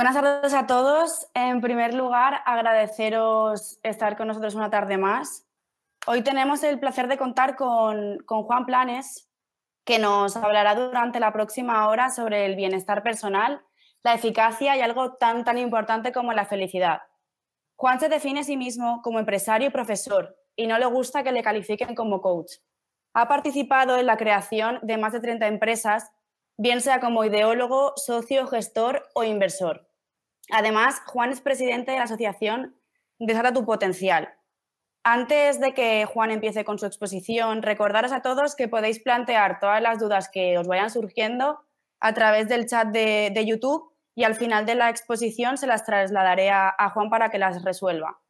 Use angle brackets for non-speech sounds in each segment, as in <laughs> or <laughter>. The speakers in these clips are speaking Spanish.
Buenas tardes a todos. En primer lugar, agradeceros estar con nosotros una tarde más. Hoy tenemos el placer de contar con, Juan Planes, que nos hablará durante la próxima hora sobre el bienestar personal, la eficacia y algo tan, tan importante como la felicidad. Juan se define a sí mismo como empresario y profesor y no le gusta que le califiquen como coach. Ha participado en la creación de más de 30 empresas bien sea como ideólogo, socio, gestor o inversor. Además, Juan es presidente de la asociación Desata tu potencial. Antes de que Juan empiece con su exposición, recordaros a todos que podéis plantear todas las dudas que os vayan surgiendo a través del chat de, YouTube y al final de la exposición se las trasladaré a, a Juan para que las resuelva.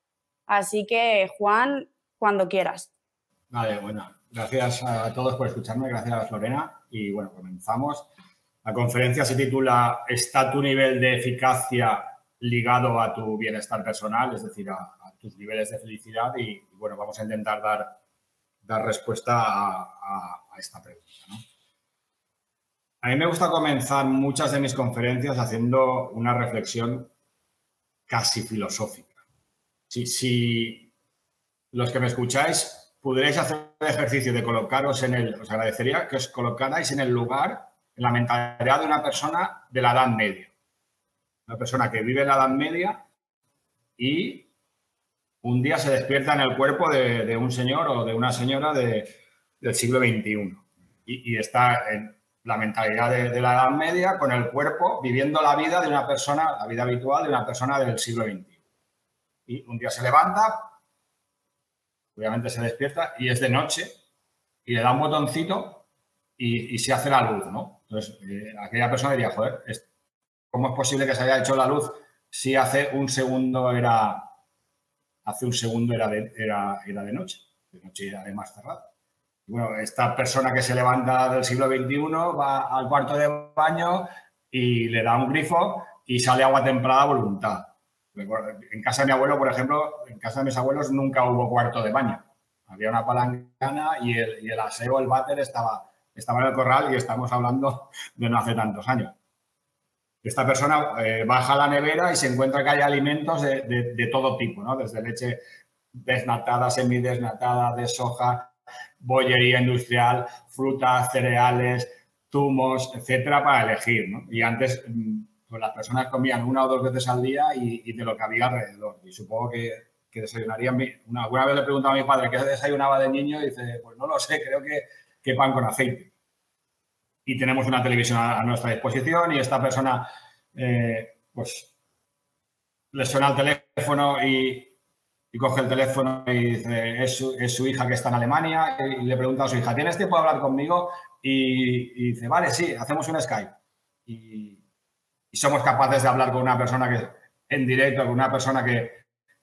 Así que, Juan, cuando quieras. Vale, bueno, gracias a todos por escucharme, gracias Lorena y bueno, comenzamos. La conferencia se titula ¿Está tu nivel de eficacia ligado a tu bienestar personal? Es decir, a, tus niveles de felicidad y, bueno, vamos a intentar dar, dar respuesta a, esta pregunta. A mí me gusta comenzar muchas de mis conferencias haciendo una reflexión casi filosófica. Si, si los que me escucháis pudierais hacer el ejercicio de colocaros en el, os agradecería que os colocarais en el lugar la mentalidad de una persona de la Edad Media. Una persona que vive en la Edad Media y un día se despierta en el cuerpo de, un señor o de una señora del siglo XXI. Y, está en la mentalidad de, la Edad Media con el cuerpo viviendo la vida de una persona, la vida habitual de una persona del siglo XXI. Y un día se levanta, obviamente se despierta y es de noche y le da un botoncito y, se hace la luz, ¿no? Entonces, eh, aquella persona diría, joder, ¿cómo es posible que se haya hecho la luz si hace un segundo era, hace un segundo era de, era, era de noche? De noche era de más cerrado. Y bueno, esta persona que se levanta del siglo XXI va al cuarto de baño y le da un grifo y sale agua templada a voluntad. En casa de mi abuelo, por ejemplo, en casa de mis abuelos nunca hubo cuarto de baño. Había una palangana y el, y el aseo, el váter estaba estaba en el corral y estamos hablando de no hace tantos años. Esta persona eh, baja la nevera y se encuentra que hay alimentos de, todo tipo, ¿no? Desde leche desnatada, semidesnatada, de soja, bollería industrial, frutas, cereales, zumos, etcétera, para elegir. Y antes mm, pues las personas comían una o dos veces al día y, de lo que había alrededor. Y supongo que, que desayunarían. Una, vez le preguntaba a mi padre qué desayunaba de niño y dice, pues no lo sé, creo que pan con aceite y tenemos una televisión a, nuestra disposición y esta persona, eh, pues, le suena el teléfono y, coge el teléfono y dice, es su, hija que está en Alemania y le pregunta a su hija, ¿tienes tiempo de hablar conmigo? Y, dice, vale, sí, hacemos un Skype. Y, somos capaces de hablar con una persona que, en directo, con una persona que,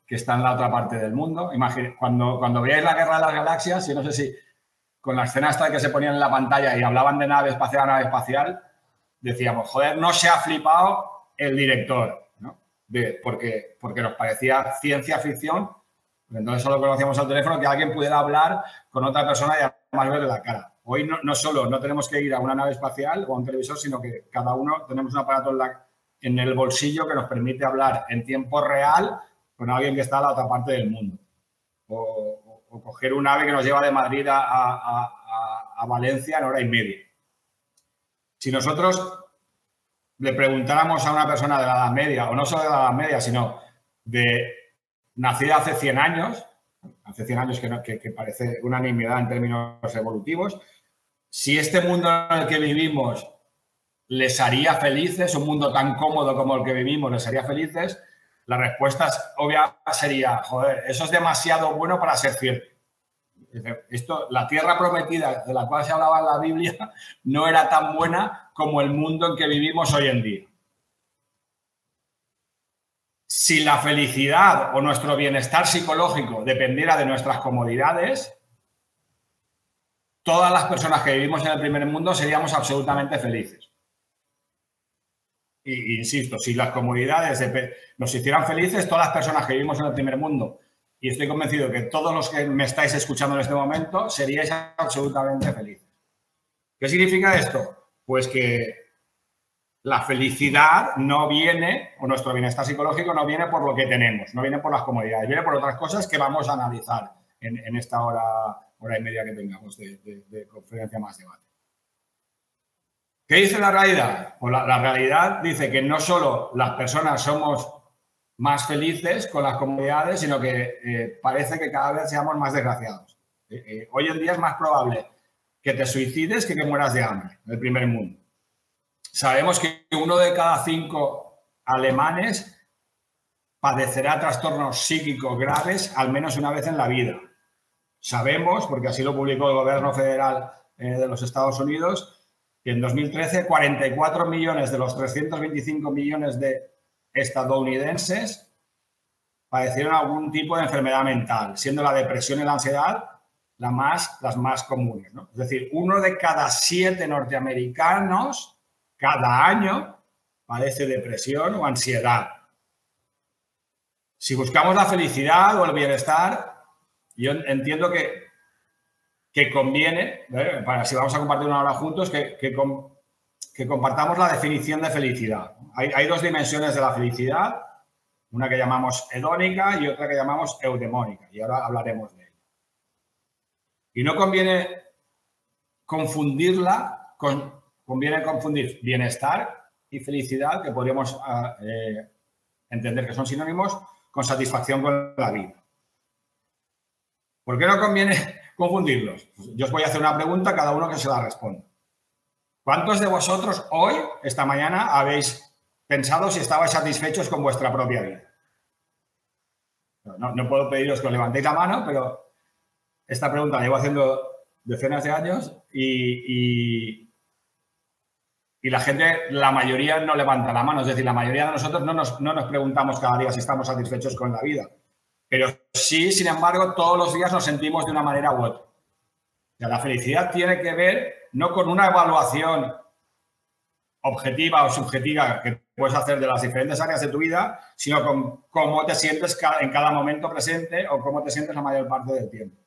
está en la otra parte del mundo. cuando, cuando veáis la guerra de las galaxias, y no sé si con la escena esta que se ponían en la pantalla y hablaban de nave espacial nave espacial, decíamos, joder, no se ha flipado el director, ¿no? porque, porque nos parecía ciencia ficción, entonces solo conocíamos al teléfono que alguien pudiera hablar con otra persona y además verle la cara. Hoy no, solo no tenemos que ir a una nave espacial o a un televisor, sino que cada uno tenemos un aparato en, en el bolsillo que nos permite hablar en tiempo real con alguien que está a la otra parte del mundo. O, o coger un ave que nos lleva de Madrid a, Valencia en hora y media. Si nosotros le preguntáramos a una persona de la Edad Media, o no solo de la Edad Media, sino de nacida hace 100 años, hace 100 años que, que, parece una nimiedad en términos evolutivos, si este mundo en el que vivimos les haría felices, un mundo tan cómodo como el que vivimos les haría felices, la respuesta obvia sería, joder, eso es demasiado bueno para ser cierto. Esto, la tierra prometida de la cual se hablaba en la Biblia <laughs> no era tan buena como el mundo en que vivimos hoy en día. si la felicidad o nuestro bienestar psicológico dependiera de nuestras comodidades, todas las personas que vivimos en el primer mundo seríamos absolutamente felices. Y, insisto, si las comodidades nos hicieran felices, todas las personas que vivimos en el primer mundo, y estoy convencido que todos los que me estáis escuchando en este momento, seríais absolutamente felices. ¿Qué significa esto? Pues que la felicidad no viene, o nuestro bienestar psicológico no viene por lo que tenemos, no viene por las comodidades, viene por otras cosas que vamos a analizar en, esta hora, hora y media que tengamos de, conferencia más debate. ¿Qué dice la realidad? Pues la, realidad dice que no solo las personas somos más felices con las comodidades, sino que eh, parece que cada vez seamos más desgraciados. Eh, eh, hoy en día es más probable que te suicides que que mueras de hambre en el primer mundo. Sabemos que uno de cada cinco alemanes padecerá trastornos psíquicos graves al menos una vez en la vida. Sabemos, porque así lo publicó el gobierno federal de los Estados Unidos, que en 2013 44 millones de los 325 millones de estadounidenses padecieron algún tipo de enfermedad mental, siendo la depresión y la ansiedad las más comunes. Es decir, uno de cada siete norteamericanos cada año padece depresión o ansiedad. Si buscamos la felicidad o el bienestar, yo entiendo que, que conviene, si vamos a compartir una hora juntos, que, que, compartamos la definición de felicidad. Hay, hay, dos dimensiones de la felicidad, una que llamamos hedónica y otra que llamamos eudemónica, y ahora hablaremos de ella. Y no conviene confundirla con conviene confundir bienestar y felicidad, que podríamos ah, eh, entender que son sinónimos, con satisfacción con la vida. ¿Por qué no conviene confundirlos? Yo os voy a hacer una pregunta, cada uno que se la responda. ¿Cuántos de vosotros hoy, esta mañana, habéis pensado si estabais satisfechos con vuestra propia vida? No, puedo pediros que os levantéis la mano, pero esta pregunta la llevo haciendo decenas de años y, y la gente, la mayoría no levanta la mano. Es decir, la mayoría de nosotros no nos, no nos preguntamos cada día si estamos satisfechos con la vida. Pero sí, sin embargo, todos los días nos sentimos de una manera u otra. la felicidad tiene que ver no con una evaluación objetiva o subjetiva que puedes hacer de las diferentes áreas de tu vida, sino con cómo te sientes en cada momento presente o cómo te sientes la mayor parte del tiempo.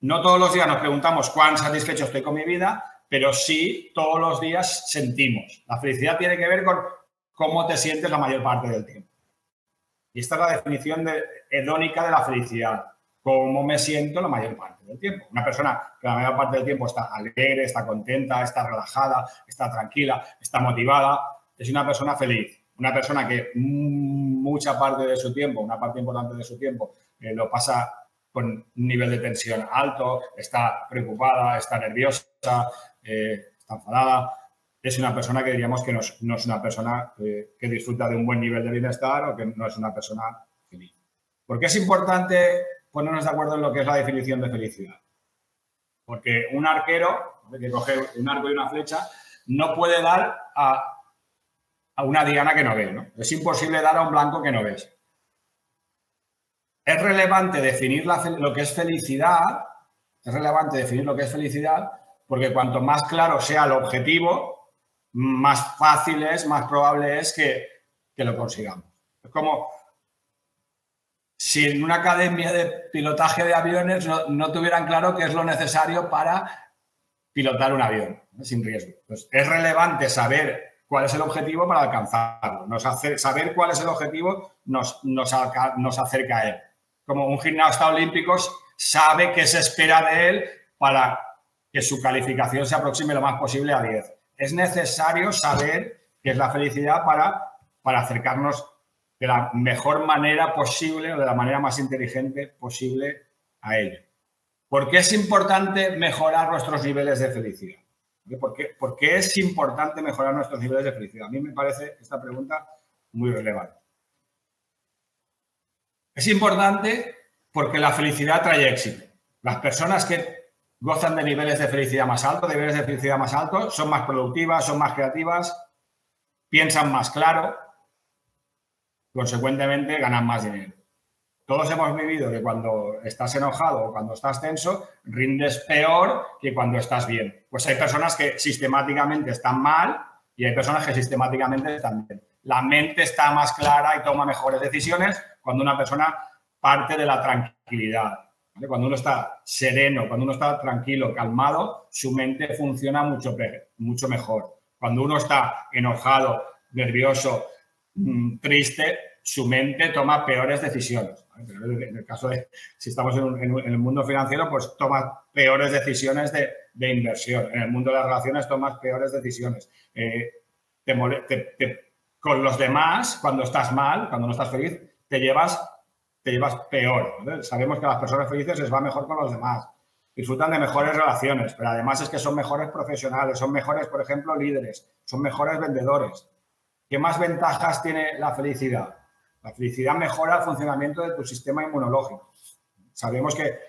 No todos los días nos preguntamos cuán satisfecho estoy con mi vida, pero sí todos los días sentimos. La felicidad tiene que ver con cómo te sientes la mayor parte del tiempo. Y esta es la definición de, hedónica de la felicidad. Cómo me siento la mayor parte del tiempo. Una persona que la mayor parte del tiempo está alegre, está contenta, está relajada, está tranquila, está motivada, es una persona feliz. Una persona que mucha parte de su tiempo, una parte importante de su tiempo, eh, lo pasa con un nivel de tensión alto, está preocupada, está nerviosa, eh, está enfadada, es una persona que diríamos que no es, una persona que disfruta de un buen nivel de bienestar o que no es una persona feliz. ¿Por qué es importante ponernos de acuerdo en lo que es la definición de felicidad? Porque un arquero, que coge un arco y una flecha, no puede dar a, a una diana que no ve. ¿no? Es imposible dar a un blanco que no ves. Es relevante definir lo que es felicidad, es relevante definir lo que es felicidad porque cuanto más claro sea el objetivo, más fácil es, más probable es que, lo consigamos. Es como si en una academia de pilotaje de aviones no, tuvieran claro qué es lo necesario para pilotar un avión sin riesgo. Pues es relevante saber cuál es el objetivo para alcanzarlo. Nos saber cuál es el objetivo nos, nos, nos acerca a él. Como un gimnasta olímpico sabe qué se espera de él para que su calificación se aproxime lo más posible a 10. Es necesario saber qué es la felicidad para, para acercarnos de la mejor manera posible o de la manera más inteligente posible a ello. ¿Por qué es importante mejorar nuestros niveles de felicidad? ¿Por qué, ¿Por qué, es importante mejorar nuestros niveles de felicidad? A mí me parece esta pregunta muy relevante. Es importante porque la felicidad trae éxito. Las personas que gozan de niveles de felicidad más altos, niveles de felicidad más altos, son más productivas, son más creativas, piensan más claro. consecuentemente ganan más dinero. Todos hemos vivido que cuando estás enojado o cuando estás tenso, rindes peor que cuando estás bien. Pues hay personas que sistemáticamente están mal y hay personas que sistemáticamente están bien. La mente está más clara y toma mejores decisiones cuando una persona parte de la tranquilidad. Cuando uno está sereno, cuando uno está tranquilo, calmado, su mente funciona mucho, mucho mejor. Cuando uno está enojado, nervioso, mm, triste, su mente toma peores decisiones. En el caso de, si estamos en, el mundo financiero, pues toma peores decisiones de, inversión. En el mundo de las relaciones tomas peores decisiones. Eh, con los demás, cuando estás mal, cuando no estás feliz, te llevas te llevas peor. Sabemos que a las personas felices les va mejor con los demás, disfrutan de mejores relaciones, pero además es que son mejores profesionales, son mejores, por ejemplo, líderes, son mejores vendedores. ¿Qué más ventajas tiene la felicidad? La felicidad mejora el funcionamiento de tu sistema inmunológico. Sabemos que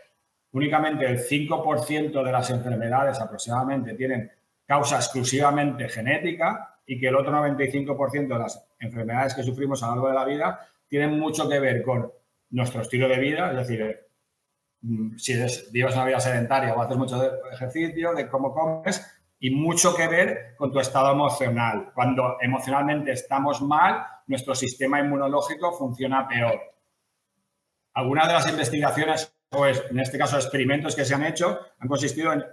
únicamente el 5% de las enfermedades aproximadamente tienen causa exclusivamente genética y que el otro 95% de las enfermedades que sufrimos a lo largo de la vida tienen mucho que ver con nuestro estilo de vida, es decir, mm, si eres, una vida sedentaria o haces mucho ejercicio, de cómo comes, y mucho que ver con tu estado emocional. Cuando emocionalmente estamos mal, nuestro sistema inmunológico funciona peor. Algunas de las investigaciones, o en este caso experimentos que se han hecho, han consistido en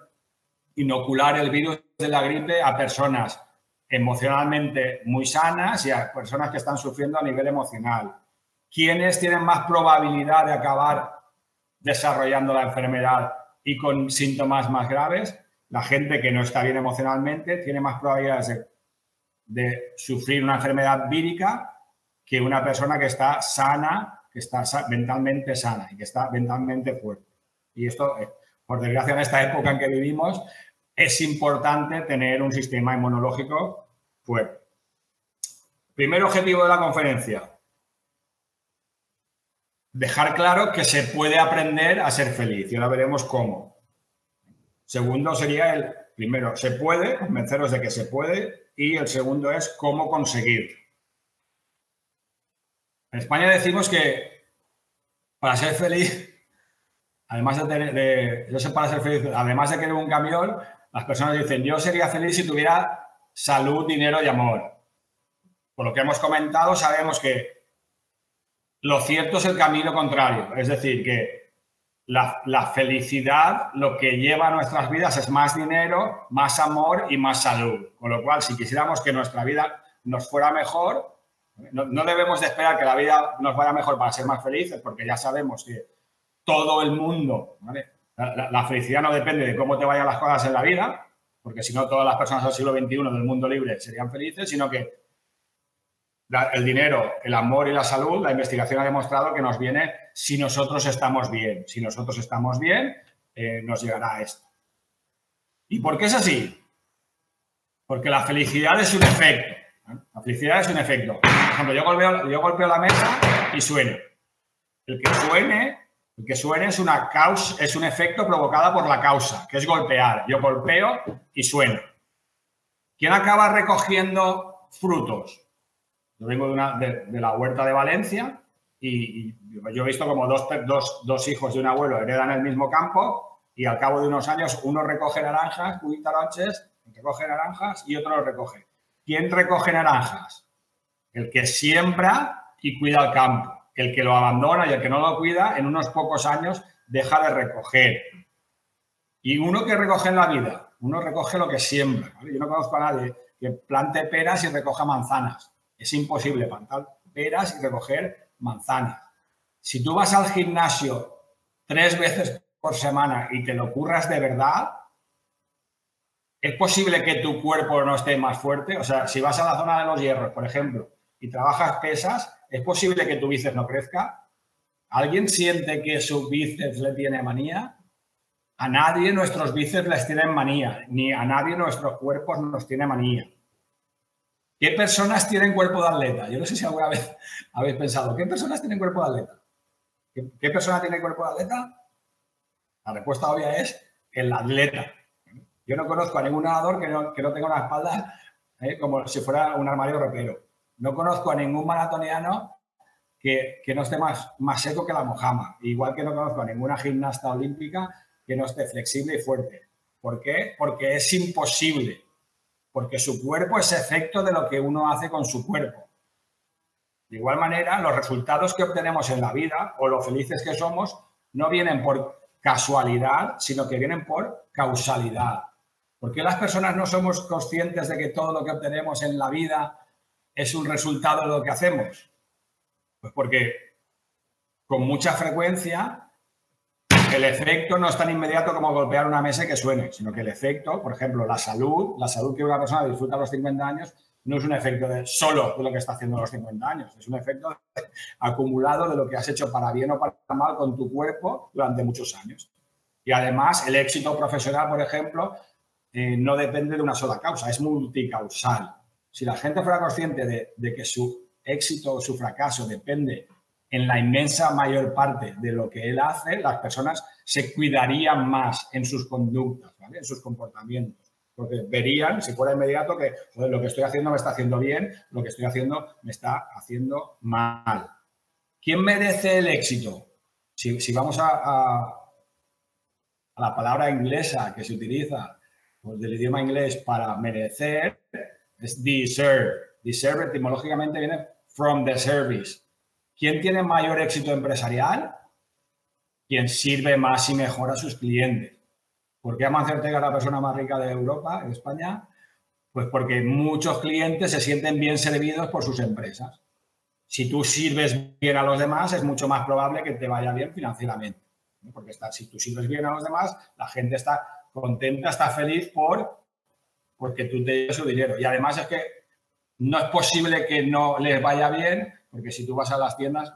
inocular el virus de la gripe a personas emocionalmente muy sanas y a personas que están sufriendo a nivel emocional. ¿Quiénes tienen más probabilidad de acabar desarrollando la enfermedad y con síntomas más graves? La gente que no está bien emocionalmente tiene más probabilidades de, sufrir una enfermedad vírica que una persona que está sana, que está mentalmente sana y que está mentalmente fuerte. Y esto, eh, por desgracia, en esta época en que vivimos, es importante tener un sistema inmunológico fuerte. Primer objetivo de la conferencia, dejar claro que se puede aprender a ser feliz y ahora veremos cómo. Segundo sería el primero, se puede, convenceros de que se puede y el segundo es cómo conseguir. En España decimos que para ser feliz, además de tener, yo sé para ser feliz, además de querer un camión, las personas dicen, yo sería feliz si tuviera salud, dinero y amor. Por lo que hemos comentado, sabemos que lo cierto es el camino contrario, es decir, que la, felicidad lo que lleva a nuestras vidas es más dinero, más amor y más salud. Con lo cual, si quisiéramos que nuestra vida nos fuera mejor, no, debemos de esperar que la vida nos vaya mejor para ser más felices, porque ya sabemos que todo el mundo, la, la, felicidad no depende de cómo te vayan las cosas en la vida, porque si no todas las personas del siglo XXI del mundo libre serían felices, sino que el dinero, el amor y la salud, la investigación ha demostrado que nos viene si nosotros estamos bien. Si nosotros estamos bien, eh, nos llegará esto. ¿Y por qué es así? Porque la felicidad es un efecto. La felicidad es un efecto. Por ejemplo, yo golpeo, yo golpeo la mesa y sueno. El que suene, el que suene es una causa, es un efecto provocado por la causa, que es golpear. Yo golpeo y sueno. ¿Quién acaba recogiendo frutos? Yo vengo de, una, de, la huerta de Valencia y, yo he visto como dos, dos, dos, hijos de un abuelo heredan el mismo campo y al cabo de unos años uno recoge naranjas, cuitaronches, recoge naranjas y otro recoge. ¿Quién recoge naranjas? El que siembra y cuida el campo. El que lo abandona y el que no lo cuida, en unos pocos años deja de recoger. Y uno que recoge en la vida, uno recoge lo que siembra. Yo no conozco a nadie que plante peras y recoja manzanas. Es imposible plantar peras y recoger manzanas. Si tú vas al gimnasio tres veces por semana y te lo curras de verdad, es posible que tu cuerpo no esté más fuerte. O sea, si vas a la zona de los hierros, por ejemplo, y trabajas pesas, es posible que tu bíceps no crezca. ¿Alguien siente que su bíceps le tiene manía? A nadie nuestros bíceps les tienen manía, ni a nadie nuestros cuerpos nos tiene manía. ¿Qué personas tienen cuerpo de atleta? Yo no sé si alguna vez <laughs> habéis pensado, ¿qué personas tienen cuerpo de atleta? ¿Qué, persona tiene cuerpo de atleta? La respuesta obvia es el atleta. Yo no conozco a ningún nadador que no, que no tenga una espalda ¿eh? como si fuera un armario ropero. No conozco a ningún maratoniano que, no esté más, más seco que la mojama. Igual que no conozco a ninguna gimnasta olímpica que no esté flexible y fuerte. ¿Por qué? Porque es imposible. Porque su cuerpo es efecto de lo que uno hace con su cuerpo. De igual manera, los resultados que obtenemos en la vida o lo felices que somos no vienen por casualidad, sino que vienen por causalidad. ¿Por qué las personas no somos conscientes de que todo lo que obtenemos en la vida es un resultado de lo que hacemos? Pues porque con mucha frecuencia el efecto no es tan inmediato como golpear una mesa y que suene, sino que el efecto, por ejemplo, la salud, la salud que una persona disfruta a los 50 años, no es un efecto de solo de lo que está haciendo a los 50 años, es un efecto <laughs> acumulado de lo que has hecho para bien o para mal con tu cuerpo durante muchos años. Y además, el éxito profesional, por ejemplo, eh, no depende de una sola causa, es multicausal. Si la gente fuera consciente de, de que su éxito o su fracaso depende en la inmensa mayor parte de lo que él hace, las personas se cuidarían más en sus conductas, en sus comportamientos. Porque verían, si fuera inmediato, que lo que estoy haciendo me está haciendo bien, lo que estoy haciendo me está haciendo mal. ¿Quién merece el éxito? Si, vamos a, la palabra inglesa que se utiliza pues, del idioma inglés para merecer, es deserve. Deserve etimológicamente viene from the service. ¿Quién tiene mayor éxito empresarial? Quien sirve más y mejor a sus clientes. ¿Por qué Amancio Ortega es la persona más rica de Europa, en España? Pues porque muchos clientes se sienten bien servidos por sus empresas. Si tú sirves bien a los demás, es mucho más probable que te vaya bien financieramente. Porque está, si tú sirves bien a los demás, la gente está contenta, está feliz por porque tú te llevas su dinero. Y además es que no es posible que no les vaya bien, porque si tú vas a las tiendas,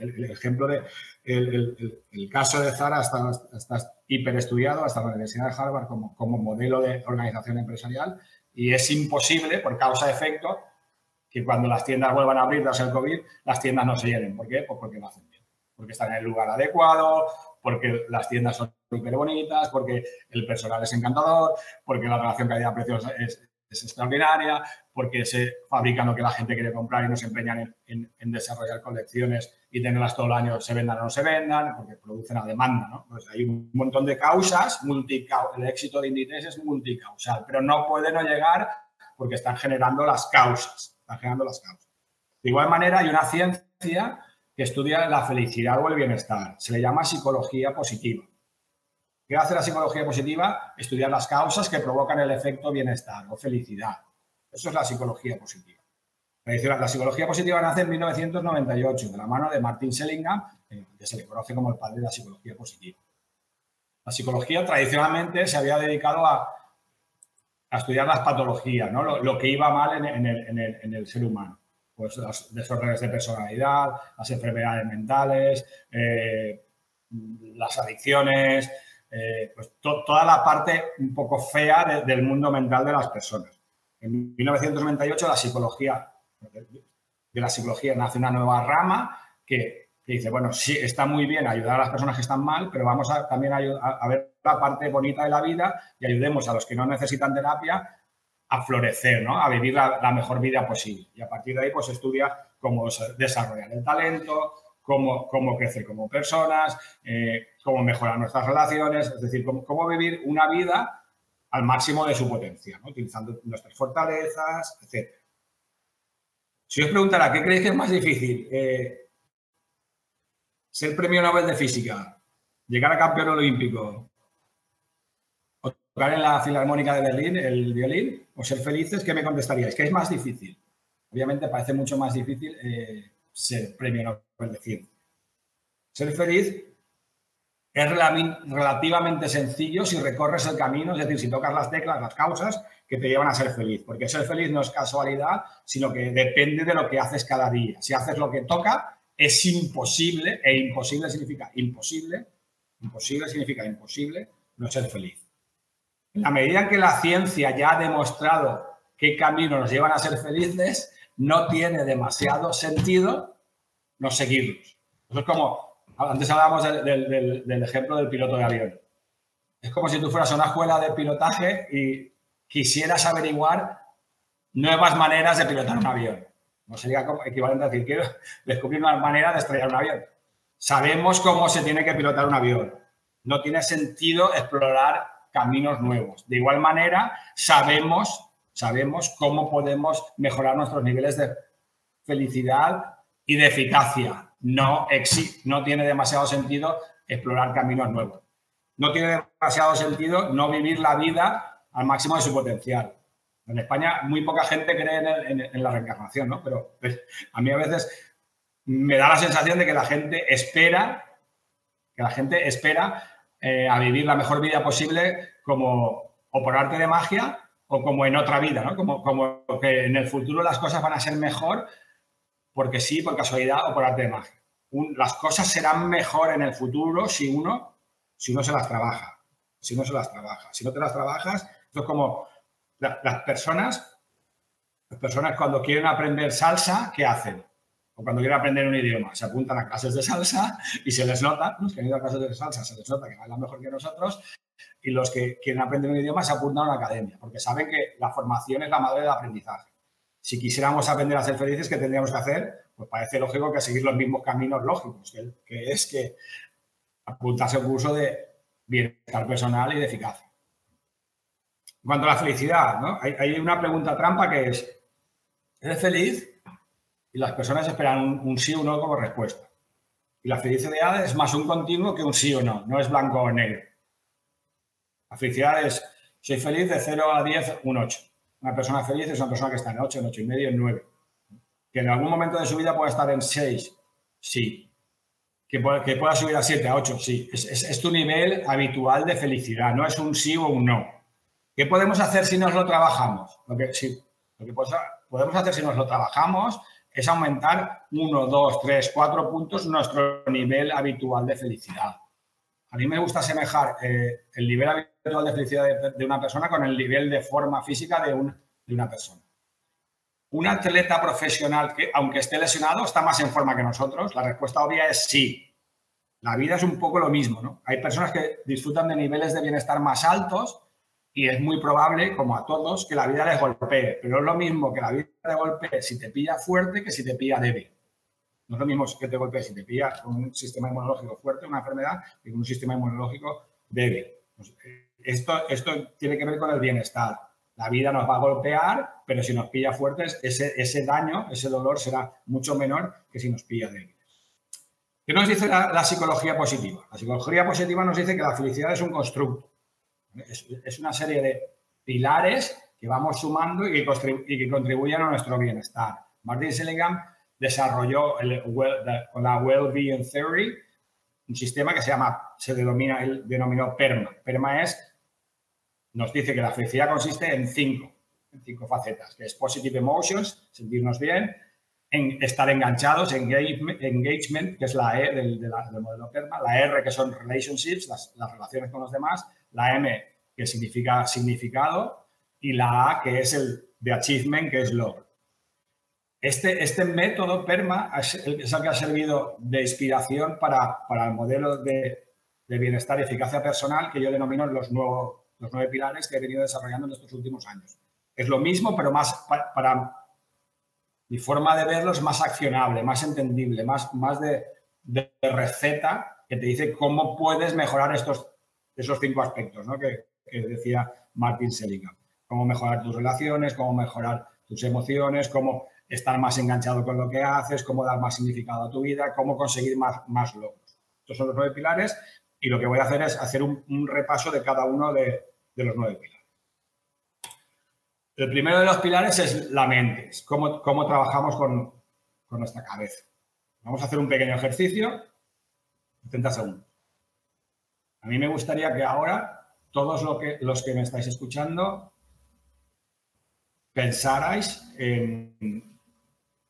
el, ejemplo de el, caso de Zara está, está hiper estudiado hasta la Universidad de Harvard como, modelo de organización empresarial y es imposible, por causa-efecto, que cuando las tiendas vuelvan a abrir tras el COVID, las tiendas no se llenen. ¿Por qué? Pues porque lo hacen bien. Porque están en el lugar adecuado, porque las tiendas son hiper bonitas, porque el personal es encantador, porque la relación calidad-precio es, es extraordinaria, porque se fabrican lo que la gente quiere comprar y no se empeñan en, desarrollar colecciones y tenerlas todo el año, se vendan o no se vendan, porque producen a demanda. ¿no? Pues hay un montón de causas, el éxito de Inditex es multicausal, pero no puede no llegar porque están generando las causas, están generando las causas. De igual manera, hay una ciencia que estudia la felicidad o el bienestar, se le llama psicología positiva. ¿Qué hace la psicología positiva? Estudiar las causas que provocan el efecto bienestar o felicidad. Eso es la psicología positiva. La psicología positiva nace en 1998 de la mano de Martin Seligman, que se le conoce como el padre de la psicología positiva. La psicología tradicionalmente se había dedicado a, estudiar las patologías, ¿no? lo, que iba mal en, el, ser humano. Pues los desórdenes de personalidad, las enfermedades mentales, eh, las adicciones, eh, pues toda la parte un poco fea del mundo mental de las personas. En 1998 la psicología, de la psicología nace una nueva rama que, dice, bueno, sí, está muy bien ayudar a las personas que están mal, pero vamos a, también a, ver la parte bonita de la vida y ayudemos a los que no necesitan terapia a florecer, ¿no? a vivir la, la mejor vida posible. Y a partir de ahí, pues estudia cómo desarrollar el talento, cómo, cómo crecer como personas, eh, cómo mejorar nuestras relaciones, es decir, cómo, vivir una vida al máximo de su potencia, utilizando nuestras fortalezas, etc. Si os preguntara, ¿qué creéis que es más difícil? Eh, ¿Ser premio Nobel de Física? ¿Llegar a campeón olímpico? ¿O tocar en la Filarmónica de Berlín el violín? ¿O ser felices? ¿Qué me contestaríais? ¿Qué es más difícil? Obviamente parece mucho más difícil eh, ser premio Nobel de Ciencia. Ser feliz es relativamente sencillo si recorres el camino, es decir, si tocas las teclas, las causas que te llevan a ser feliz. Porque ser feliz no es casualidad, sino que depende de lo que haces cada día. Si haces lo que toca, es imposible, e imposible significa imposible, imposible significa imposible, no ser feliz. En la medida en que la ciencia ya ha demostrado qué caminos nos llevan a ser felices, no tiene demasiado sentido no seguirlos. Eso es como, antes hablábamos del, ejemplo del piloto de avión. Es como si tú fueras a una escuela de pilotaje y quisieras averiguar nuevas maneras de pilotar un avión. No sería equivalente a decir, quiero <laughs> descubrir una manera de estrellar un avión. Sabemos cómo se tiene que pilotar un avión. No tiene sentido explorar caminos nuevos. De igual manera, sabemos, sabemos cómo podemos mejorar nuestros niveles de felicidad y de eficacia. No, no tiene demasiado sentido explorar caminos nuevos. No tiene demasiado sentido no vivir la vida al máximo de su potencial. En España muy poca gente cree en, la reencarnación, ¿no? Pero pues, a mí a veces me da la sensación de que la gente espera, que la gente espera eh, a vivir la mejor vida posible como o por arte de magia o como en otra vida, ¿no? Como, como que en el futuro las cosas van a ser mejor porque sí, por casualidad o por arte de magia. las cosas serán mejor en el futuro si uno, si uno se las trabaja. Si uno se las trabaja. Si no te las trabajas, esto es como las personas, las personas cuando quieren aprender salsa, ¿qué hacen? O cuando quieren aprender un idioma, se apuntan a clases de salsa y se les nota, los que han ido a clases de salsa se les nota que bailan mejor que nosotros y los que quieren aprender un idioma se apuntan a una academia, porque saben que la formación es la madre del aprendizaje. Si quisiéramos aprender a ser felices, ¿qué tendríamos que hacer? Pues parece lógico que seguir los mismos caminos lógicos, que, es que apuntarse a un curso de bienestar personal y de eficacia. En cuanto a la felicidad, ¿no? hay, una pregunta trampa que es, ¿eres feliz? Y las personas esperan un, sí o no como respuesta. Y la felicidad es más un continuo que un sí o no, no es blanco o negro. La felicidad es, soy feliz de 0 a 10, un 8. Una persona feliz es una persona que está en 8, en 8 y medio, en 9. Que en algún momento de su vida pueda estar en 6, sí. Que pueda, subir a 7, a 8, sí. Es, tu nivel habitual de felicidad, no es un sí o un no. ¿Qué podemos hacer si nos lo trabajamos? Lo que, sí, lo que podemos hacer si nos lo trabajamos es aumentar 1, 2, 3, 4 puntos nuestro nivel habitual de felicidad. A mí me gusta asemejar eh, el nivel habitual de felicidad de, una persona con el nivel de forma física de, de una persona. Un atleta profesional que, aunque esté lesionado, está más en forma que nosotros. La respuesta obvia es sí. La vida es un poco lo mismo, ¿no? Hay personas que disfrutan de niveles de bienestar más altos y es muy probable, como a todos, que la vida les golpee. Pero es lo mismo que la vida te golpee si te pilla fuerte que si te pilla débil. No es lo mismo que te golpee si te pilla con un sistema inmunológico fuerte, una enfermedad, que con un sistema inmunológico débil. Pues, esto, esto tiene que ver con el bienestar. La vida nos va a golpear, pero si nos pilla fuertes, ese, ese daño, ese dolor será mucho menor que si nos pilla débil. ¿Qué nos dice la psicología positiva? La psicología positiva nos dice que la felicidad es un constructo es, una serie de pilares que vamos sumando y que, contribuyen a nuestro bienestar. Martin Seligman desarrolló con la Well-Being Theory un sistema que se llama, se denomina, él denominó PERMA. PERMA es, nos dice que la felicidad consiste en cinco, en cinco facetas, que es Positive Emotions, sentirnos bien, en estar enganchados, engagement, que es la E del, modelo PERMA, la R, que son relationships, las, las relaciones con los demás, la M, que significa significado, y la A, que es el de achievement, que es logro. Este, este método PERMA es el, que ha servido de inspiración para, el modelo de, bienestar y eficacia personal que yo denomino los, los nueve pilares que he venido desarrollando en estos últimos años. Es lo mismo, pero más para, mi forma de verlo es más accionable, más entendible, más, más de, de receta que te dice cómo puedes mejorar estos esos cinco aspectos que, decía Martin Seligman. Cómo mejorar tus relaciones, cómo mejorar tus emociones, cómo estar más enganchado con lo que haces, cómo dar más significado a tu vida, cómo conseguir más, logros. Estos son los nueve pilares y lo que voy a hacer es hacer un, repaso de cada uno de, los nueve pilares. El primero de los pilares es la mente, cómo, cómo trabajamos con, con nuestra cabeza. Vamos a hacer un pequeño ejercicio, 30 segundos. A mí me gustaría que ahora todos los que me estáis escuchando pensarais en,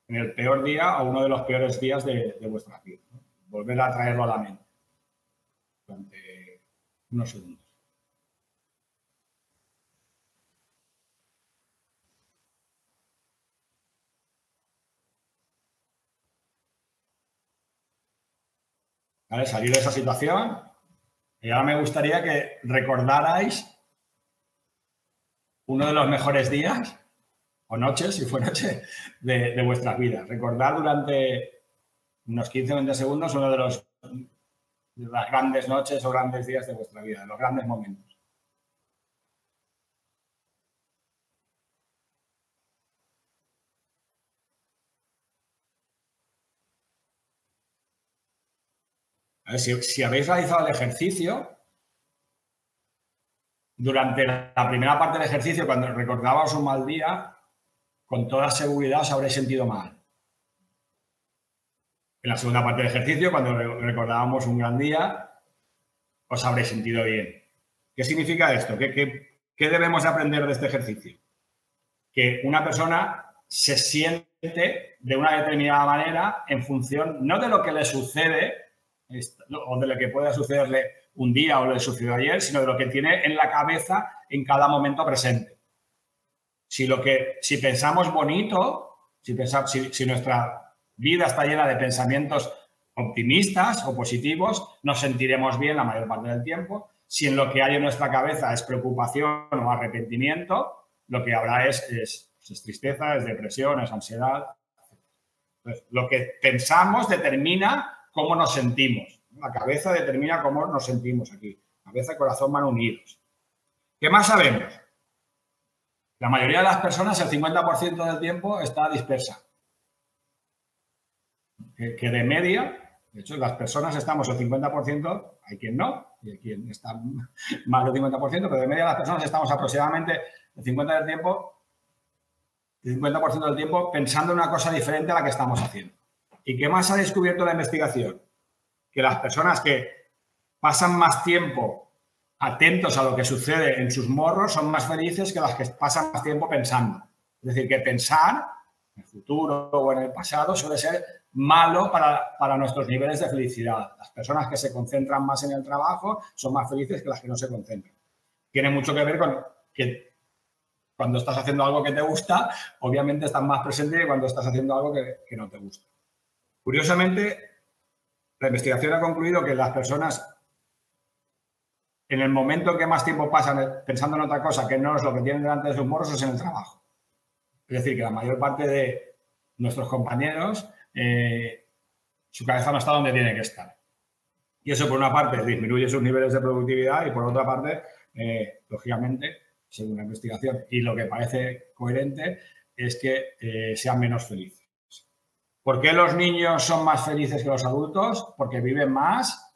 el peor día o uno de los peores días de, vuestra vida. Volver a traerlo a la mente durante unos segundos. ¿Vale? Salir de esa situación y ahora me gustaría que recordarais uno de los mejores días o noches, si fue noche, de, de vuestras vidas. Recordar durante unos 15 o 20 segundos uno de los de las grandes noches o grandes días de vuestra vida, de los grandes momentos. Si, habéis realizado el ejercicio, durante la primera parte del ejercicio, cuando recordabais un mal día, con toda seguridad os habréis sentido mal. En la segunda parte del ejercicio, cuando recordábamos un gran día, os habréis sentido bien. ¿Qué significa esto? ¿Qué, qué debemos aprender de este ejercicio? Que una persona se siente de una determinada manera en función no de lo que le sucede o de lo que pueda sucederle un día o le sucedió ayer, sino de lo que tiene en la cabeza en cada momento presente. Si, lo que, si pensamos bonito, si, pensamos, si, nuestra vida está llena de pensamientos optimistas o positivos, nos sentiremos bien la mayor parte del tiempo. Si en lo que hay en nuestra cabeza es preocupación o arrepentimiento, lo que habrá es, es, es tristeza, es depresión, es ansiedad. Lo que pensamos determina cómo nos sentimos. La cabeza determina cómo nos sentimos aquí. Cabeza y corazón van unidos. ¿Qué más sabemos? La mayoría de las personas, el 50% del tiempo, está dispersa. Que, de media, de hecho, las personas estamos el 50%, hay quien no, y hay quien está <laughs> más del 50%, pero de media las personas estamos aproximadamente el 50% del tiempo, el 50% del tiempo pensando en una cosa diferente a la que estamos haciendo. ¿Y qué más ha descubierto la investigación? Que las personas que pasan más tiempo atentos a lo que sucede en sus morros son más felices que las que pasan más tiempo pensando. Es decir, que pensar en el futuro o en el pasado suele ser malo para, para, nuestros niveles de felicidad. Las personas que se concentran más en el trabajo son más felices que las que no se concentran. Tiene mucho que ver con que cuando estás haciendo algo que te gusta, obviamente estás más presente que cuando estás haciendo algo que, que no te gusta. Curiosamente, la investigación ha concluido que las personas, en el momento que más tiempo pasan pensando en otra cosa que no es lo que tienen delante de sus morros, es en el trabajo. Es decir, que la mayor parte de nuestros compañeros, eh, su cabeza no está donde tiene que estar. Y eso, por una parte, disminuye sus niveles de productividad y, por otra parte, eh, lógicamente, según la investigación, y lo que parece coherente, es que eh, sean menos felices. ¿Por qué los niños son más felices que los adultos? Porque viven más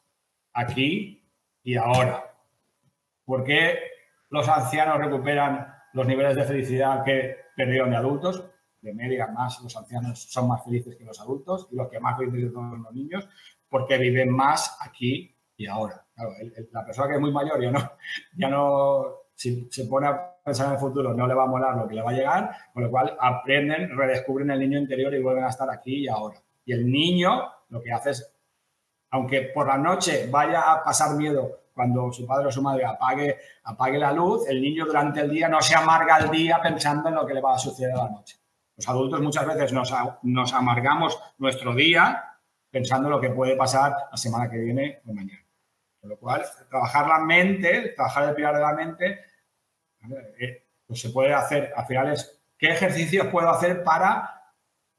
aquí y ahora. ¿Por qué los ancianos recuperan los niveles de felicidad que perdieron de adultos? De media más los ancianos son más felices que los adultos y los que más felices son los niños porque viven más aquí y ahora. la persona que es muy mayor ya no, ya no si se pone a pensar en el futuro, no le va a molar lo que le va a llegar, con lo cual aprenden, redescubren el niño interior y vuelven a estar aquí y ahora. Y el niño lo que hace es, aunque por la noche vaya a pasar miedo cuando su padre o su madre apague, apague la luz, el niño durante el día no se amarga el día pensando en lo que le va a suceder a la noche. Los adultos muchas veces nos, nos amargamos nuestro día pensando en lo que puede pasar la semana que viene o mañana. Con lo cual, trabajar la mente, trabajar el pilar de la mente, pues se puede hacer, al final es, ¿qué ejercicios puedo hacer para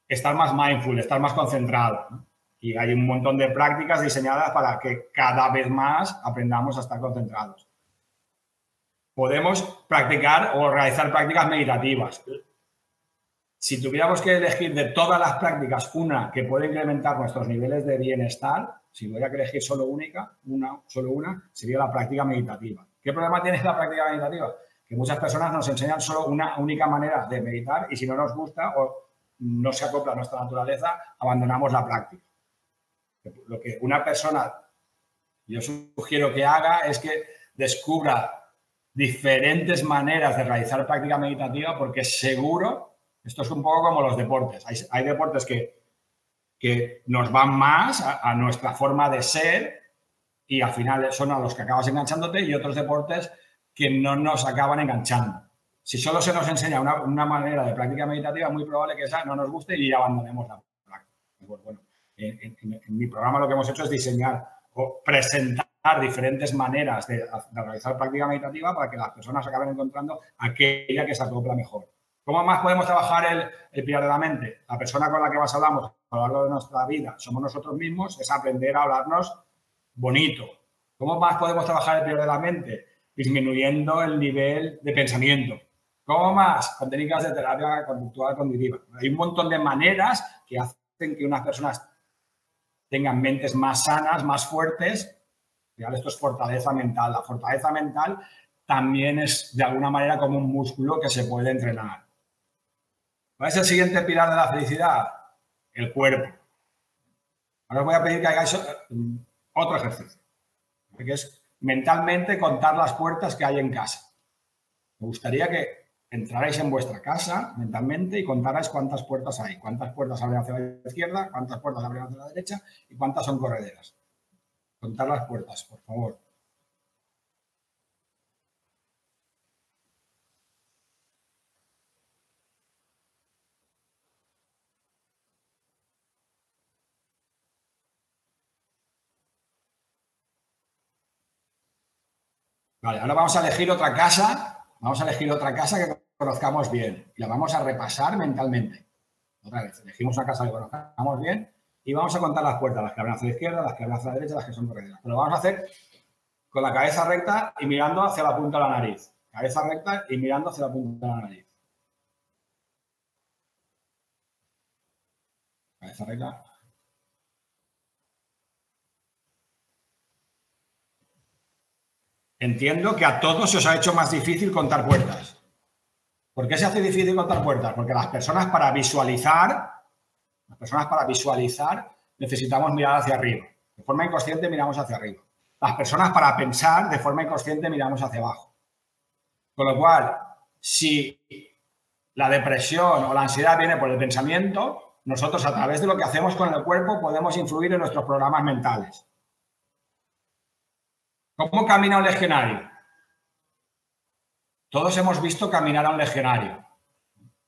estar más mindful, estar más concentrado? Y hay un montón de prácticas diseñadas para que cada vez más aprendamos a estar concentrados. Podemos practicar o realizar prácticas meditativas. Si tuviéramos que elegir de todas las prácticas una que puede incrementar nuestros niveles de bienestar, si voy a elegir solo única, una, solo una, sería la práctica meditativa. ¿Qué problema tiene la práctica meditativa? Que muchas personas nos enseñan solo una única manera de meditar y si no nos gusta o no se acopla a nuestra naturaleza, abandonamos la práctica. Lo que una persona, yo sugiero que haga es que descubra diferentes maneras de realizar práctica meditativa porque seguro, esto es un poco como los deportes. Hay, deportes que, que nos van más a, nuestra forma de ser y al final son a los que acabas enganchándote y otros deportes que no nos acaban enganchando. Si solo se nos enseña una, manera de práctica meditativa, muy probable que esa no nos guste y abandonemos la práctica. Bueno, en, mi programa lo que hemos hecho es diseñar o presentar diferentes maneras de, realizar práctica meditativa para que las personas acaben encontrando aquella que se acopla mejor. ¿Cómo más podemos trabajar el, el pilar de la mente? La persona con la que más hablamos a lo largo de nuestra vida somos nosotros mismos, es aprender a hablarnos bonito. ¿Cómo más podemos trabajar el pilar de la mente? Disminuyendo el nivel de pensamiento. ¿Cómo más? Con técnicas de terapia conductual cognitiva. Hay un montón de maneras que hacen que unas personas tengan mentes más sanas, más fuertes. Esto es fortaleza mental. La fortaleza mental también es de alguna manera como un músculo que se puede entrenar. ¿Cuál es el siguiente pilar de la felicidad? El cuerpo. Ahora os voy a pedir que hagáis otro ejercicio, que es mentalmente contar las puertas que hay en casa. Me gustaría que entrarais en vuestra casa mentalmente y contarais cuántas puertas hay, cuántas puertas abren hacia la izquierda, cuántas puertas abren hacia la derecha y cuántas son correderas. Contar las puertas, por favor. Vale, ahora vamos a elegir otra casa, vamos a elegir otra casa que conozcamos bien y la vamos a repasar mentalmente. Otra vez, elegimos una casa que conozcamos bien y vamos a contar las puertas, las que abren hacia la izquierda, las que abren hacia la derecha, las que son correderas. Pero lo vamos a hacer con la cabeza recta y mirando hacia la punta de la nariz. Cabeza recta y mirando hacia la punta de la nariz. Cabeza recta. Entiendo que a todos se os ha hecho más difícil contar puertas. ¿Por qué se hace difícil contar puertas? Porque las personas para visualizar, las personas para visualizar necesitamos mirar hacia arriba. De forma inconsciente miramos hacia arriba. Las personas para pensar, de forma inconsciente miramos hacia abajo. Con lo cual, si la depresión o la ansiedad viene por el pensamiento, nosotros a través de lo que hacemos con el cuerpo podemos influir en nuestros programas mentales. ¿Cómo camina un legionario? Todos hemos visto caminar a un legionario.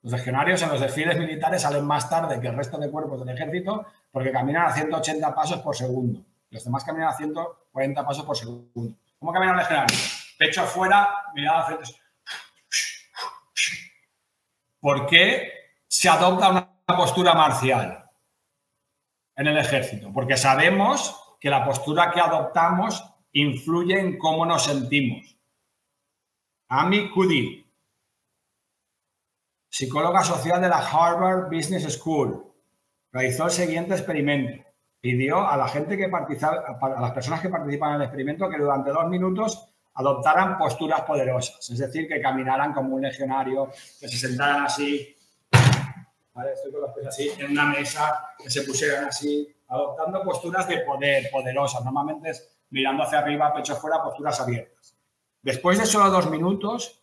Los legionarios en los desfiles militares salen más tarde que el resto de cuerpos del ejército porque caminan a 180 pasos por segundo. Los demás caminan a 140 pasos por segundo. ¿Cómo camina un legionario? Pecho afuera, mirada frente. ¿Por qué se adopta una postura marcial en el ejército? Porque sabemos que la postura que adoptamos influye en cómo nos sentimos. Amy Cuddy, psicóloga social de la Harvard Business School, realizó el siguiente experimento. Pidió a la gente que a las personas que participan en el experimento que durante dos minutos adoptaran posturas poderosas, es decir, que caminaran como un legionario, que se sentaran así, estoy con los pies así, en una mesa, que se pusieran así, adoptando posturas de poder, poderosas. Normalmente es mirando hacia arriba, pecho fuera, posturas abiertas. Después de solo dos minutos,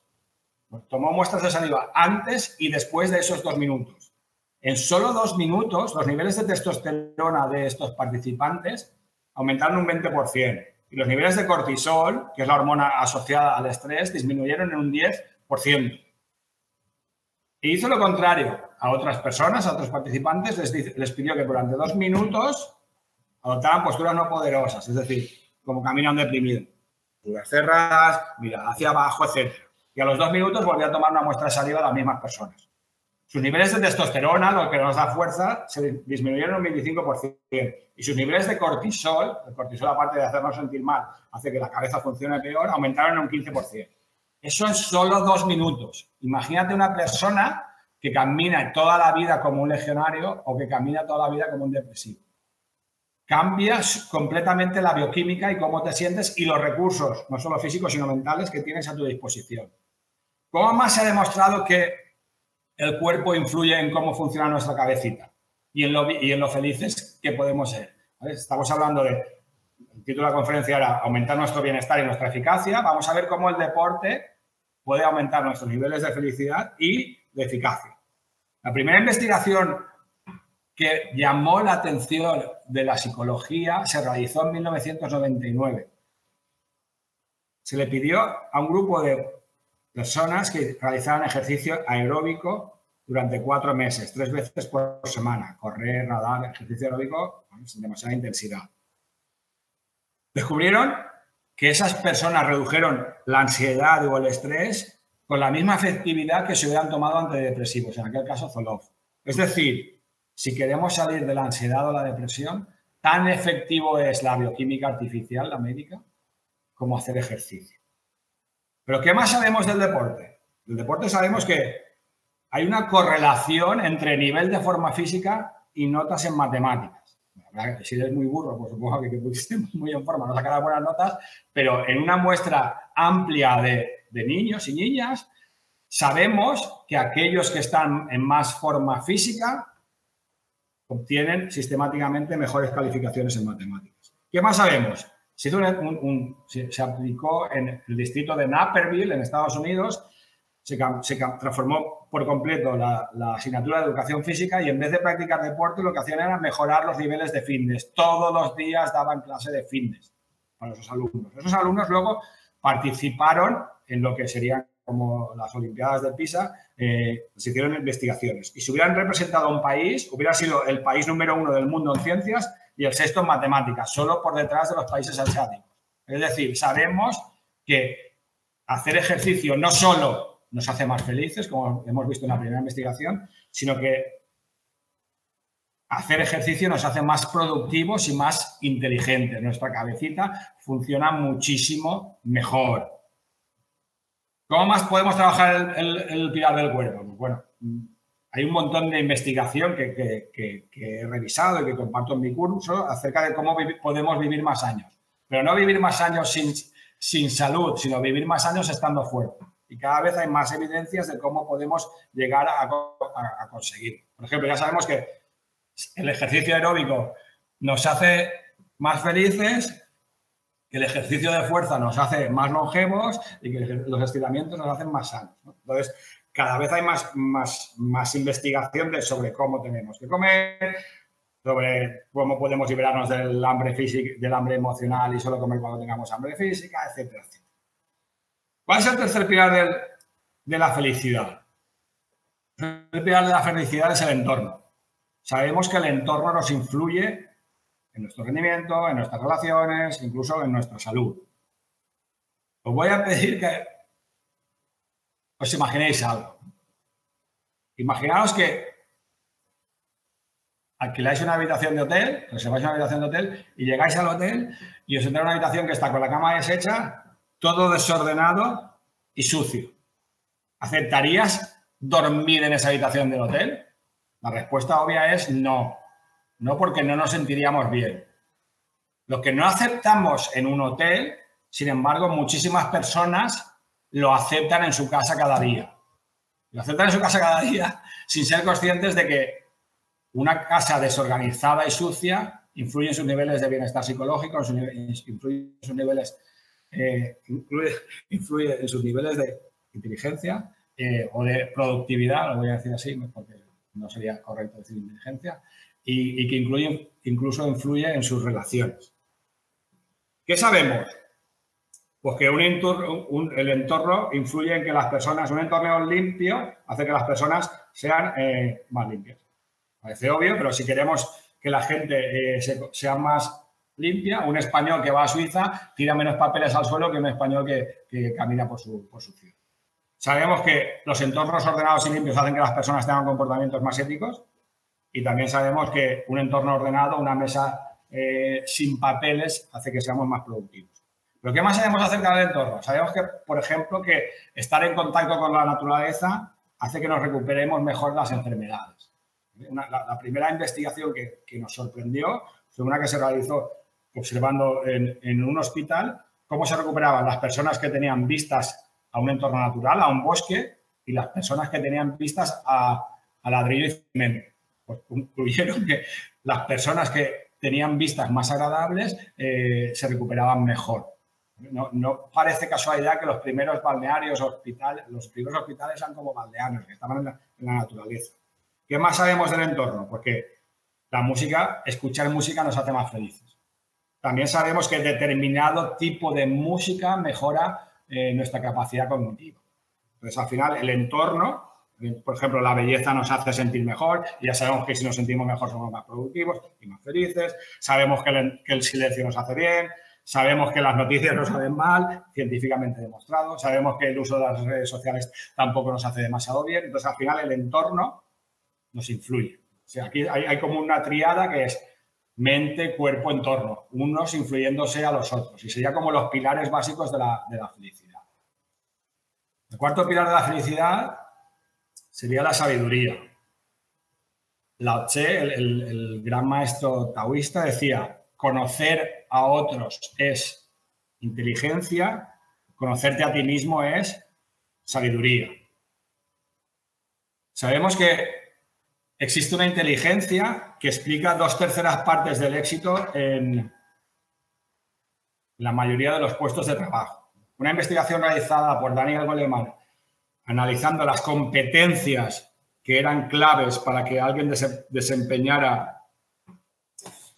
tomó muestras de saliva antes y después de esos dos minutos. En solo dos minutos, los niveles de testosterona de estos participantes aumentaron un 20% y los niveles de cortisol, que es la hormona asociada al estrés, disminuyeron en un 10%. Y hizo lo contrario a otras personas, a otros participantes, les, les pidió que durante dos minutos adoptaran posturas no poderosas, es decir, como camina un deprimido. Cerradas, mira hacia abajo, etc. Y a los dos minutos volví a tomar una muestra de saliva de las mismas personas. Sus niveles de testosterona, lo que nos da fuerza, se disminuyeron un 25%. Y sus niveles de cortisol, el cortisol aparte de hacernos sentir mal, hace que la cabeza funcione peor, aumentaron un 15%. Eso en solo dos minutos. Imagínate una persona que camina toda la vida como un legionario o que camina toda la vida como un depresivo cambias completamente la bioquímica y cómo te sientes y los recursos, no solo físicos, sino mentales, que tienes a tu disposición. ¿Cómo más se ha demostrado que el cuerpo influye en cómo funciona nuestra cabecita y en lo, felices que podemos ser? Estamos hablando de, el título de la conferencia era aumentar nuestro bienestar y nuestra eficacia. Vamos a ver cómo el deporte puede aumentar nuestros niveles de felicidad y de eficacia. La primera investigación que llamó la atención de la psicología se realizó en 1999. Se le pidió a un grupo de personas que realizaran ejercicio aeróbico durante cuatro meses, tres veces por semana, correr, nadar, ejercicio aeróbico sin demasiada intensidad. Descubrieron que esas personas redujeron la ansiedad o el estrés con la misma efectividad que se hubieran tomado antidepresivos, en aquel caso Zoloft. Es decir, si queremos salir de la ansiedad o la depresión, tan efectivo es la bioquímica artificial, la médica, como hacer ejercicio. Pero ¿qué más sabemos del deporte? Del deporte sabemos que hay una correlación entre nivel de forma física y notas en matemáticas. Si eres muy burro, pues supongo que, pusiste muy en forma, no sacarás buenas notas, pero en una muestra amplia de niños y niñas, sabemos que aquellos que están en más forma física obtienen sistemáticamente mejores calificaciones en matemáticas. ¿Qué más sabemos? Se, se, aplicó en el distrito de Naperville, en Estados Unidos, se, transformó por completo la, asignatura de educación física y en vez de practicar deporte lo que hacían era mejorar los niveles de fitness. Todos los días daban clase de fitness para esos alumnos. Esos alumnos luego participaron en lo que serían como las Olimpiadas de Pisa, eh, se hicieron investigaciones. Y si hubieran representado a un país, hubiera sido el país número uno del mundo en ciencias y el sexto en matemáticas, solo por detrás de los países asiáticos. Es decir, sabemos que hacer ejercicio no solo nos hace más felices, como hemos visto en la primera investigación, sino que hacer ejercicio nos hace más productivos y más inteligentes. Nuestra cabecita funciona muchísimo mejor. ¿Cómo más podemos trabajar el, pilar del cuerpo? Pues bueno, hay un montón de investigación que, he revisado y que comparto en mi curso acerca de cómo podemos vivir más años. Pero no vivir más años sin, salud, sino vivir más años estando fuerte. Y cada vez hay más evidencias de cómo podemos llegar a, a conseguir. Por ejemplo, ya sabemos que el ejercicio aeróbico nos hace más felices, que el ejercicio de fuerza nos hace más longevos y que los estiramientos nos hacen más sanos. Entonces, cada vez hay más, más, más investigación sobre cómo tenemos que comer, sobre cómo podemos liberarnos del hambre físico, del hambre emocional y solo comer cuando tengamos hambre física, etcétera. ¿Cuál es el tercer pilar de la felicidad? El pilar de la felicidad es el entorno. Sabemos que el entorno nos influye en nuestro rendimiento, en nuestras relaciones, incluso en nuestra salud. Os voy a pedir que os imaginéis algo. Imaginaos que alquiláis una habitación de hotel, reserváis una habitación de hotel y llegáis al hotel y os entra una habitación que está con la cama deshecha, todo desordenado y sucio. ¿Aceptarías dormir en esa habitación del hotel? La respuesta obvia es no no porque no nos sentiríamos bien. Lo que no aceptamos en un hotel, sin embargo, muchísimas personas lo aceptan en su casa cada día. Lo aceptan en su casa cada día <laughs> sin ser conscientes de que una casa desorganizada y sucia influye en sus niveles de bienestar psicológico, influye en sus niveles, eh, influye, en sus niveles de inteligencia eh, o de productividad, lo voy a decir así, porque no sería correcto decir inteligencia, y, que incluso influye en sus relaciones. ¿Qué sabemos? Pues que el entorno influye en que las personas, un entorno limpio hace que las personas sean eh, más limpias. Parece obvio, pero si queremos que la gente eh, sea más limpia, un español que va a Suiza tira menos papeles al suelo que un español que, camina por su, por su ciudad. Sabemos que los entornos ordenados y limpios hacen que las personas tengan comportamientos más éticos y también sabemos que un entorno ordenado, una mesa eh, sin papeles, hace que seamos más productivos. Pero ¿qué más sabemos acerca del entorno? Sabemos que, por ejemplo, que estar en contacto con la naturaleza hace que nos recuperemos mejor las enfermedades. la, primera investigación que, nos sorprendió fue una que se realizó observando en, un hospital cómo se recuperaban las personas que tenían vistas a un entorno natural, a un bosque, y las personas que tenían vistas a, a ladrillo y cemento pues <laughs> concluyeron que las personas que tenían vistas más agradables eh, se recuperaban mejor. No, parece casualidad que los primeros balnearios, hospitales, los primeros hospitales sean como balnearios, que estaban en la, naturaleza. ¿Qué más sabemos del entorno? Porque la música, escuchar música nos hace más felices. También sabemos que determinado tipo de música mejora eh, nuestra capacidad cognitiva. Entonces, al final, el entorno por ejemplo, la belleza nos hace sentir mejor ya sabemos que si nos sentimos mejor somos más productivos y más felices. Sabemos que el, silencio nos hace bien. Sabemos que las noticias nos saben mal, científicamente demostrado. Sabemos que el uso de las redes sociales tampoco nos hace demasiado bien. Entonces, al final, el entorno nos influye. Aquí hay, como una triada que es mente, cuerpo, entorno, unos influyéndose a los otros. Y sería como los pilares básicos de la felicidad. El cuarto pilar de la felicidad sería la sabiduría. Lao Tse, el, gran maestro taoísta, decía, conocer a otros es inteligencia, conocerte a ti mismo es sabiduría. Sabemos que existe una inteligencia que explica dos terceras partes del éxito en la mayoría de los puestos de trabajo. Una investigación realizada por Daniel Goleman analizando las competencias que eran claves para que alguien desempeñara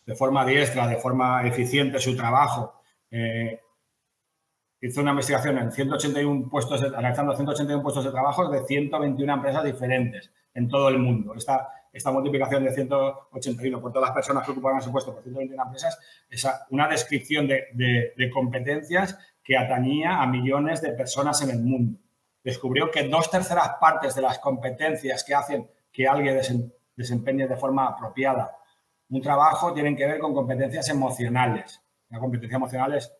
de forma diestra, de forma eficiente su trabajo. Eh, hizo una investigación en 181 puestos, analizando 181 puestos de trabajo de 121 empresas diferentes en todo el mundo. Esta, multiplicación de 181 por todas las personas que ocupaban ese puesto por 121 empresas es una descripción de, de competencias que atañía a millones de personas en el mundo descubrió que dos terceras partes de las competencias que hacen que alguien desempeñe de forma apropiada un trabajo tienen que ver con competencias emocionales. La competencia emocional es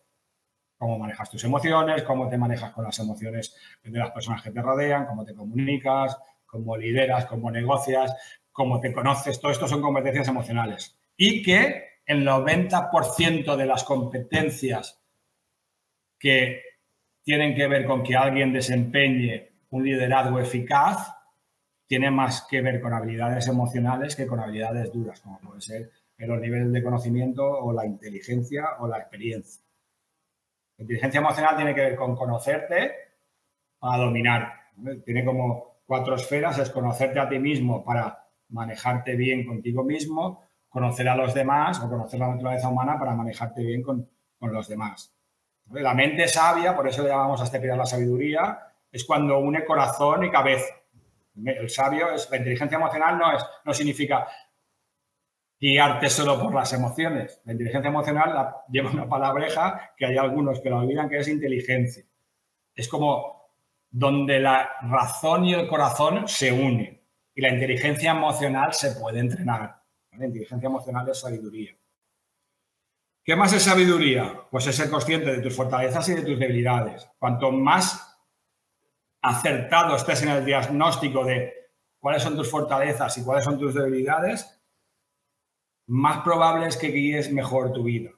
cómo manejas tus emociones, cómo te manejas con las emociones de las personas que te rodean, cómo te comunicas, cómo lideras, cómo negocias, cómo te conoces. Todo esto son competencias emocionales. Y que el 90% de las competencias que tienen que ver con que alguien desempeñe un liderazgo eficaz, tiene más que ver con habilidades emocionales que con habilidades duras, como puede ser los niveles de conocimiento o la inteligencia o la experiencia. La inteligencia emocional tiene que ver con conocerte para dominar. Tiene como cuatro esferas, es conocerte a ti mismo para manejarte bien contigo mismo, conocer a los demás o conocer la naturaleza humana para manejarte bien con los demás. La mente sabia, por eso le llamamos a este pilar la sabiduría, es cuando une corazón y cabeza. El sabio es, la inteligencia emocional no, es, no significa guiarte solo por las emociones. La inteligencia emocional lleva una palabreja que hay algunos que la olvidan, que es inteligencia. Es como donde la razón y el corazón se unen. Y la inteligencia emocional se puede entrenar. La inteligencia emocional es sabiduría. ¿Qué más es sabiduría? Pues es ser consciente de tus fortalezas y de tus debilidades. Cuanto más acertado estés en el diagnóstico de cuáles son tus fortalezas y cuáles son tus debilidades, más probable es que guíes mejor tu vida.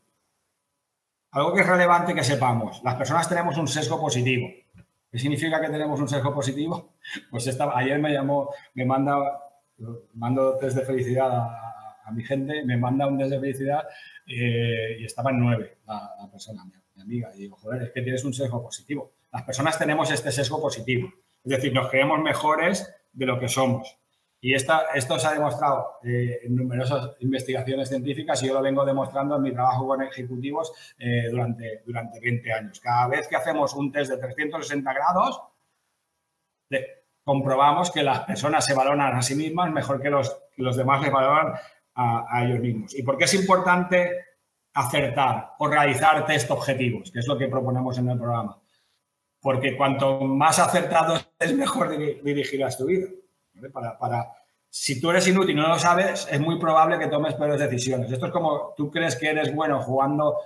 Algo que es relevante que sepamos, las personas tenemos un sesgo positivo. ¿Qué significa que tenemos un sesgo positivo? <laughs> Pues esta, ayer me llamó, me manda, mando test de felicidad a, mi gente, me manda un test de felicidad eh, y estaba en nueve la, persona, mi, amiga. Y digo, joder, es que tienes un sesgo positivo. Las personas tenemos este sesgo positivo. Es decir, nos creemos mejores de lo que somos. Y esta, esto se ha demostrado eh, en numerosas investigaciones científicas y yo lo vengo demostrando en mi trabajo con ejecutivos eh, durante, durante 20 años. Cada vez que hacemos un test de 360 grados, comprobamos que las personas se valoran a sí mismas mejor que los, que los demás les valoran a, ellos mismos. ¿Y por qué es importante acertar o realizar test objetivos? Que es lo que proponemos en el programa. Porque cuanto más acertado es mejor dirigirás tu vida. Para, para, si tú eres inútil y no lo sabes, es muy probable que tomes peores decisiones. Esto es como tú crees que eres bueno jugando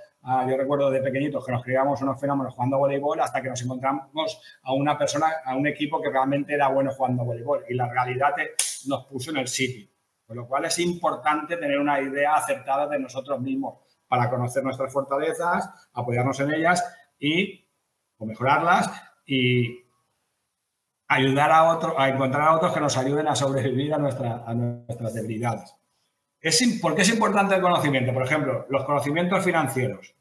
yo recuerdo de pequeñitos que nos creíamos unos fenómenos jugando voleibol hasta que nos encontramos a una persona, a un equipo que realmente era bueno jugando voleibol y la realidad nos puso en el sitio. Con lo cual es importante tener una idea acertada de nosotros mismos para conocer nuestras fortalezas, apoyarnos en ellas y o mejorarlas y ayudar a otros, a encontrar a otros que nos ayuden a sobrevivir a, nuestras debilidades. Es, ¿Por qué es importante el conocimiento? Por ejemplo, los conocimientos financieros.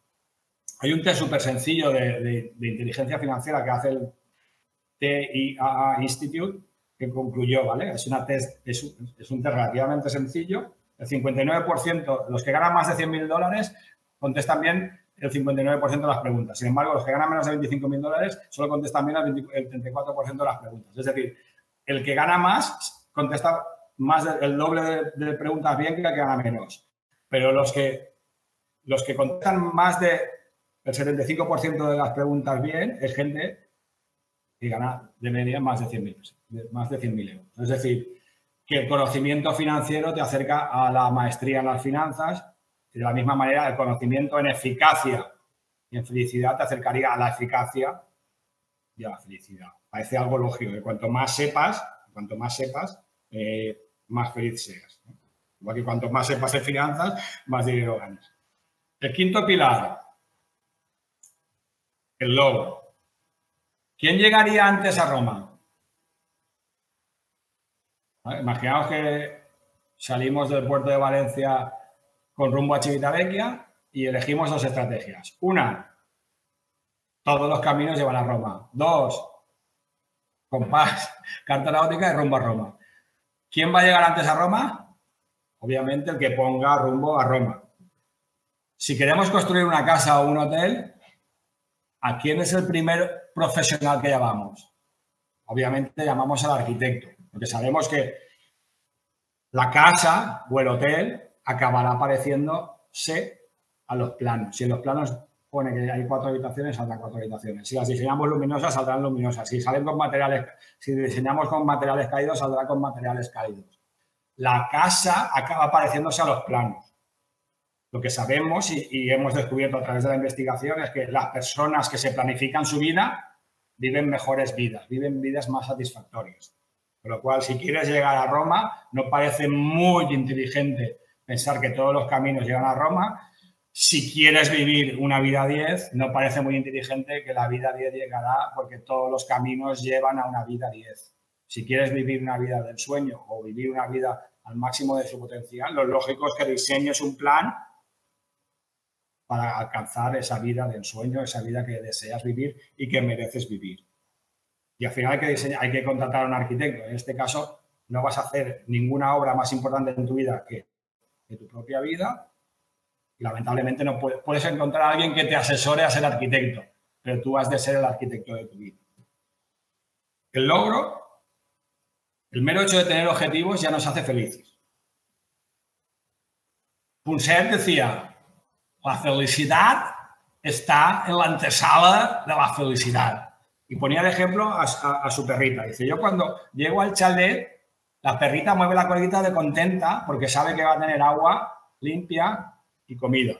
Hay un test súper sencillo de, de, inteligencia financiera que hace el TIAA Institute que concluyó, ¿vale? Es, una test, es, un, test relativamente sencillo. El 59%, los que ganan más de 100.000 dólares, contestan bien el 59% de las preguntas. Sin embargo, los que ganan menos de 25.000 dólares solo contestan bien el, 34% de las preguntas. Es decir, el que gana más contesta más del doble de, preguntas bien que el que gana menos. Pero los que, los que contestan más de el 75% de las preguntas bien es gente que gana de media más de 100.000 más de 100.000 euros. Es decir, que el conocimiento financiero te acerca a la maestría en las finanzas y de la misma manera el conocimiento en eficacia y en felicidad te acercaría a la eficacia y a la felicidad. Parece algo lógico, que cuanto más sepas, cuanto más sepas, eh, más feliz seas. Igual que cuanto más sepas de finanzas, más dinero ganas. El quinto pilar, el logro. ¿Quién llegaría antes a Roma? Imaginaos que salimos del puerto de Valencia con rumbo a Civitavecchia y elegimos dos estrategias. Una, todos los caminos llevan a Roma. Dos, compás, <laughs> carta náutica y rumbo a Roma. ¿Quién va a llegar antes a Roma? Obviamente el que ponga rumbo a Roma. Si queremos construir una casa o un hotel, ¿a quién es el primer profesional que llamamos? Obviamente llamamos al arquitecto, porque sabemos que la casa o el hotel acabará pareciéndose a los planos. Si en los planos pone que hay cuatro habitaciones, saldrán cuatro habitaciones. Si las diseñamos luminosas, saldrán luminosas. Si salen con materiales, si diseñamos con materiales caídos, saldrá con materiales caídos. La casa acaba pareciéndose a los planos. Lo que sabemos y, hemos descubierto a través de la investigación es que las personas que se planifican su vida viven mejores vidas, viven vidas más satisfactorias. Con lo cual, si quieres llegar a Roma, no parece muy inteligente pensar que todos los caminos llegan a Roma. Si quieres vivir una vida 10, no parece muy inteligente que la vida 10 llegará porque todos los caminos llevan a una vida 10. Si quieres vivir una vida del sueño o vivir una vida al máximo de su potencial, lo lógico es que diseñes un plan para alcanzar esa vida del sueño, esa vida que deseas vivir y que mereces vivir. Y al final hay que, diseñar, hay que contratar a un arquitecto. En este caso, no vas a hacer ninguna obra más importante en tu vida que de tu propia vida. Y lamentablemente no puedes, encontrar a alguien que te asesore a ser arquitecto, pero tú has de ser el arquitecto de tu vida. El logro, el mero hecho de tener objetivos ya nos hace felices. Punset decía, la felicidad está en la antesala de la felicidad. Y ponía el ejemplo a, su perrita. Dice, yo cuando llego al chalet, la perrita mueve la colita de contenta porque sabe que va a tener agua limpia y comida.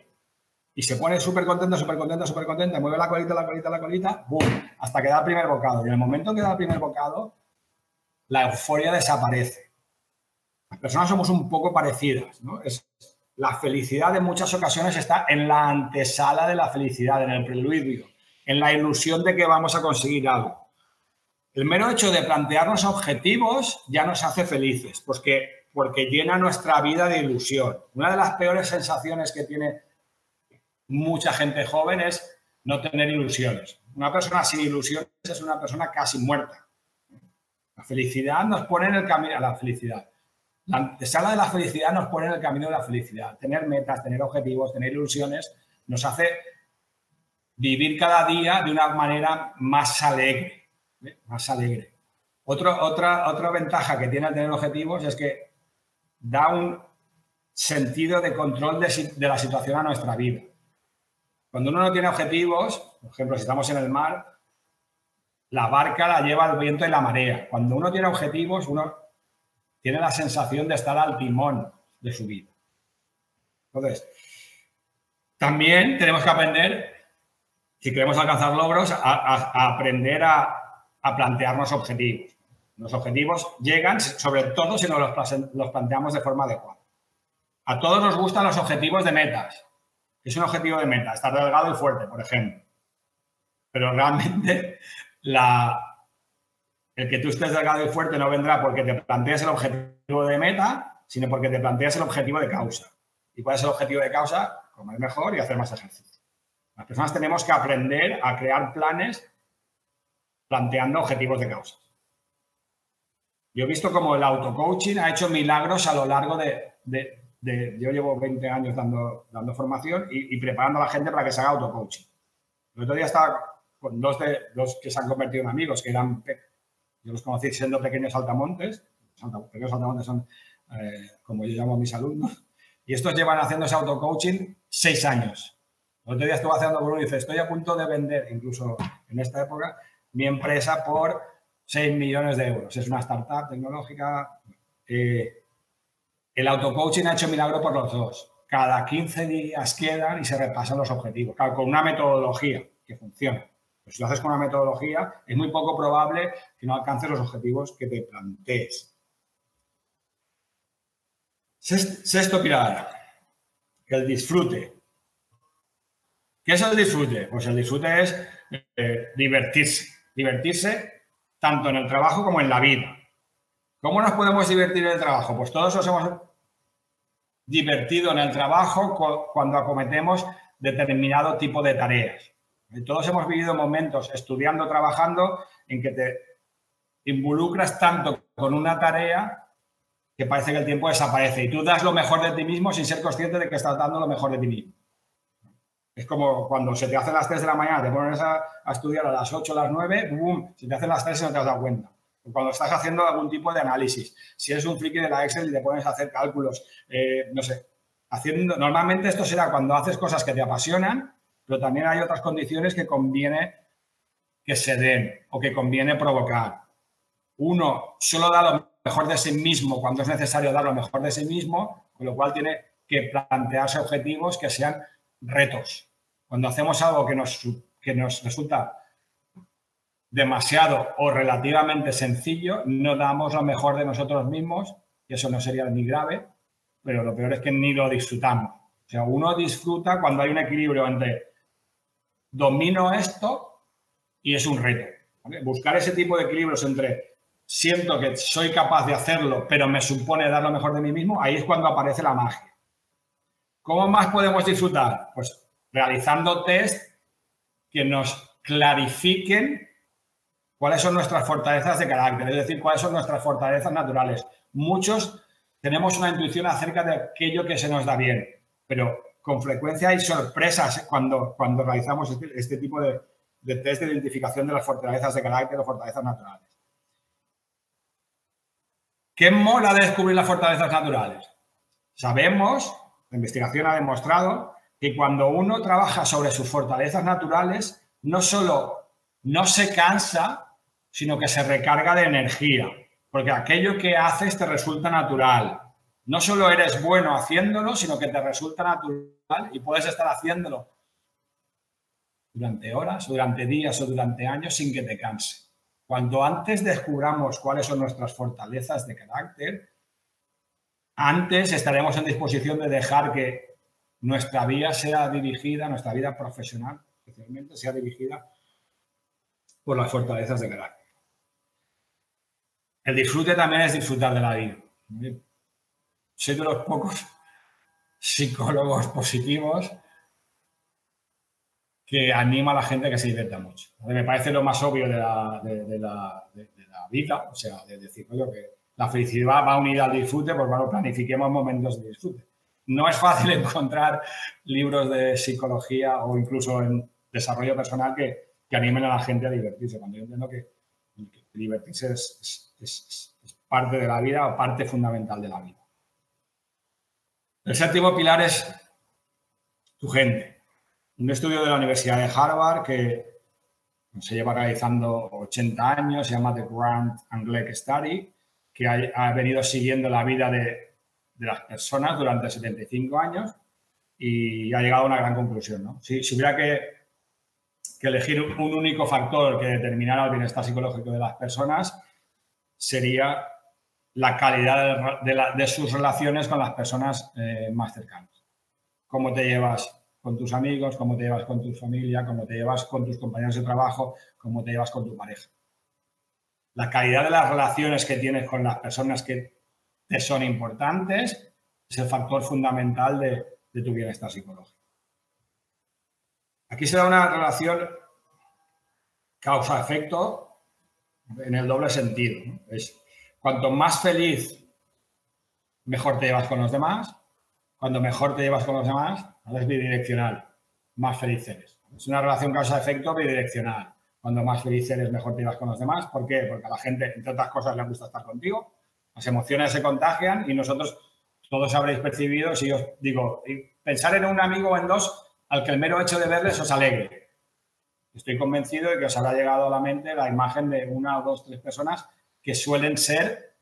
Y se pone súper contenta, súper contenta, súper contenta, mueve la colita, la colita, la colita, ¡boom! Hasta que da el primer bocado. Y en el momento que da el primer bocado, la euforia desaparece. Las personas somos un poco parecidas, ¿no? Es, la felicidad en muchas ocasiones está en la antesala de la felicidad, en el preludio, en la ilusión de que vamos a conseguir algo. El mero hecho de plantearnos objetivos ya nos hace felices, porque, porque llena nuestra vida de ilusión. Una de las peores sensaciones que tiene mucha gente joven es no tener ilusiones. Una persona sin ilusiones es una persona casi muerta. La felicidad nos pone en el camino a la felicidad. La antesala de la felicidad nos pone en el camino de la felicidad. Tener metas, tener objetivos, tener ilusiones, nos hace vivir cada día de una manera más alegre. Más alegre. otra, otra ventaja que tiene tener objetivos es que da un sentido de control de, de la situación a nuestra vida. Cuando uno no tiene objetivos, por ejemplo, si estamos en el mar, la barca la lleva el viento y la marea. Cuando uno tiene objetivos, uno tiene la sensación de estar al timón de su vida. Entonces, también tenemos que aprender, si queremos alcanzar logros, a, aprender a, plantearnos objetivos. Los objetivos llegan, sobre todo si nos los, planteamos de forma adecuada. A todos nos gustan los objetivos de metas. Es un objetivo de meta, estar delgado y fuerte, por ejemplo. Pero realmente la, el que tú estés delgado y fuerte no vendrá porque te planteas el objetivo de meta, sino porque te planteas el objetivo de causa. ¿Y cuál es el objetivo de causa? Comer mejor y hacer más ejercicio. Las personas tenemos que aprender a crear planes planteando objetivos de causa. Yo he visto como el auto-coaching ha hecho milagros a lo largo de, yo llevo 20 años dando, dando formación y, preparando a la gente para que se haga auto-coaching. El otro día estaba con dos, de, dos que se han convertido en amigos, que eran yo los conocí siendo pequeños saltamontes. pequeños saltamontes son eh, como yo llamo a mis alumnos. Y estos llevan haciendo ese auto-coaching seis años. Otro día estuve haciendo con uno y dice, estoy a punto de vender, incluso en esta época, mi empresa por 6 millones de euros. Es una startup tecnológica. Eh, el autocoaching ha hecho milagro por los dos. Cada 15 días quedan y se repasan los objetivos. Claro, con una metodología que funciona. Si lo haces con una metodología, es muy poco probable que no alcances los objetivos que te plantees. Sexto pilar, el disfrute. ¿Qué es el disfrute? Pues el disfrute es eh, divertirse. Divertirse tanto en el trabajo como en la vida. ¿Cómo nos podemos divertir en el trabajo? Pues todos nos hemos divertido en el trabajo cuando acometemos determinado tipo de tareas. Todos hemos vivido momentos estudiando, trabajando, en que te involucras tanto con una tarea que parece que el tiempo desaparece y tú das lo mejor de ti mismo sin ser consciente de que estás dando lo mejor de ti mismo. Es como cuando se te hacen las 3 de la mañana, te pones a, estudiar a las 8 o las 9, ¡boom! Se te hacen las 3 y no te has dado cuenta. Cuando estás haciendo algún tipo de análisis, si eres un friki de la Excel y te pones a hacer cálculos, eh, no sé, haciendo, normalmente esto será cuando haces cosas que te apasionan, pero también hay otras condiciones que conviene que se den o que conviene provocar. Uno solo da lo mejor de sí mismo cuando es necesario dar lo mejor de sí mismo, con lo cual tiene que plantearse objetivos que sean retos. Cuando hacemos algo que nos, que nos resulta demasiado o relativamente sencillo, no damos lo mejor de nosotros mismos, y eso no sería ni grave, pero lo peor es que ni lo disfrutamos. O sea, uno disfruta cuando hay un equilibrio entre domino esto y es un reto. Buscar ese tipo de equilibrios entre siento que soy capaz de hacerlo, pero me supone dar lo mejor de mí mismo, ahí es cuando aparece la magia. ¿Cómo más podemos disfrutar? Pues realizando test que nos clarifiquen cuáles son nuestras fortalezas de carácter, es decir, cuáles son nuestras fortalezas naturales. Muchos tenemos una intuición acerca de aquello que se nos da bien, pero con frecuencia hay sorpresas cuando, cuando realizamos este, este tipo de, test de identificación de las fortalezas de carácter o fortalezas naturales. ¿Qué mola de descubrir las fortalezas naturales? Sabemos, la investigación ha demostrado, que cuando uno trabaja sobre sus fortalezas naturales, no solo no se cansa, sino que se recarga de energía, porque aquello que haces te resulta natural. No solo eres bueno haciéndolo, sino que te resulta natural y puedes estar haciéndolo durante horas, durante días o durante años sin que te canse. Cuanto antes descubramos cuáles son nuestras fortalezas de carácter, antes estaremos en disposición de dejar que nuestra vida sea dirigida, nuestra vida profesional especialmente, sea dirigida por las fortalezas de carácter. El disfrute también es disfrutar de la vida. Soy de los pocos psicólogos positivos que anima a la gente a que se divierta mucho. Me parece lo más obvio de la, vida, o sea, de decir, que la felicidad va unida al disfrute, pues bueno, planifiquemos momentos de disfrute. No es fácil <laughs> encontrar libros de psicología o incluso en desarrollo personal que, animen a la gente a divertirse, cuando yo entiendo que, divertirse es parte de la vida o parte fundamental de la vida. El séptimo pilar es tu gente un estudio de la Universidad de Harvard que se lleva realizando 80 años, se llama The Grant and Study, que ha, venido siguiendo la vida de, las personas durante 75 años y ha llegado a una gran conclusión. Si, hubiera que, elegir un único factor que determinara el bienestar psicológico de las personas, sería la calidad de, sus relaciones con las personas eh, más cercanas. Cómo te llevas con tus amigos, cómo te llevas con tu familia, cómo te llevas con tus compañeros de trabajo, cómo te llevas con tu pareja. La calidad de las relaciones que tienes con las personas que te son importantes es el factor fundamental de, tu bienestar psicológico. Aquí se da una relación causa-efecto en el doble sentido. Es cuanto más feliz, mejor te llevas con los demás. Cuando mejor te llevas con los demás, es bidireccional, más feliz eres. Es una relación causa-efecto bidireccional. Cuando más feliz eres, mejor te ibas con los demás. ¿Por qué? Porque a la gente, entre otras cosas, le gusta estar contigo. Las emociones se contagian y nosotros todos habréis percibido, si os digo, pensar en un amigo o en dos, al que el mero hecho de verles os alegre. Estoy convencido de que os habrá llegado a la mente la imagen de una o dos, tres personas que suelen ser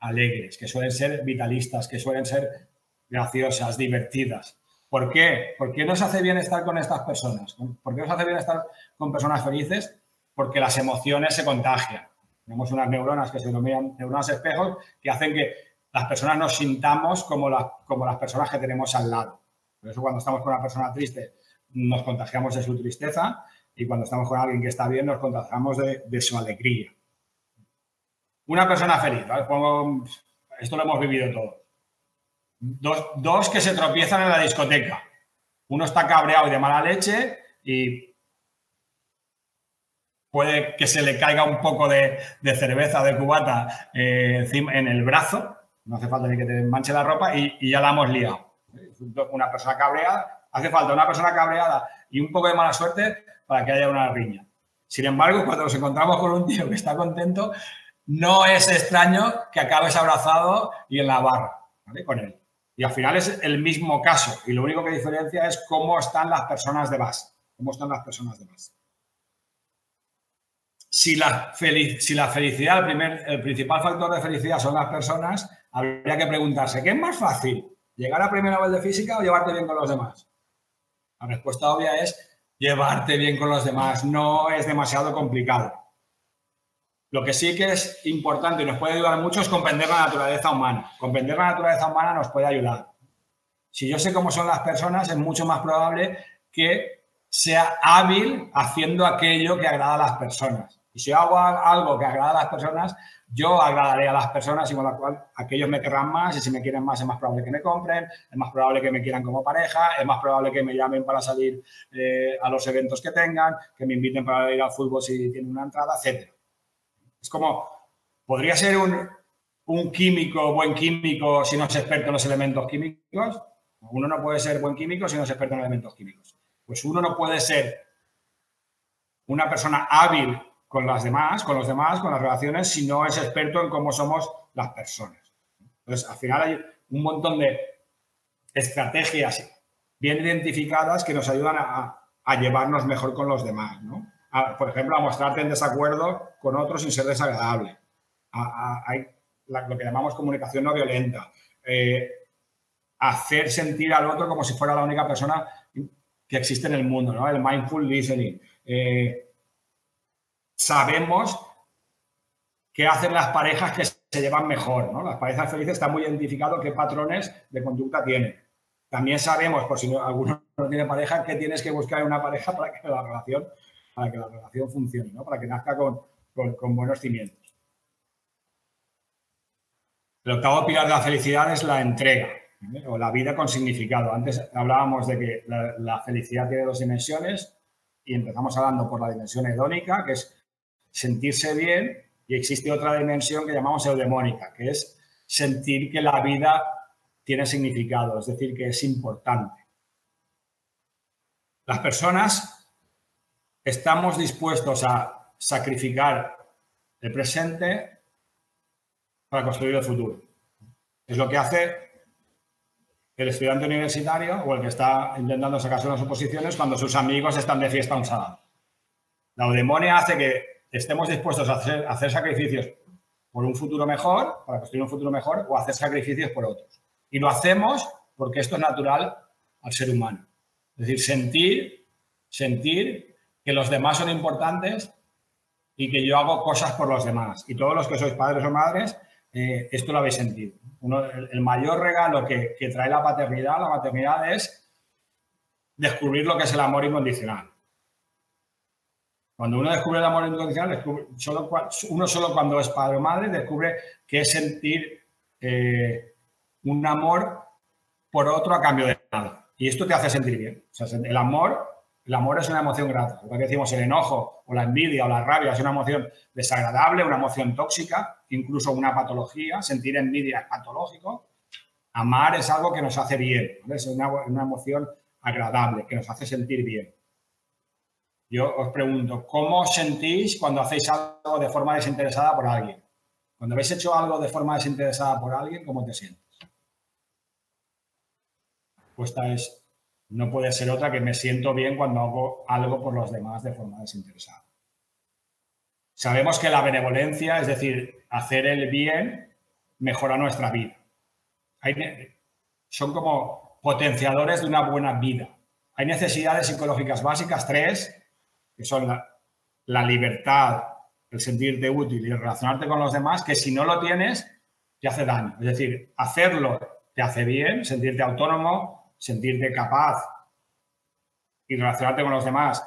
alegres, que suelen ser vitalistas, que suelen ser graciosas, divertidas. ¿Por qué? ¿Por qué nos hace bien estar con estas personas? ¿Por qué nos hace bien estar con personas felices? Porque las emociones se contagian. Tenemos unas neuronas que se denominan neuronas espejos que hacen que las personas nos sintamos como, como las personas que tenemos al lado. Por eso cuando estamos con una persona triste nos contagiamos de su tristeza y cuando estamos con alguien que está bien nos contagiamos de, su alegría. Una persona feliz, esto lo hemos vivido todos. Dos, dos, que se tropiezan en la discoteca. Uno está cabreado y de mala leche y puede que se le caiga un poco de, cerveza, de cubata eh, en el brazo. No hace falta ni que te manche la ropa y, ya la hemos liado. Una persona cabreada, hace falta una persona cabreada y un poco de mala suerte para que haya una riña. Sin embargo, cuando nos encontramos con un tío que está contento, no es extraño que acabes abrazado y en la barra con él. Y al final es el mismo caso. Y lo único que diferencia es cómo están las personas de base. Cómo están las personas de. Si la, felicidad, el, el principal factor de felicidad son las personas, habría que preguntarse, ¿qué es más fácil? ¿Llegar a primer nivel de física o llevarte bien con los demás? La respuesta obvia es llevarte bien con los demás. No es demasiado complicado. Lo que sí que es importante y nos puede ayudar mucho es comprender la naturaleza humana. Comprender la naturaleza humana nos puede ayudar. Si yo sé cómo son las personas, es mucho más probable que sea hábil haciendo aquello que agrada a las personas. Y si hago algo que agrada a las personas, yo agradaré a las personas y con lo cual aquellos me querrán más y si me quieren más es más probable que me compren, es más probable que me quieran como pareja, es más probable que me llamen para salir eh, a los eventos que tengan, que me inviten para ir al fútbol si tienen una entrada, etcétera. Es como, podría ser un, químico, buen químico, si no es experto en los elementos químicos. Uno no puede ser buen químico si no es experto en elementos químicos. Pues uno no puede ser una persona hábil con las demás, con los demás, con las relaciones, si no es experto en cómo somos las personas. Entonces, al final hay un montón de estrategias bien identificadas que nos ayudan a, a llevarnos mejor con los demás, ¿no? Por ejemplo, a mostrarte en desacuerdo con otros sin ser desagradable. hay lo que llamamos comunicación no violenta. Eh, hacer sentir al otro como si fuera la única persona que existe en el mundo, ¿no? El mindful listening. Eh, sabemos qué hacen las parejas que se llevan mejor, ¿no? Las parejas felices están muy identificados qué patrones de conducta tienen. También sabemos, por si alguno no tiene pareja, que tienes que buscar una pareja para que la relación para que la relación funcione, ¿no? para que nazca con, buenos cimientos. El octavo pilar de la felicidad es la entrega o la vida con significado. Antes hablábamos de que la, felicidad tiene dos dimensiones y empezamos hablando por la dimensión hedónica, que es sentirse bien, y existe otra dimensión que llamamos eudemónica, que es sentir que la vida tiene significado, es decir, que es importante. Las personas estamos dispuestos a sacrificar el presente para construir el futuro. Es lo que hace el estudiante universitario o el que está intentando sacarse unas oposiciones cuando sus amigos están de fiesta un sábado. La eudemonia hace que estemos dispuestos a hacer, a hacer sacrificios por un futuro mejor, para construir un futuro mejor, o hacer sacrificios por otros. Y lo hacemos porque esto es natural al ser humano. Es decir, sentir, sentir que los demás son importantes y que yo hago cosas por los demás. Y todos los que sois padres o madres, eh, esto lo habéis sentido. el, mayor regalo que, trae la paternidad, la maternidad, es descubrir lo que es el amor incondicional. Cuando uno descubre el amor incondicional, solo, uno solo cuando es padre o madre descubre que es sentir eh, un amor por otro a cambio de nada. Y esto te hace sentir bien. el amor el amor es una emoción grata. Lo que decimos, el enojo o la envidia o la rabia es una emoción desagradable, una emoción tóxica, incluso una patología. Sentir envidia es patológico. Amar es algo que nos hace bien, es una, emoción agradable, que nos hace sentir bien. Yo os pregunto, ¿cómo sentís cuando hacéis algo de forma desinteresada por alguien? Cuando habéis hecho algo de forma desinteresada por alguien, ¿cómo te sientes? La respuesta es no puede ser otra que me siento bien cuando hago algo por los demás de forma desinteresada. Sabemos que la benevolencia, es decir, hacer el bien, mejora nuestra vida. son como potenciadores de una buena vida. Hay necesidades psicológicas básicas, tres, que son la, la libertad, el sentirte útil y relacionarte con los demás, que si no lo tienes, te hace daño. Es decir, hacerlo te hace bien, sentirte autónomo, sentirte capaz y relacionarte con los demás.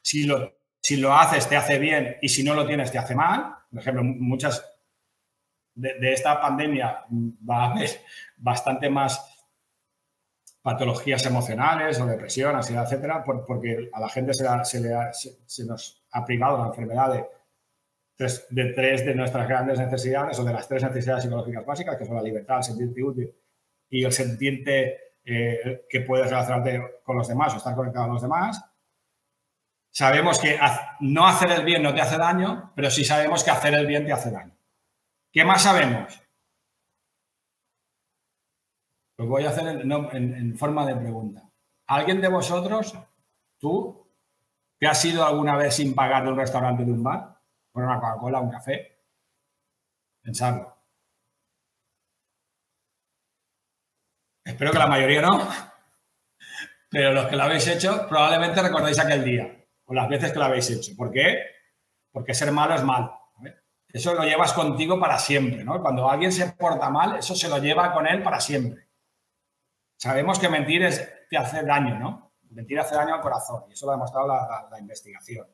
Si lo, si lo haces, te hace bien y si no lo tienes, te hace mal. Por ejemplo, muchas de, esta pandemia va a haber bastante más patologías emocionales o depresión, ansiedad, etcétera, porque a la gente se, se nos ha privado la enfermedad de de tres de nuestras grandes necesidades o de las tres necesidades psicológicas básicas, que son la libertad, el sentirte útil y el sentirte eh, que puedes relacionarte con los demás o estar conectado a los demás. Sabemos que no hacer el bien no te hace daño, pero sí sabemos que hacer el bien te hace daño. ¿Qué más sabemos? Lo voy a hacer en, forma de pregunta. ¿Alguien de vosotros, tú, te has ido alguna vez sin pagar de un restaurante de un bar? Por una Coca-Cola, un café. Pensarlo. Espero que la mayoría no. Pero los que lo habéis hecho, probablemente recordáis aquel día o las veces que lo habéis hecho. ¿Por qué? Porque ser malo es malo. Eso lo llevas contigo para siempre. ¿no? Cuando alguien se porta mal, eso se lo lleva con él para siempre. Sabemos que mentir te hace daño, ¿no? Mentir hace daño al corazón y eso lo ha demostrado la investigación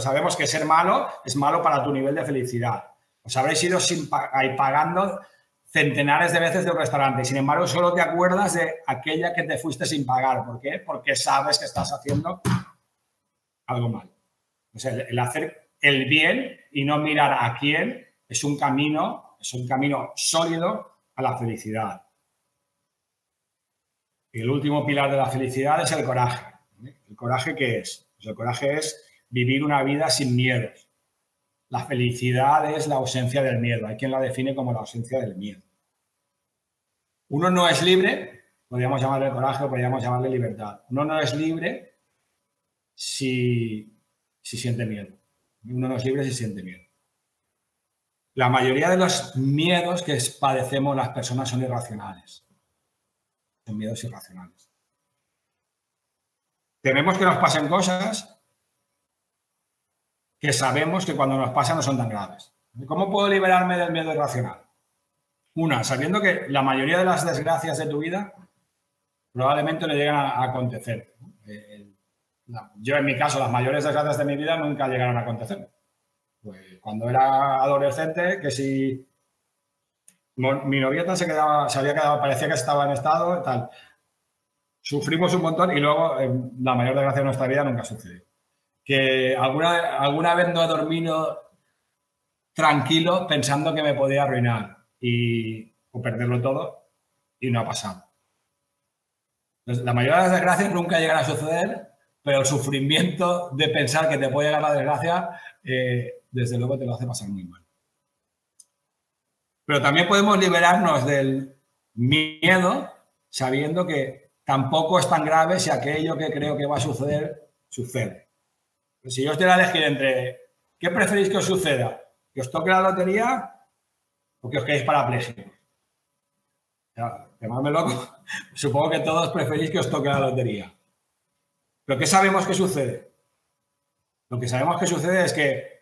sabemos que ser malo es malo para tu nivel de felicidad. Os habréis ido sin pagando centenares de veces de un restaurante. Sin embargo, solo te acuerdas de aquella que te fuiste sin pagar. ¿Por qué? Porque sabes que estás haciendo algo mal. el, hacer el bien y no mirar a quién es un camino, es un camino sólido a la felicidad. Y el último pilar de la felicidad es el coraje. ¿El coraje qué es? Pues el coraje es vivir una vida sin miedos. La felicidad es la ausencia del miedo. Hay quien la define como la ausencia del miedo. Uno no es libre, podríamos llamarle coraje o podríamos llamarle libertad. Uno no es libre si, si siente miedo. Uno no es libre si siente miedo. La mayoría de los miedos que padecemos las personas son irracionales. Son miedos irracionales. Tememos que nos pasen cosas que sabemos que cuando nos pasa no son tan graves. ¿Cómo puedo liberarme del miedo irracional? Una, sabiendo que la mayoría de las desgracias de tu vida probablemente le llegan a, acontecer. Eh, yo, en mi caso, las mayores desgracias de mi vida nunca llegaron a acontecer. Pues cuando era adolescente, que si mi novieta se, quedaba, se había quedado, parecía que estaba en estado, tal. Sufrimos un montón y luego eh, la mayor desgracia de nuestra vida nunca sucedió que alguna, alguna vez no he dormido tranquilo pensando que me podía arruinar y, o perderlo todo y no ha pasado. la mayoría de las desgracias nunca llegan a suceder, pero el sufrimiento de pensar que te puede llegar la desgracia, eh, desde luego te lo hace pasar muy mal. Pero también podemos liberarnos del miedo sabiendo que tampoco es tan grave si aquello que creo que va a suceder sucede. Si yo os diera a elegir entre qué preferís que os suceda, que os toque la lotería o que os quedéis parapléjicos. Llamadme loco. <laughs> Supongo que todos preferís que os toque la lotería. Pero ¿qué sabemos que sucede? Lo que sabemos que sucede es que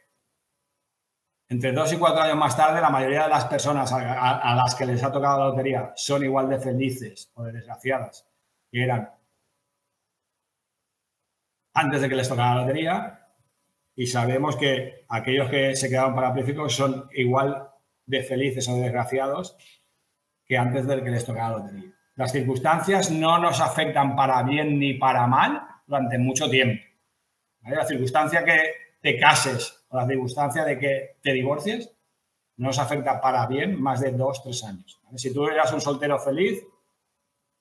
entre dos y cuatro años más tarde, la mayoría de las personas a, las que les ha tocado la lotería son igual de felices o de desgraciadas que eran antes de que les tocara la lotería y sabemos que aquellos que se quedaron parapléjicos son igual de felices o desgraciados que antes de que les tocara la lotería. Las circunstancias no nos afectan para bien ni para mal durante mucho tiempo. La circunstancia que te cases o la circunstancia de que te divorcies no nos afecta para bien más de dos, tres años. Si tú eras un soltero feliz,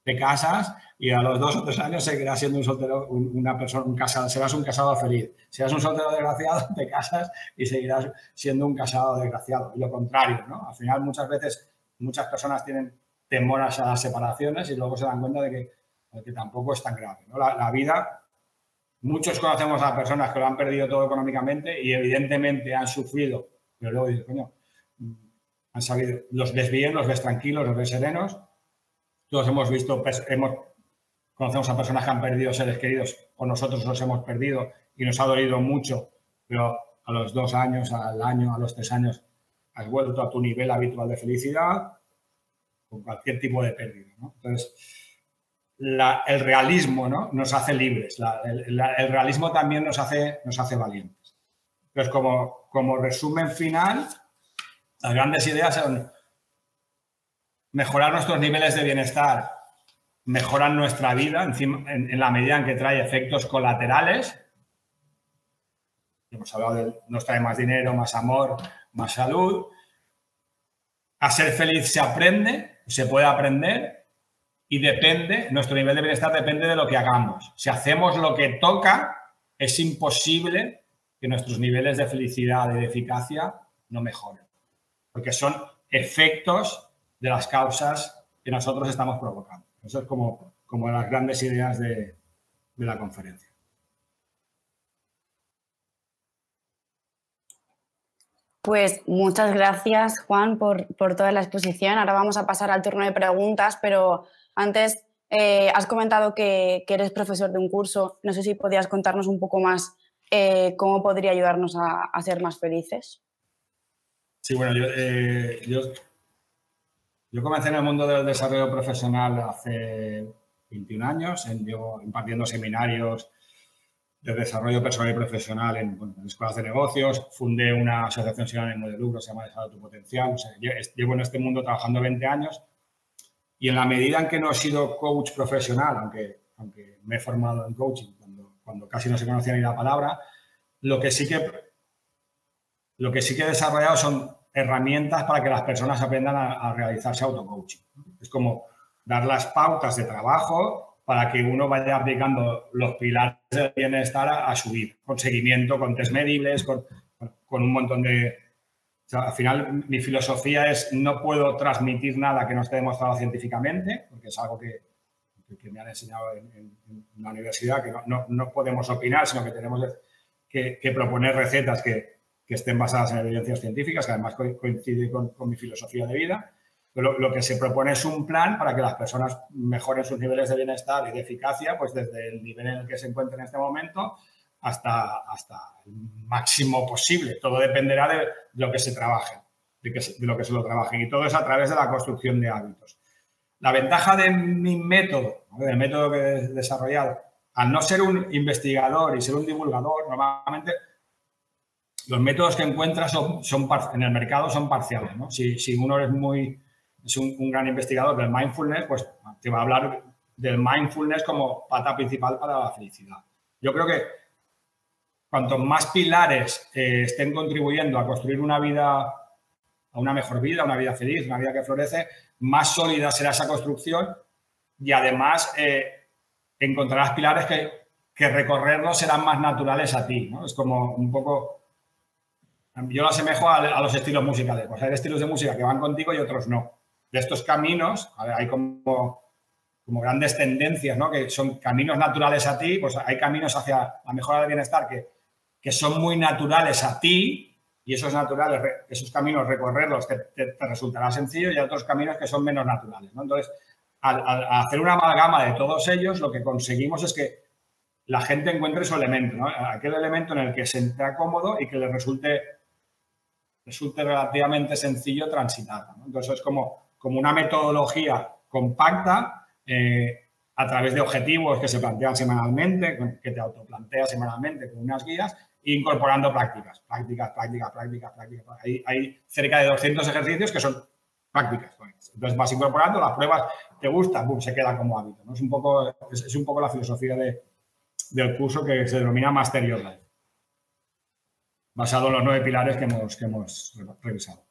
te casas y a los dos o tres años seguirás siendo un soltero, una persona, un casado, serás un casado feliz. Si eres un soltero desgraciado, <laughs> te casas y seguirás siendo un casado desgraciado. Y lo contrario, ¿no? Al final muchas veces muchas personas tienen temor a las separaciones y luego se dan cuenta de que que tampoco es tan grave. La, vida, muchos conocemos a personas que lo han perdido todo económicamente y evidentemente han sufrido, pero luego dices, coño, han sabido, los ves bien, los ves tranquilos, los ves serenos. Todos hemos visto, hemos, conocemos a personas que han perdido seres queridos o nosotros los hemos perdido y nos ha dolido mucho, pero a los dos años, al año, a los tres años, has vuelto a tu nivel habitual de felicidad con cualquier tipo de pérdida. Entonces, el realismo ¿no? nos hace libres, el, realismo también nos hace, nos hace valientes. Entonces, como, como resumen final, las grandes ideas son mejorar nuestros niveles de bienestar, mejorar nuestra vida en, la medida en que trae efectos colaterales. Hemos hablado de nos trae más dinero, más amor, más salud. A ser feliz se aprende, se puede aprender y depende, nuestro nivel de bienestar depende de lo que hagamos. Si hacemos lo que toca, es imposible que nuestros niveles de felicidad y de eficacia no mejoren, porque son efectos de las causas que nosotros estamos provocando. Eso es como, como las grandes ideas de, de la conferencia. Pues muchas gracias, Juan, por, por, toda la exposición. Ahora vamos a pasar al turno de preguntas, pero antes eh, has comentado que, eres profesor de un curso. No sé si podías contarnos un poco más eh, cómo podría ayudarnos a, ser más felices. Sí, bueno, eh, yo, yo, comencé en el mundo del desarrollo profesional hace 21 años, en, impartiendo seminarios de desarrollo personal y profesional en, escuelas de negocios. Fundé una asociación sin ánimo de lucro, se llama Desarrollo tu Potencial. llevo en este mundo trabajando 20 años y en la medida en que no he sido coach profesional, aunque, aunque me he formado en coaching cuando, cuando casi no se conocía ni la palabra, lo que sí que, lo que, sí que he desarrollado son herramientas para que las personas aprendan a, realizarse auto-coaching. Es como dar las pautas de trabajo para que uno vaya aplicando los pilares del bienestar a, a su vida, con seguimiento, con test medibles, con, con un montón de, al final, mi filosofía es no puedo transmitir nada que no esté demostrado científicamente, porque es algo que, me han enseñado en, la universidad, que no, podemos opinar, sino que tenemos que, proponer recetas que, estén basadas en evidencias científicas, que además coincide con, mi filosofía de vida. Lo, que se propone es un plan para que las personas mejoren sus niveles de bienestar y de eficacia, pues desde el nivel en el que se encuentran en este momento hasta, hasta el máximo posible. Todo dependerá de lo que se trabaje, de, que de lo que se lo trabajen. Y todo es a través de la construcción de hábitos. La ventaja de mi método, del método que he desarrollado, al no ser un investigador y ser un divulgador, normalmente los métodos que encuentras son, en el mercado son parciales. Si, uno es, muy, es un, gran investigador del mindfulness, pues te va a hablar del mindfulness como pata principal para la felicidad. Yo creo que cuanto más pilares eh, estén contribuyendo a construir una vida, a una mejor vida, una vida feliz, una vida que florece, más sólida será esa construcción y además eh, encontrarás pilares que recorrerlos serán más naturales a ti. Es como un poco, yo lo asemejo a, los estilos musicales. Pues hay estilos de música que van contigo y otros no. De estos caminos, hay como grandes tendencias, ¿no? que son caminos naturales a ti, pues hay caminos hacia la mejora del bienestar que son muy naturales a ti y esos naturales, esos caminos recorrerlos te, te, resultará sencillo y hay otros caminos que son menos naturales. Entonces, al, hacer una amalgama de todos ellos, lo que conseguimos es que la gente encuentre su elemento, aquel elemento en el que se entra cómodo y que le resulte, resulte relativamente sencillo transitar. Entonces, es como, como una metodología compacta eh, a través de objetivos que se plantean semanalmente, que te autoplanteas semanalmente con unas guías incorporando prácticas, prácticas, prácticas, prácticas, prácticas. Hay, hay cerca de 200 ejercicios que son prácticas. Entonces vas incorporando, las pruebas te gustan, se queda como hábito. ¿no? Es, un poco, es, un poco la filosofía de, del curso que se denomina Master Your Life, basado en los nueve pilares que hemos, que hemos revisado.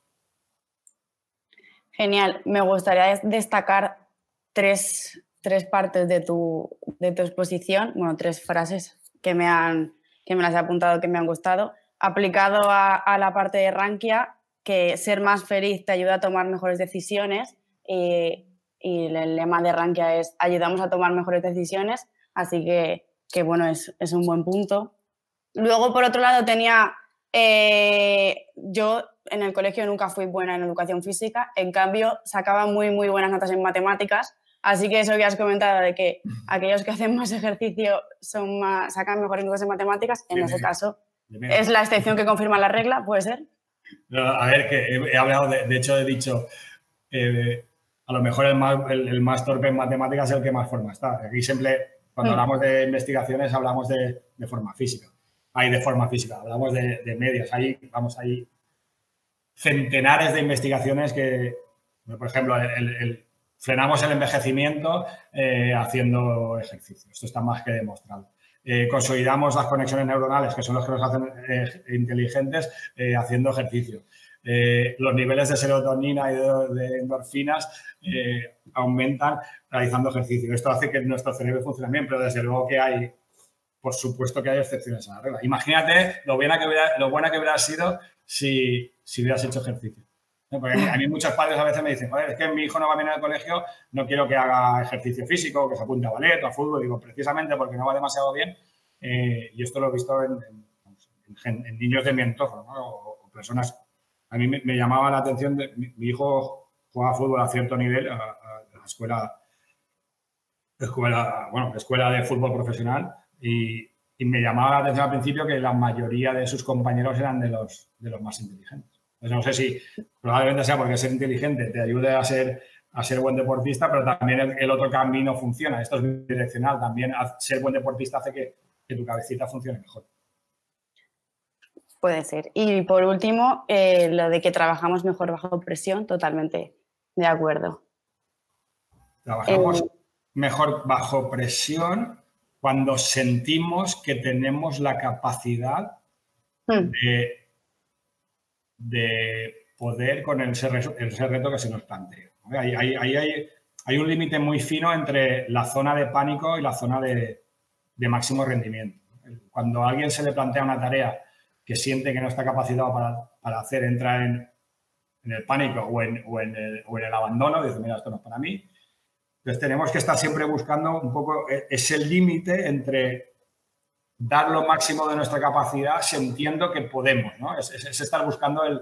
Genial. Me gustaría destacar tres, tres partes de tu, de tu exposición, bueno, tres frases que me han que me las he apuntado que me han gustado. Aplicado a, la parte de Rankia, que ser más feliz te ayuda a tomar mejores decisiones. Eh, y el lema de Rankia es ayudamos a tomar mejores decisiones, así que, que bueno, es, es, un buen punto. Luego, por otro lado, tenía, eh, yo en el colegio nunca fui buena en educación física, en cambio sacaba muy, muy buenas notas en matemáticas, así que eso que has comentado de que aquellos que hacen más ejercicio son más, sacan mejores notas en matemáticas, en ese caso es la excepción que confirma la regla, ¿puede ser? a ver, que he, hablado, de, hecho he dicho, eh, a lo mejor el más, el, más, torpe en matemáticas es el que más forma está. Aquí siempre, cuando mm. hablamos de investigaciones, hablamos de, de, forma física. Hay de forma física, hablamos de, de medios. Ahí, vamos, hay centenares de investigaciones que, por ejemplo, frenamos el envejecimiento eh, haciendo ejercicio. Esto está más que demostrado. Eh, consolidamos las conexiones neuronales, que son los que nos hacen eh, inteligentes, haciendo ejercicio. los niveles de serotonina y de, endorfinas aumentan realizando ejercicio. Esto hace que nuestro cerebro funcione bien, pero desde luego que hay, por supuesto que hay excepciones a la regla. Imagínate lo buena que hubiera, lo buena que sido si, si hubieras hecho ejercicio. A mí muchos padres a veces me dicen, es que mi hijo no va bien al colegio, no quiero que haga ejercicio físico, que se apunte a ballet o a fútbol. Digo, precisamente porque no va demasiado bien. Eh, y esto lo he visto en, niños de mi entorno, o, personas. A mí me, llamaba la atención, de, mi, hijo juega fútbol a cierto nivel, a, la escuela, escuela, bueno, escuela de fútbol profesional, y, y me llamaba la atención al principio que la mayoría de sus compañeros eran de los, de los más inteligentes. Pues no sé si probablemente sea porque ser inteligente te ayude a ser, a ser buen deportista, pero también el, otro camino funciona. Esto es direccional. También ser buen deportista hace que, tu cabecita funcione mejor. Puede ser. Y por último, eh, lo de que trabajamos mejor bajo presión, totalmente de acuerdo. Trabajamos eh, mejor bajo presión cuando sentimos que tenemos la capacidad hmm. de de poder con el, ese reto que se nos plantea. Ahí, hay, un límite muy fino entre la zona de pánico y la zona de, máximo rendimiento. Cuando a alguien se le plantea una tarea que siente que no está capacitado para, hacer, entra en, el pánico o en, el, abandono, dice, mira, esto no es para mí. Entonces tenemos que estar siempre buscando un poco e, ese límite entre dar lo máximo de nuestra capacidad sintiendo que podemos, ¿no? Es, estar buscando el,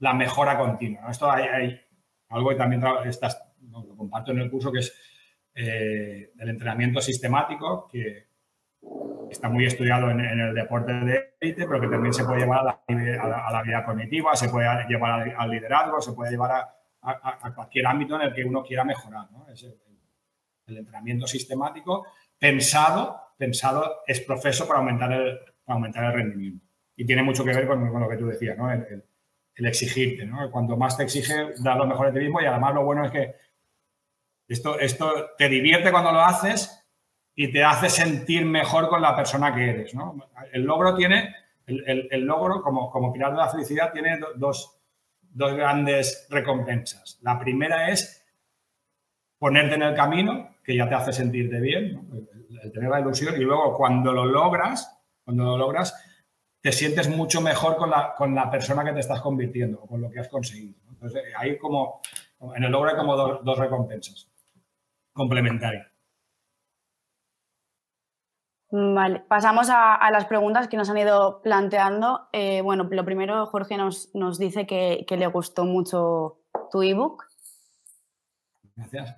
la mejora continua. Esto hay, algo que también estás, lo comparto en el curso, que es eh, el entrenamiento sistemático, que está muy estudiado en, el deporte de élite, pero que también se puede llevar a la, vida cognitiva, se puede llevar al, liderazgo, se puede llevar a, cualquier ámbito en el que uno quiera mejorar. ¿no? Es el entrenamiento sistemático pensado pensado, es profeso para aumentar el, aumentar el rendimiento. Y tiene mucho que ver con, lo que tú decías, ¿no? El, exigirte, ¿no? Cuanto más te exige, dar lo mejor de ti mismo y además lo bueno es que esto, esto te divierte cuando lo haces y te hace sentir mejor con la persona que eres, ¿no? El logro tiene, el, logro como, como pilar de la felicidad tiene dos, dos grandes recompensas. La primera es ponerte en el camino, que ya te hace sentirte bien, el tener la ilusión y luego cuando lo logras, cuando lo logras, te sientes mucho mejor con la, con la persona que te estás convirtiendo o con lo que has conseguido. Entonces, hay como, en el logro hay como dos, recompensas complementarias. Vale, pasamos a, las preguntas que nos han ido planteando. Eh, bueno, lo primero, Jorge nos, nos dice que, que, le gustó mucho tu ebook. Gracias.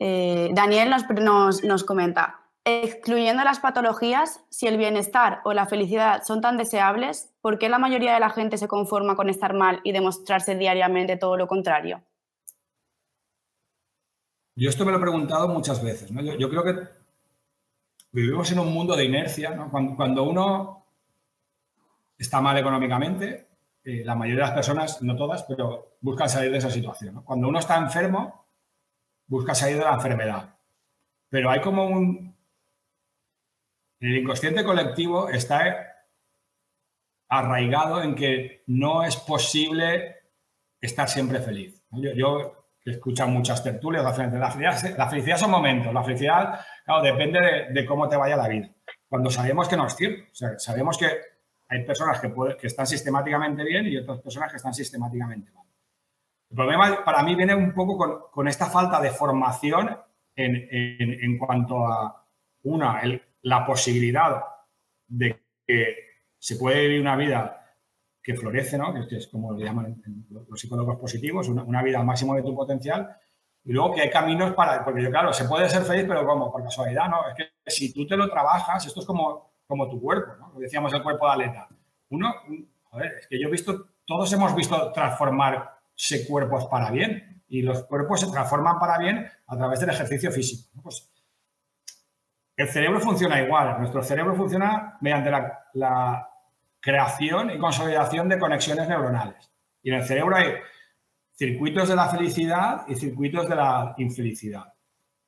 Eh, Daniel nos, nos, nos comenta, Excluyendo las patologías, si el bienestar o la felicidad son tan deseables, ¿por qué la mayoría de la gente se conforma con estar mal y demostrarse diariamente todo lo contrario? Yo esto me lo he preguntado muchas veces. Yo, creo que vivimos en un mundo de inercia. Cuando, uno está mal económicamente, eh, la mayoría de las personas, no todas, pero buscan salir de esa situación. Cuando uno está enfermo, busca salir de la enfermedad. Pero hay como un, el inconsciente colectivo está arraigado en que no es posible estar siempre feliz. Yo, yo he escuchado muchas tertulias, la felicidad, la felicidad son momentos, la felicidad depende de, cómo te vaya la vida. Cuando sabemos que no es cierto, sabemos que hay personas que, que están sistemáticamente bien y otras personas que están sistemáticamente mal. El problema para mí viene un poco con, esta falta de formación en, cuanto a, una, la posibilidad de que se puede vivir una vida que florece, ¿no? que es como le llaman los psicólogos positivos, una, vida al máximo de tu potencial, y luego que hay caminos para, porque yo, claro, se puede ser feliz, pero ¿cómo? Por casualidad, ¿no? Es que si tú te lo trabajas, esto es como, como tu cuerpo, ¿no? Lo decíamos el cuerpo de aleta. Uno, joder, es que yo he visto, todos hemos visto transformarse cuerpos para bien, y los cuerpos se transforman para bien a través del ejercicio físico. Pues, el cerebro funciona igual, nuestro cerebro funciona mediante la creación y consolidación de conexiones neuronales. Y en el cerebro hay circuitos de la felicidad y circuitos de la infelicidad.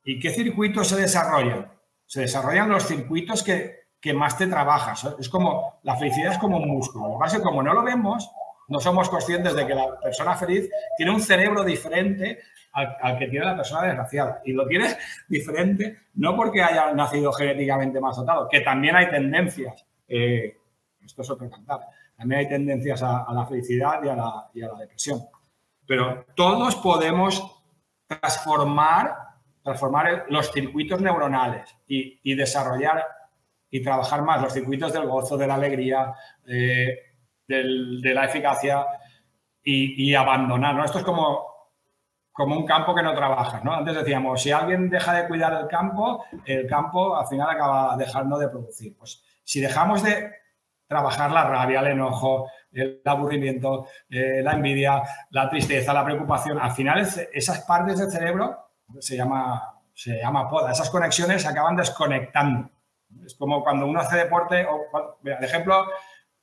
¿Y qué circuitos se desarrollan? Se desarrollan los circuitos que, más te trabajas. Es como, la felicidad es como un músculo. Lo que pasa es que como no lo vemos, no somos conscientes de que la persona feliz tiene un cerebro diferente al, que tiene la persona desgraciada. Y lo tiene <laughs> diferente no porque haya nacido genéticamente más dotado, que también hay tendencias. Eh, esto es otro cantar. También hay tendencias a, la felicidad y a la, y a la, depresión. Pero todos podemos transformar, transformar los circuitos neuronales y, y, desarrollar y trabajar más los circuitos del gozo, de la alegría, eh, de la eficacia y, abandonar. ¿no? Esto es como, como un campo que no trabaja. ¿no? Antes decíamos, si alguien deja de cuidar el campo, el campo al final acaba dejando de producir. Pues si dejamos de trabajar la rabia, el enojo, el aburrimiento, eh, la envidia, la tristeza, la preocupación. Al final, esas partes del cerebro se llama, se llama poda. Esas conexiones se acaban desconectando. Es como cuando uno hace deporte, o, el ejemplo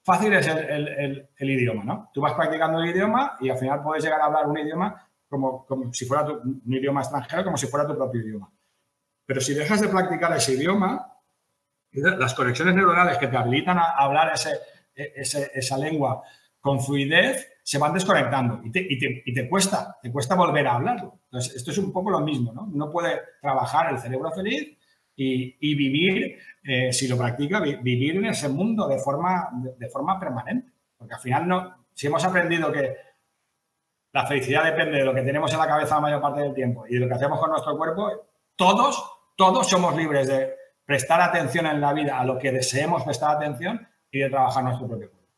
fácil es el, idioma, ¿no? Tú vas practicando el idioma y al final puedes llegar a hablar un idioma como, como si fuera un idioma extranjero, como si fuera tu propio idioma. Pero si dejas de practicar ese idioma, las conexiones neuronales que te habilitan a hablar e, ese, esa lengua con fluidez se van desconectando y te, y, te, cuesta, te cuesta volver a hablarlo. Entonces, esto es un poco lo mismo, ¿no? Uno puede trabajar el cerebro feliz y, vivir, eh, si lo practica, vivir en ese mundo de forma, de, forma permanente. Porque al final, no, si hemos aprendido que la felicidad depende de lo que tenemos en la cabeza la mayor parte del tiempo y de lo que hacemos con nuestro cuerpo, todos, todos somos libres de, prestar atención en la vida a lo que deseemos prestar atención y de trabajar nuestro propio cuerpo.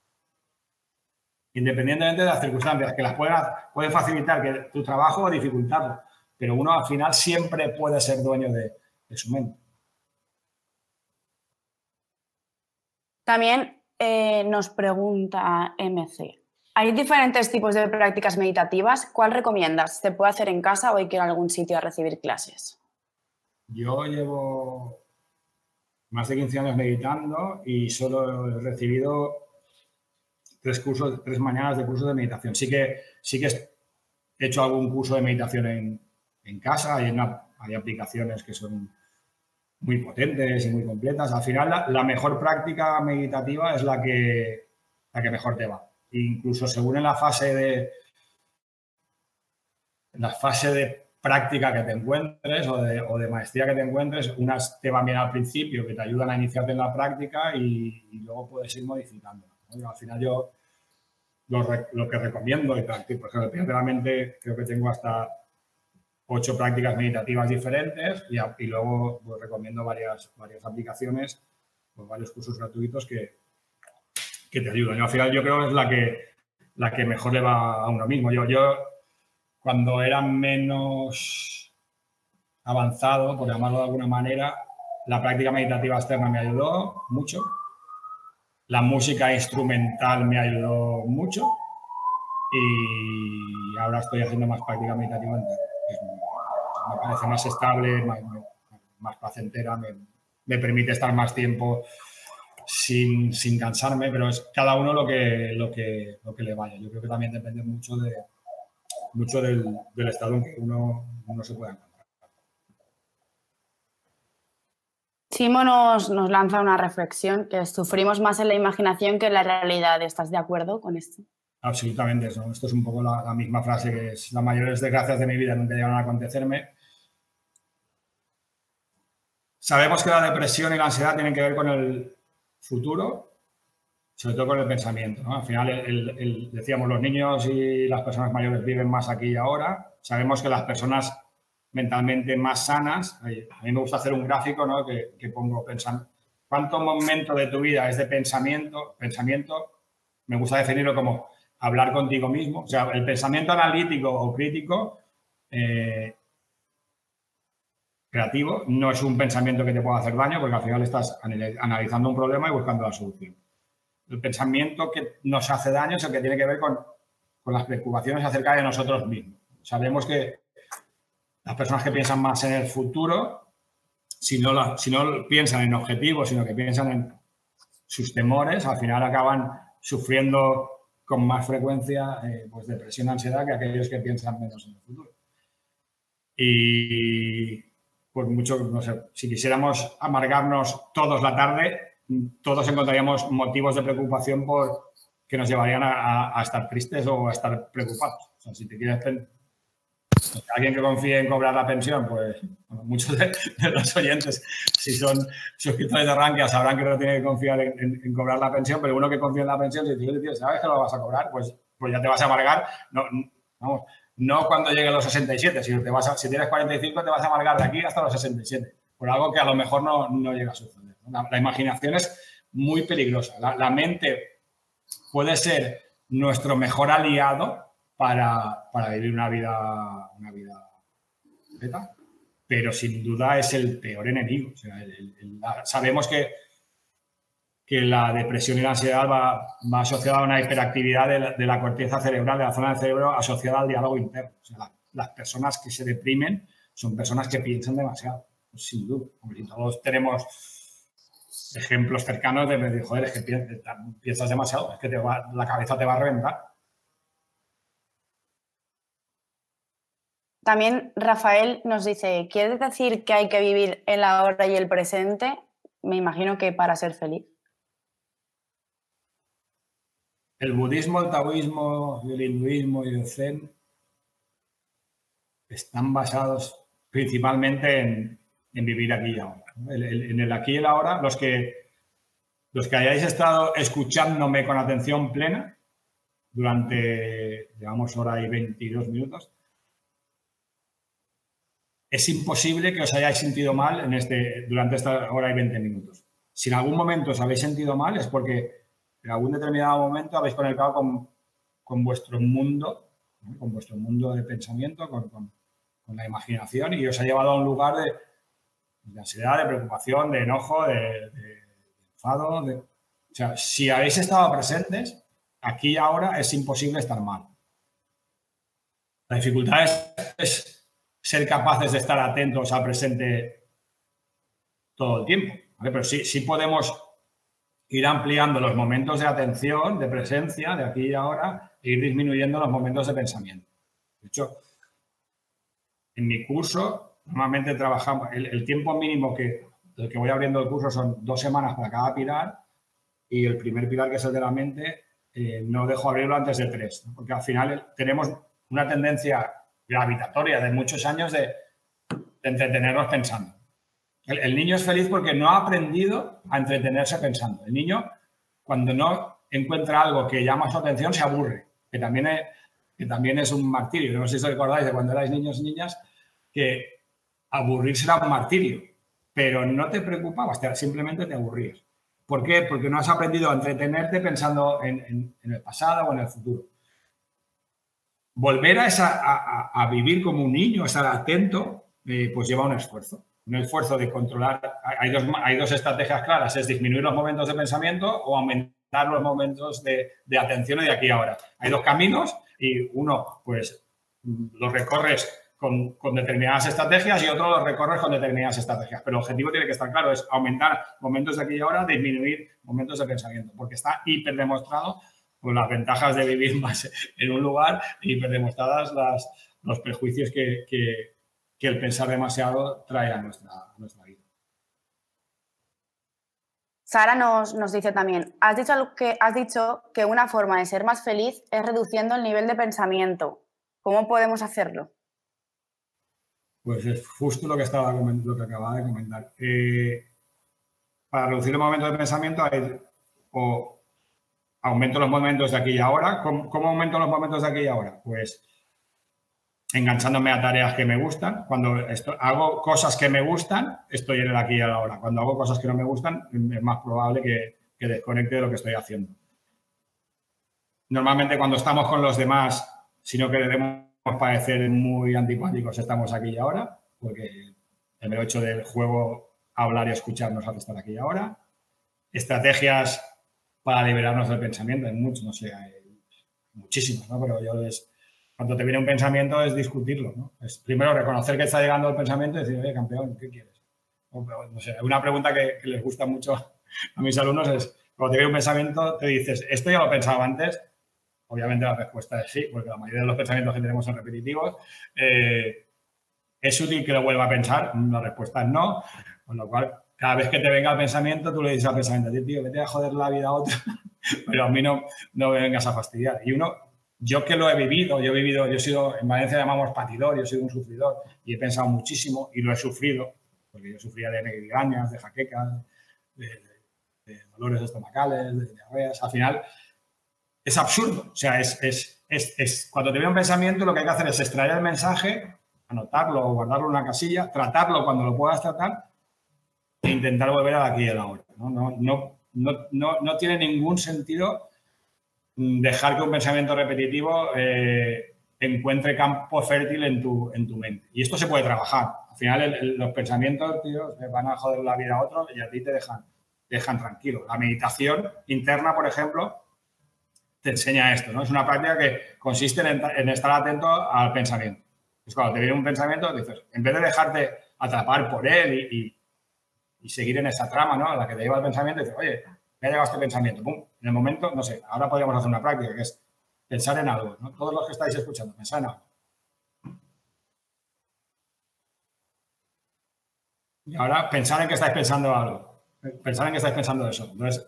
Independientemente de las circunstancias, que las pueden, facilitar que tu trabajo o dificultarlo, pero uno al final siempre puede ser dueño de, su mente. También eh, nos pregunta MC. Hay diferentes tipos de prácticas meditativas. ¿Cuál recomiendas? ¿Se puede hacer en casa o hay que ir a algún sitio a recibir clases? Yo llevo más de 15 años meditando y solo he recibido tres cursos, tres mañanas de cursos de meditación. Sí que, sí que he hecho algún curso de meditación en, en casa, hay, hay aplicaciones que son muy potentes y muy completas. Al final, la, mejor práctica meditativa es la que, la que mejor te va. incluso según en la fase de en la fase de práctica que te encuentres o de, maestría que te encuentres, unas te van bien al principio, que te ayudan a iniciarte en la práctica y, luego puedes ir modificando. Al final yo lo, que recomiendo y practico, por ejemplo, primeramente creo que tengo hasta ocho prácticas meditativas diferentes y, luego pues, recomiendo varias, varias aplicaciones, pues, varios cursos gratuitos que, que te ayudan. al final yo creo que es la que, la que mejor le va a uno mismo. Yo, yo cuando era menos avanzado, por llamarlo de alguna manera, la práctica meditativa externa me ayudó mucho. La música instrumental me ayudó mucho. Y ahora estoy haciendo más práctica meditativa Me parece más estable, más, placentera, me, permite estar más tiempo sin, cansarme, pero es cada uno lo que, lo, que, lo que le vaya. Yo creo que también depende mucho de, mucho del, estado en que uno, se pueda encontrar. Simo nos, nos, lanza una reflexión, que sufrimos más en la imaginación que en la realidad. ¿Estás de acuerdo con esto? Absolutamente, eso. Esto es un poco la, misma frase que es las mayores desgracias de mi vida nunca llegaron a acontecerme. Sabemos que la depresión y la ansiedad tienen que ver con el futuro. Sobre todo con el pensamiento. Al final, decíamos, los niños y las personas mayores viven más aquí y ahora. Sabemos que las personas mentalmente más sanas, a mí me gusta hacer un gráfico ¿no? que, que pongo pensando, ¿cuánto momento de tu vida es de pensamiento? Pensamiento, me gusta definirlo como hablar contigo mismo. O sea, el pensamiento analítico o crítico eh, creativo no es un pensamiento que te pueda hacer daño porque al final estás analizando un problema y buscando la solución. El pensamiento que nos hace daño es el que tiene que ver con, las preocupaciones acerca de nosotros mismos. Sabemos que las personas que piensan más en el futuro, si no, si no piensan en objetivos, sino que piensan en sus temores, al final acaban sufriendo con más frecuencia eh, pues depresión, ansiedad que aquellos que piensan menos en el futuro. Y pues mucho, no sé, si quisiéramos amargarnos todos la tarde, todos encontraríamos motivos de preocupación por que nos llevarían a, estar tristes o a estar preocupados. O sea, si te quieres alguien que confíe en cobrar la pensión, pues muchos de, los oyentes, si son suscriptores de Rankia, sabrán que no tiene que confiar en, cobrar la pensión, pero uno que confía en la pensión, si tú sabes que lo vas a cobrar, pues, pues ya te vas a amargar. No, vamos, no cuando llegue a los 67, sino te vas a, si tienes 45 te vas a amargar de aquí hasta los 67, por algo que a lo mejor no, no llega a suceder. La, imaginación es muy peligrosa. La, mente puede ser nuestro mejor aliado para, para vivir una vida, una vida pero sin duda es el peor enemigo. sabemos que que la depresión y la ansiedad va, asociada a una hiperactividad de la, corteza cerebral, de la zona del cerebro asociada al diálogo interno. las personas que se deprimen son personas que piensan demasiado, sin duda. todos tenemos ejemplos cercanos de, de joder, es que piensas demasiado, es que la cabeza te va a reventar. También Rafael nos dice, ¿quieres decir que hay que vivir el ahora y el presente? Me imagino que para ser feliz. el budismo, el taoísmo, el hinduismo y el zen están basados principalmente en, vivir aquí y ahora. En el aquí y el ahora, los que, los que hayáis estado escuchándome con atención plena durante, digamos, hora y 22 minutos, es imposible que os hayáis sentido mal en este, durante esta hora y 20 minutos. Si en algún momento os habéis sentido mal es porque en algún determinado momento habéis conectado con, vuestro mundo, con vuestro mundo de pensamiento, con, la imaginación y os ha llevado a un lugar de, ansiedad, de preocupación, de enojo, de, enfado. o sea, si habéis estado presentes, aquí y ahora es imposible estar mal. La dificultad es, ser capaces de estar atentos al presente todo el tiempo. Pero sí, sí podemos ir ampliando los momentos de atención, de presencia, de aquí y ahora, e ir disminuyendo los momentos de pensamiento. De hecho, en mi curso, normalmente trabajamos, el, tiempo mínimo que, que voy abriendo el curso son dos semanas para cada pilar y el primer pilar, que es el de la mente, eh, no dejo abrirlo antes de tres, porque al final tenemos una tendencia gravitatoria de muchos años de entretenernos pensando. El, niño es feliz porque no ha aprendido a entretenerse pensando. El niño, cuando no encuentra algo que llama su atención, se aburre, que también es, que también es un martirio. No sé si os recordáis de cuando erais niños y niñas, que aburrirse era un martirio, pero no te preocupabas, simplemente te aburrías. ¿Por qué? Porque no has aprendido a entretenerte pensando en, el pasado o en el futuro. Volver a, vivir como un niño, estar atento, eh, pues lleva un esfuerzo un esfuerzo de controlar. Hay dos, estrategias claras, es disminuir los momentos de pensamiento o aumentar los momentos de, atención de aquí a ahora. Hay dos caminos y uno, pues, lo recorres con, determinadas estrategias y otro lo recorres con determinadas estrategias. Pero el objetivo tiene que estar claro, es aumentar momentos de aquí y ahora, disminuir momentos de pensamiento, porque está hiper demostrado con las ventajas de vivir <laughs> más en un lugar, hiper demostradas las, los prejuicios que, que el pensar demasiado trae a nuestra, vida. Sara nos, nos, dice también, has dicho, que, has dicho que una forma de ser más feliz es reduciendo el nivel de pensamiento. ¿Cómo podemos hacerlo? Pues es justo lo que, estaba, lo que acababa de comentar. Eh, para reducir el momento de pensamiento hay o aumento los momentos de aquí y ahora. ¿Cómo, aumento los momentos de aquí y ahora? Pues enganchándome a tareas que me gustan. Cuando hago cosas que me gustan, estoy en el aquí y ahora. Cuando hago cosas que no me gustan, es más probable que, que desconecte de lo que estoy haciendo. Normalmente cuando estamos con los demás, si no queremos parecer muy antipáticos, estamos aquí y ahora, porque el hecho del juego hablar y escuchar nos hace estar aquí y ahora. Estrategias para liberarnos del pensamiento, hay muchos, no sé, hay muchísimos, ¿no? Pero yo les, cuando te viene un pensamiento es discutirlo, ¿no? Es primero reconocer que está llegando el pensamiento y decir, oye, campeón, ¿qué quieres? no sé, una pregunta que, que, les gusta mucho a mis alumnos es, cuando te viene un pensamiento, te dices, esto ya lo pensaba antes, obviamente la respuesta es sí, porque la mayoría de los pensamientos que tenemos son repetitivos. Eh, ¿Es útil que lo vuelva a pensar? La respuesta es no, con lo cual cada vez que te venga el pensamiento, tú le dices al pensamiento, tío, vete a joder la vida a otro, <laughs> pero a mí no, no me vengas a fastidiar. Y uno, yo que lo he vivido, yo he vivido, yo he sido, en Valencia llamamos patidor, yo he sido un sufridor y he pensado muchísimo y lo he sufrido, porque yo sufría de migrañas, de jaquecas, de, dolores estomacales, de diarreas. Al final es absurdo, o sea, es, es, es, cuando te viene un pensamiento lo que hay que hacer es extraer el mensaje, anotarlo o guardarlo en una casilla, tratarlo cuando lo puedas tratar e intentar volver a aquí y a la hora. ¿no? No, no, no, no, tiene ningún sentido dejar que un pensamiento repetitivo eh, encuentre campo fértil en tu, en tu mente. Y esto se puede trabajar. Al final los pensamientos, tío, van a joder la vida a otro y a ti te dejan, dejan tranquilo. La meditación interna, por ejemplo, te enseña esto, ¿no? Es una práctica que consiste en, estar atento al pensamiento. Es cuando te viene un pensamiento, dices, en vez de dejarte atrapar por él y seguir en esa trama, ¿no? A la que te lleva el pensamiento dices, oye, me ha llegado este pensamiento, pum, en el momento, no sé, ahora podríamos hacer una práctica que es pensar en algo, ¿no? Todos los que estáis escuchando, pensar en algo. Y ahora pensar en que estáis pensando algo, pensar en que estáis pensando eso. Entonces,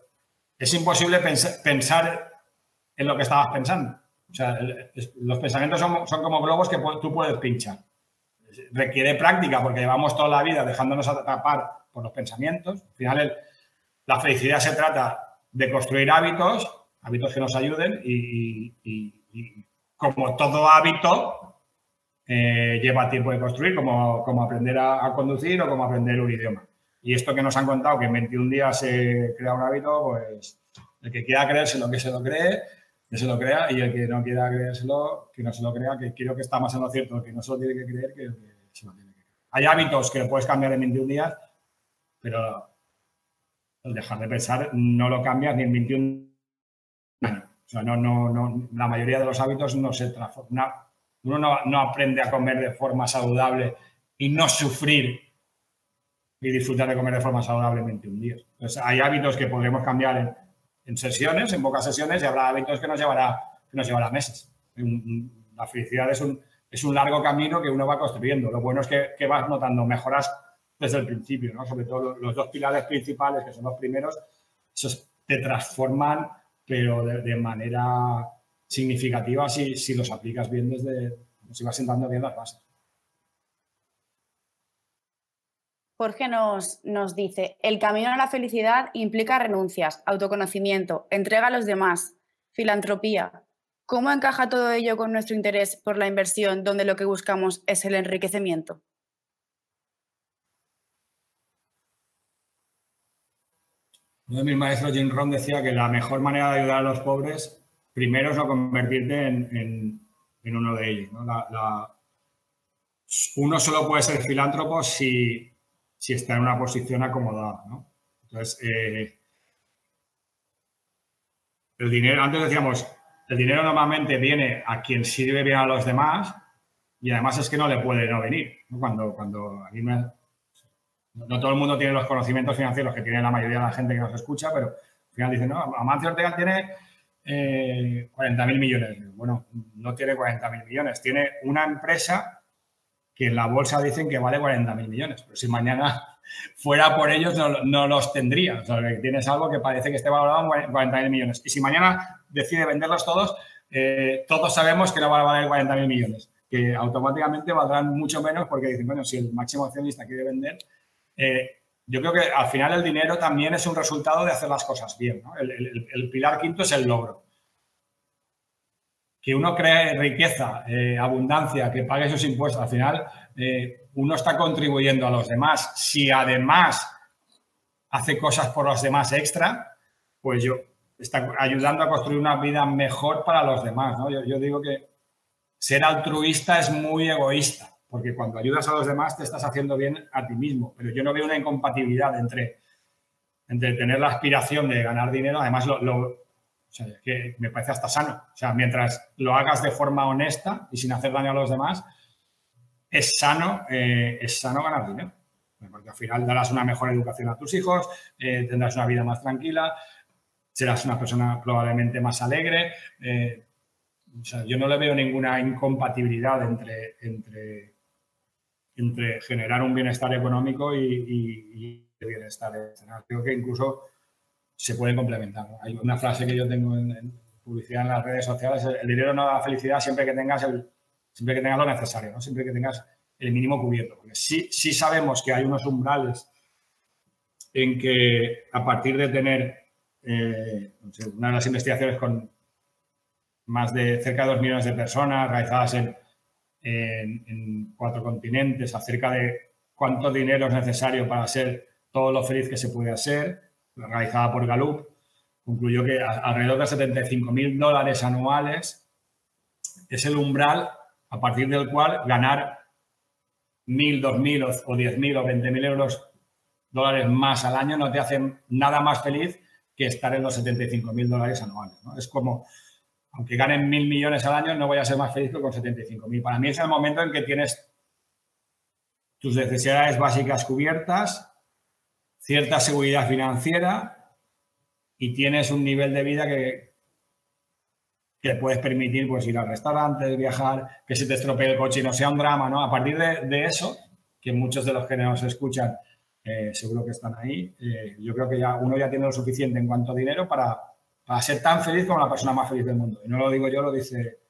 es imposible pensar en lo que estabas pensando. O sea, los pensamientos son, como globos que tú puedes pinchar. Requiere práctica porque llevamos toda la vida dejándonos atrapar por los pensamientos. Al final, la felicidad se trata de construir hábitos, hábitos que nos ayuden y, como todo hábito eh, lleva tiempo de construir, como, como aprender a, conducir o como aprender un idioma. Y esto que nos han contado, que en 21 días se crea un hábito, pues el que quiera creérselo, que se lo cree, que se lo crea, y el que no quiera creérselo, que no se lo crea, que creo que está más en lo cierto, que no se lo tiene que creer, que, se lo tiene que creer. Hay hábitos que puedes cambiar en 21 días pero el dejar de pensar no lo cambias ni en 21 años. O sea, no, no, no, la mayoría de los hábitos no se transforman. Uno no, aprende a comer de forma saludable y no sufrir y disfrutar de comer de forma saludable en 21 días. Entonces, hay hábitos que podremos cambiar en, sesiones, en pocas sesiones, y habrá hábitos que nos llevará, que nos llevará meses. La felicidad es un, es un largo camino que uno va construyendo. Lo bueno es que, que vas notando mejoras desde el principio, ¿no? Sobre todo los dos pilares principales, que son los primeros, esos te transforman, pero de, manera significativa si, si, los aplicas bien desde, si vas sentando bien las bases. Jorge nos, nos dice, el camino a la felicidad implica renuncias, autoconocimiento, entrega a los demás, filantropía. ¿Cómo encaja todo ello con nuestro interés por la inversión donde lo que buscamos es el enriquecimiento? Uno de mis maestros, Jim Rohn, decía que la mejor manera de ayudar a los pobres, primero es no convertirte en, uno de ellos. uno solo puede ser filántropo si, está en una posición acomodada. Entonces, eh, el dinero, antes decíamos, el dinero normalmente viene a quien sirve bien a los demás y además es que no le puede no venir. Cuando, cuando me, no todo el mundo tiene los conocimientos financieros que tiene la mayoría de la gente que nos escucha, pero al final dicen, no, Amancio Ortega tiene eh, 40.000 millones. Bueno, no tiene 40.000 millones, tiene una empresa que en la bolsa dicen que vale 40.000 millones, pero si mañana <laughs> fuera por ellos no, los tendría. O sea, que tienes algo que parece que esté valorado en 40.000 millones. Y si mañana decide venderlos todos, eh, todos sabemos que no va a valer 40.000 millones, que automáticamente valdrán mucho menos porque dicen, bueno, si el máximo accionista quiere vender, eh, yo creo que al final el dinero también es un resultado de hacer las cosas bien. El, pilar quinto es el logro. Que uno cree riqueza, eh, abundancia, que pague sus impuestos, al final eh, uno está contribuyendo a los demás. Si además hace cosas por los demás extra, pues yo está ayudando a construir una vida mejor para los demás. yo digo que ser altruista es muy egoísta porque cuando ayudas a los demás te estás haciendo bien a ti mismo. Pero yo no veo una incompatibilidad entre, entre tener la aspiración de ganar dinero, además lo, que me parece hasta sano. O sea, mientras lo hagas de forma honesta y sin hacer daño a los demás, es sano, eh, es sano ganar dinero. Porque al final darás una mejor educación a tus hijos, eh, tendrás una vida más tranquila, serás una persona probablemente más alegre. Eh, o sea, yo no le veo ninguna incompatibilidad entre, entre entre generar un bienestar económico y, y, bienestar emocional. Creo que incluso se pueden complementar. Hay una frase que yo tengo en, publicidad en las redes sociales, el dinero no da felicidad siempre que tengas, el, siempre que tengas lo necesario, ¿no? siempre que tengas el mínimo cubierto. Porque sí, sí sabemos que hay unos umbrales en que a partir de tener eh, una de las investigaciones con más de cerca de dos millones de personas realizadas en en, cuatro continentes acerca de cuánto dinero es necesario para ser todo lo feliz que se puede hacer, realizada por Gallup, concluyó que alrededor de 75 mil dólares anuales es el umbral a partir del cual ganar mil, dos mil o diez mil o veinte mil euros dólares más al año no te hacen nada más feliz que estar en los 75 mil dólares anuales. Es como aunque ganen mil millones al año, no voy a ser más feliz que con 75 mil. Para mí es el momento en que tienes tus necesidades básicas cubiertas, cierta seguridad financiera y tienes un nivel de vida que, que puedes permitir pues, ir al restaurante, viajar, que se te estropee el coche y no sea un drama. ¿no? A partir de, eso, que muchos de los que nos escuchan eh, seguro que están ahí, eh, yo creo que ya uno ya tiene lo suficiente en cuanto a dinero para a ser tan feliz como la persona más feliz del mundo. Y no lo digo yo, lo dice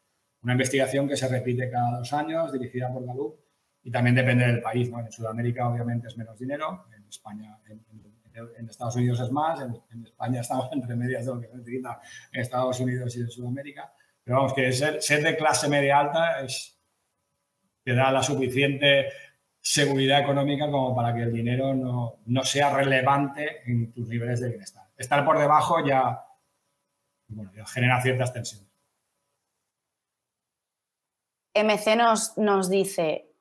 una investigación que se repite cada dos años, dirigida por Gallup, y también depende del país. En Sudamérica, obviamente, es menos dinero, España, en, Estados Unidos es más, en, España estamos <laughs> entre medias de lo que se necesita en Estados Unidos y en Sudamérica. Pero vamos, que ser, de clase media alta es, te da la suficiente seguridad económica como para que el dinero no, no sea relevante en tus niveles de bienestar. Estar por debajo ya bueno, genera ciertas tensiones. MC nos, nos dice,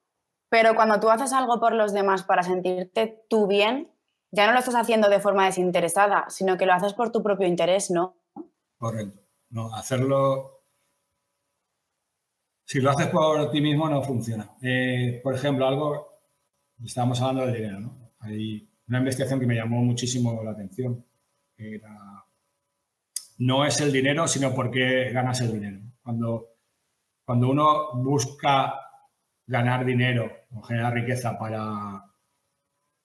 pero cuando tú haces algo por los demás para sentirte tú bien, ya no lo estás haciendo de forma desinteresada, sino que lo haces por tu propio interés, ¿no? Correcto. No, hacerlo. Si lo haces por ti mismo, no funciona. Eh, por ejemplo, algo. Estábamos hablando del dinero, ¿no? Hay una investigación que me llamó muchísimo la atención. Era no es el dinero, sino por qué ganas el dinero. Cuando, cuando uno busca ganar dinero o generar riqueza para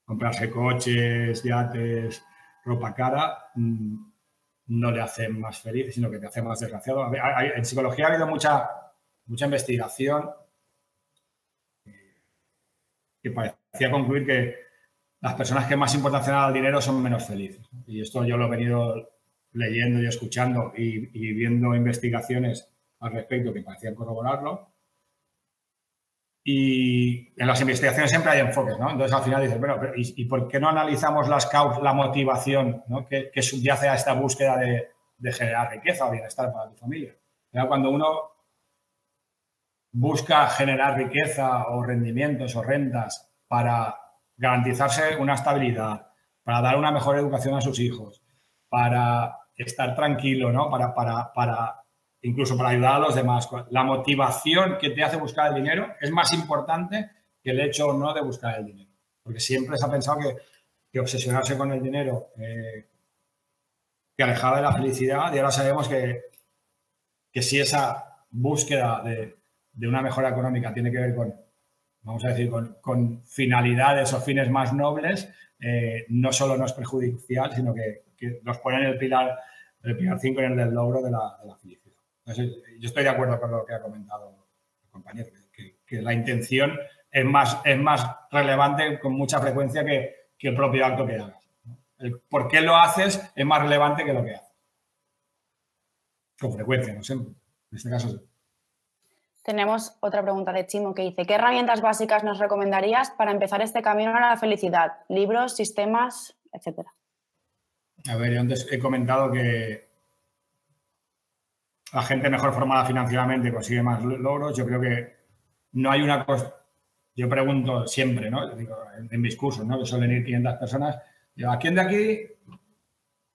comprarse coches, yates, ropa cara, mm, no le hace más feliz, sino que te hace más desgraciado. En psicología ha habido mucha, mucha investigación que parecía concluir que las personas que más importancia dan al dinero son menos felices. Y esto yo lo he venido leyendo y escuchando y, viendo investigaciones al respecto que parecían corroborarlo. Y en las investigaciones siempre hay enfoques, ¿no? Entonces al final dices, bueno, ¿y, por qué no analizamos las causas, la motivación que, subyace a esta búsqueda de, generar riqueza o bienestar para tu familia? Cuando uno busca generar riqueza o rendimientos o rentas para garantizarse una estabilidad, para dar una mejor educación a sus hijos, para estar tranquilo, ¿no? Para, para, para, incluso para ayudar a los demás. La motivación que te hace buscar el dinero es más importante que el hecho o no de buscar el dinero. Porque siempre se ha pensado que, obsesionarse con el dinero eh, te alejaba de la felicidad y ahora sabemos que, que si esa búsqueda de, una mejora económica tiene que ver con, vamos a decir, con, finalidades o fines más nobles, eh, no solo no es perjudicial, sino que, nos pone en el pilar, el pilar 5 en el del logro de la, felicidad. Yo estoy de acuerdo con lo que ha comentado el compañero, que, la intención es más, es más relevante con mucha frecuencia que, que el propio acto que hagas. El por qué lo haces es más relevante que lo que haces. Con frecuencia, no siempre. En este caso sí. Tenemos otra pregunta de Chimo que dice, ¿qué herramientas básicas nos recomendarías para empezar este camino a la felicidad? Libros, sistemas, etcétera. A ver, yo antes he comentado que la gente mejor formada financieramente consigue más logros. Yo creo que no hay una cosa... Yo pregunto siempre, ¿no? en, mis cursos, ¿no? Que suelen ir 500 personas. ¿a quién de aquí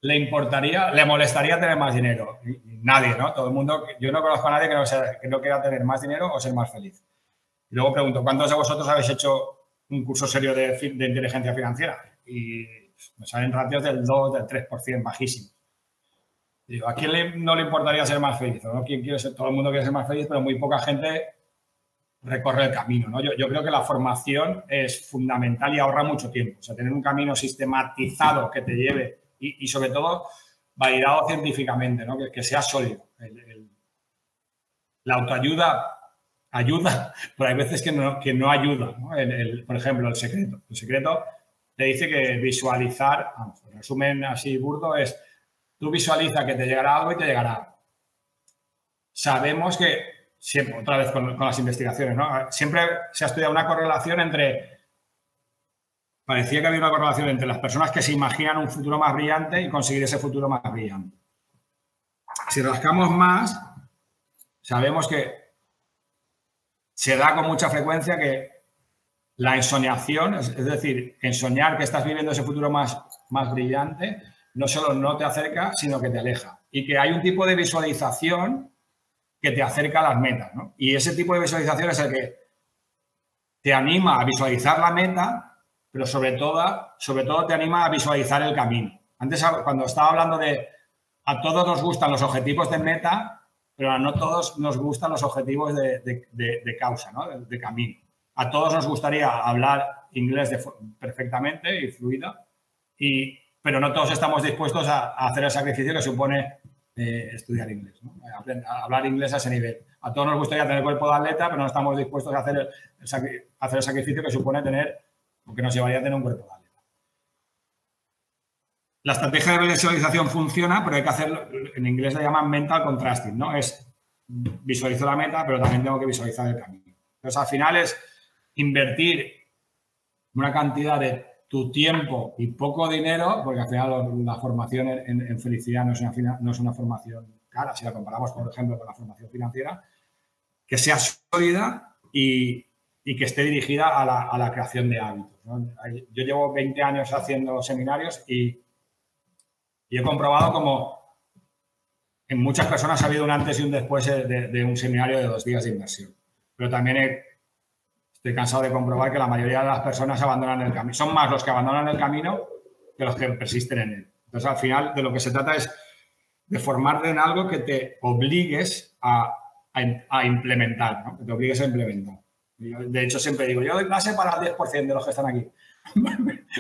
le importaría, le molestaría tener más dinero? nadie, ¿no? Todo el mundo, yo no conozco a nadie que no, quiera tener más dinero o ser más feliz. Y luego pregunto, ¿cuántos de vosotros habéis hecho un curso serio de, inteligencia financiera? Y me salen ratios del 2, del 3%, bajísimos. ¿A quién no le importaría ser más feliz? ¿no? ¿Quién quiere ser? Todo el mundo quiere ser más feliz, pero muy poca gente recorre el camino. ¿no? Yo, yo, creo que la formación es fundamental y ahorra mucho tiempo. O sea, tener un camino sistematizado que te lleve y, y sobre todo validado científicamente, ¿no? que, que sea sólido. la autoayuda ayuda, <laughs> pero hay veces que no, que no ayuda. ¿no? por ejemplo, el secreto. El secreto te dice que visualizar, el resumen así burdo es, tú visualiza que te llegará algo y te llegará. Sabemos que, siempre, otra vez con, las investigaciones, ¿no? siempre se ha estudiado una correlación entre parecía que había una correlación entre las personas que se imaginan un futuro más brillante y conseguir ese futuro más brillante. Si rascamos más, sabemos que se da con mucha frecuencia que la ensoñación, es, decir, ensoñar que estás viviendo ese futuro más, más brillante, no solo no te acerca, sino que te aleja. Y que hay un tipo de visualización que te acerca a las metas. Y ese tipo de visualización es el que te anima a visualizar la meta pero sobre todo, sobre todo te anima a visualizar el camino. Antes, cuando estaba hablando de a todos nos gustan los objetivos de meta, pero a no todos nos gustan los objetivos de, causa, ¿no? de, camino. A todos nos gustaría hablar inglés perfectamente y fluida, y, pero no todos estamos dispuestos a, hacer el sacrificio que supone eh, estudiar inglés, a hablar inglés a ese nivel. A todos nos gustaría tener cuerpo de atleta, pero no estamos dispuestos a hacer hacer el sacrificio que supone tener porque nos llevaría a tener un cuerpo de La estrategia de visualización funciona, pero hay que hacerlo, en inglés le llaman mental contrasting, ¿no? Es visualizo la meta, pero también tengo que visualizar el camino. Entonces, al final es invertir una cantidad de tu tiempo y poco dinero, porque al final la formación en, felicidad no es, una, no es una formación cara, si la comparamos, por ejemplo, con la formación financiera, que sea sólida y, y que esté dirigida a la, a la creación de hábitos. Yo llevo 20 años haciendo seminarios y, y, he comprobado como en muchas personas ha habido un antes y un después de, un seminario de dos días de inversión. Pero también estoy cansado de comprobar que la mayoría de las personas abandonan el camino. Son más los que abandonan el camino que los que persisten en él. Entonces, al final, de lo que se trata es de formarte en algo que te obligues a, a, implementar, que te obligues a implementar de hecho, siempre digo, yo doy clase para el 10% de los que están aquí. <laughs>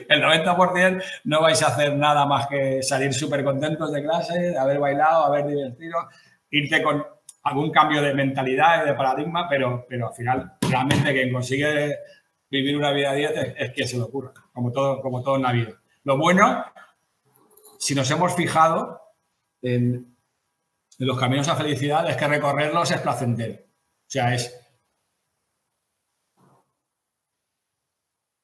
el 90% no vais a hacer nada más que salir súper contentos de clase, de haber bailado, haber divertido, irte con algún cambio de mentalidad y de paradigma, pero, pero al final realmente quien consigue vivir una vida 10 es, que se lo ocurra, como todo, como todo en la vida. Lo bueno, si nos hemos fijado en, en los caminos a felicidad, es que recorrerlos es placentero. O sea, es,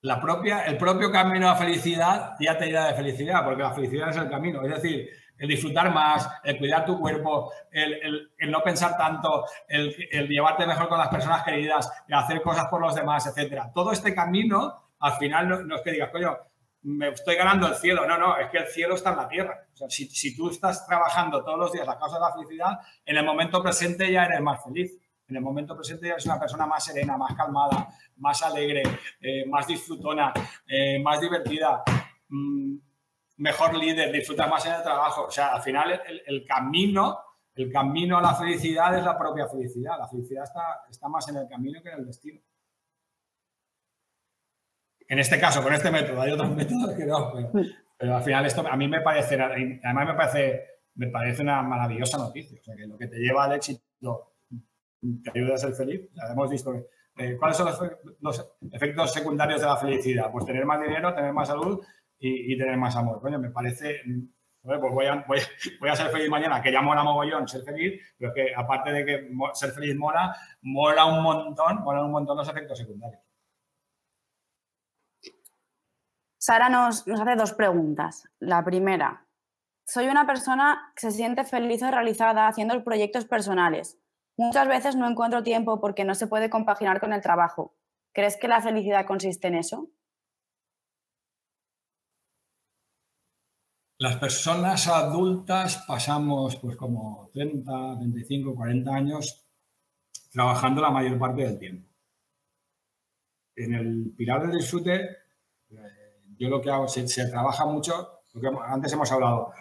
la propia, el propio camino a felicidad ya te dirá de felicidad, porque la felicidad es el camino. Es decir, el disfrutar más, el cuidar tu cuerpo, el, no pensar tanto, el, llevarte mejor con las personas queridas, el hacer cosas por los demás, etcétera. Todo este camino, al final, no, es que digas, coño, me estoy ganando el cielo. No, no, es que el cielo está en la tierra. O sea, si, tú estás trabajando todos los días la causa de la felicidad, en el momento presente ya eres más feliz en el momento presente eres una persona más serena, más calmada, más alegre, eh, más disfrutona, eh, más divertida, mm, mejor líder, disfrutas más en el trabajo. O sea, al final el, camino, el camino a la felicidad es la propia felicidad. La felicidad está, está más en el camino que en el destino. En este caso, con este método, hay otros <laughs> métodos que no, pero, al final esto a mí me parece, además me parece, me parece una maravillosa noticia. O sea, que lo que te lleva al éxito te ayuda a ser feliz. Ya hemos visto que Eh, ¿Cuáles son los, efectos secundarios de la felicidad? Pues tener más dinero, tener más salud y, tener más amor. Coño, me parece, pues <laughs> voy a, ser feliz mañana, que ya mola mogollón ser feliz, pero es que aparte de que ser feliz mola, mola un montón, mola un montón los efectos secundarios. Sara nos, nos hace dos preguntas. La primera, soy una persona que se siente feliz o realizada haciendo proyectos personales. Muchas veces no encuentro tiempo porque no se puede compaginar con el trabajo. ¿Crees que la felicidad consiste en eso? Las personas adultas pasamos pues como 30, 35, 40 años trabajando la mayor parte del tiempo. En el pilar del disfrute yo lo que hago, se, se trabaja mucho, porque antes hemos hablado,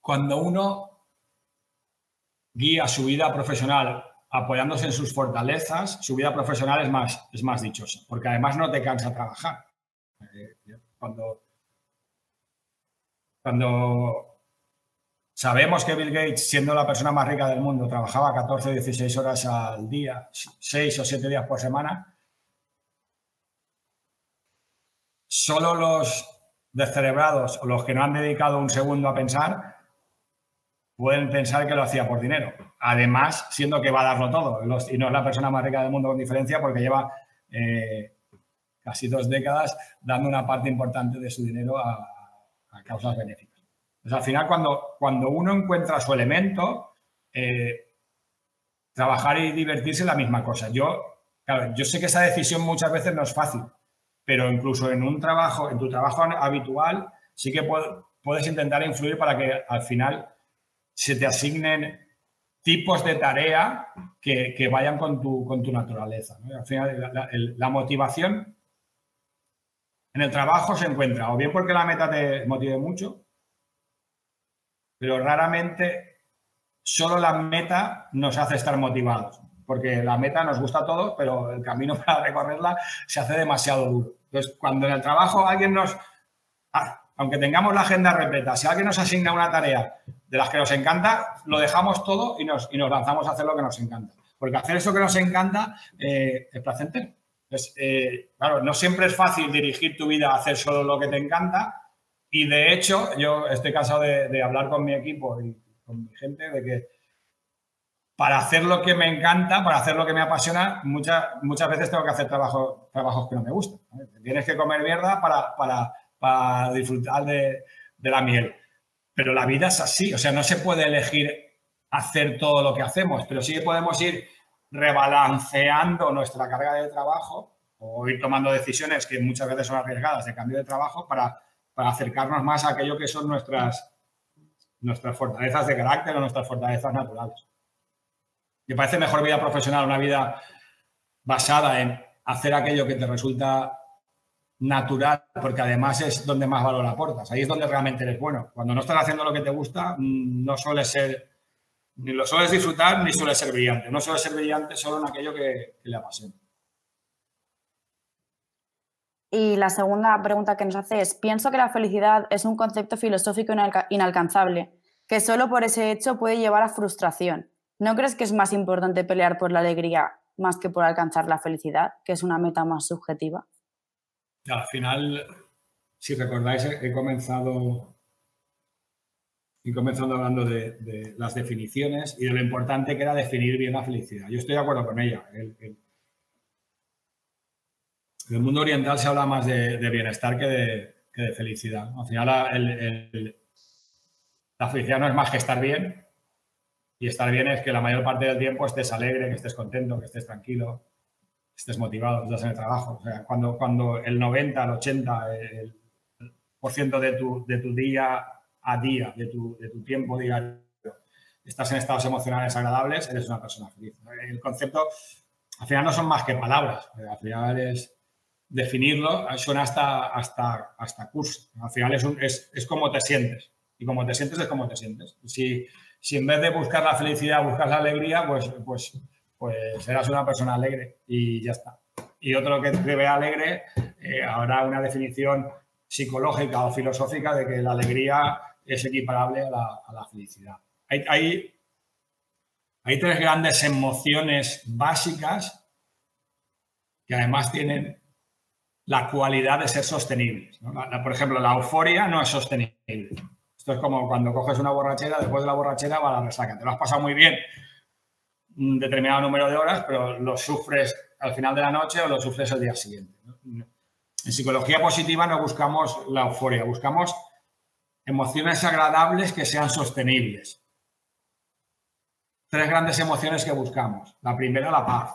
cuando uno guía su vida profesional apoyándose en sus fortalezas, su vida profesional es más, es más dichosa, porque además no te cansa trabajar. Eh, cuando, cuando sabemos que Bill Gates, siendo la persona más rica del mundo, trabajaba 14 o 16 horas al día, 6 o 7 días por semana, solo los descerebrados o los que no han dedicado un segundo a pensar pueden pensar que lo hacía por dinero. Además, siendo que va a darlo todo y no es la persona más rica del mundo con diferencia porque lleva eh, casi dos décadas dando una parte importante de su dinero a, causas benéficas. Pues al final, cuando, cuando uno encuentra su elemento, eh, trabajar y divertirse es la misma cosa. Yo, claro, yo sé que esa decisión muchas veces no es fácil, pero incluso en un trabajo, en tu trabajo habitual, sí que puedes intentar influir para que al final se te asignen tipos de tarea que, vayan con tu, con tu naturaleza. Al final, la, motivación en el trabajo se encuentra o bien porque la meta te motive mucho, pero raramente solo la meta nos hace estar motivados, porque la meta nos gusta a todos, pero el camino <laughs> para recorrerla se hace demasiado duro. Entonces, cuando en el trabajo alguien nos, ah, aunque tengamos la agenda repleta, si alguien nos asigna una tarea de las que nos encanta, lo dejamos todo y nos, nos lanzamos a hacer lo que nos encanta. Porque hacer eso que nos encanta eh, es placentero. Eh, claro, no siempre es fácil dirigir tu vida a hacer solo lo que te encanta. Y de hecho, yo estoy cansado de, hablar con mi equipo y con mi gente de que para hacer lo que me encanta, para hacer lo que me apasiona, muchas, muchas veces tengo que hacer trabajo, trabajos que no me gustan. Tienes que comer mierda para, para, disfrutar de, de, la miel. Pero la vida es así, o sea, no se puede elegir hacer todo lo que hacemos, pero sí podemos ir rebalanceando nuestra carga de trabajo o ir tomando decisiones que muchas veces son arriesgadas de cambio de trabajo para, para acercarnos más a aquello que son nuestras, nuestras fortalezas de carácter o nuestras fortalezas naturales. Me parece mejor vida profesional, una vida basada en hacer aquello que te resulta natural, porque además es donde más valor aportas. Ahí es donde realmente eres bueno. Cuando no estás haciendo lo que te gusta, mm, no sueles ser, ni lo sueles disfrutar, ni suele ser brillante. No suele ser brillante solo en aquello que, le apasiona. Y la segunda pregunta que nos hace es, pienso que la felicidad es un concepto filosófico inalcanzable, que solo por ese hecho puede llevar a frustración. ¿No crees que es más importante pelear por la alegría más que por alcanzar la felicidad, que es una meta más subjetiva? Al final, si recordáis, he comenzado, he comenzado hablando de, las definiciones y de lo importante que era definir bien la felicidad. Yo estoy de acuerdo con ella. en el mundo oriental se habla más de, bienestar que de, felicidad. Al final, la felicidad no es más que estar bien, y estar bien es que la mayor parte del tiempo estés alegre, que estés contento, que estés tranquilo, estés motivado, estás en el trabajo. Cuando, cuando el 90, el 80, el, por ciento de tu, de tu día a día, de tu, de tu tiempo diario, estás en estados emocionales agradables, eres una persona feliz. El concepto, al final no son más que palabras, al final es definirlo, suena hasta, hasta, hasta curso. Al final es, un, es, es como te sientes. Y como te sientes es como te sientes. Si, si en vez de buscar la felicidad buscas la alegría, pues, pues, pues serás una persona alegre y ya está. Y otro que te vea alegre, eh, habrá una definición psicológica o filosófica de que la alegría es equiparable a la, felicidad. Hay, tres grandes emociones básicas que además tienen la cualidad de ser sostenibles. por ejemplo, la euforia no es sostenible. Esto es como cuando coges una borrachera, después de la borrachera va la resaca. Te lo has pasado muy bien un determinado número de horas, pero lo sufres al final de la noche o lo sufres el día siguiente. En psicología positiva no buscamos la euforia, buscamos emociones agradables que sean sostenibles. Tres grandes emociones que buscamos. La primera, la paz.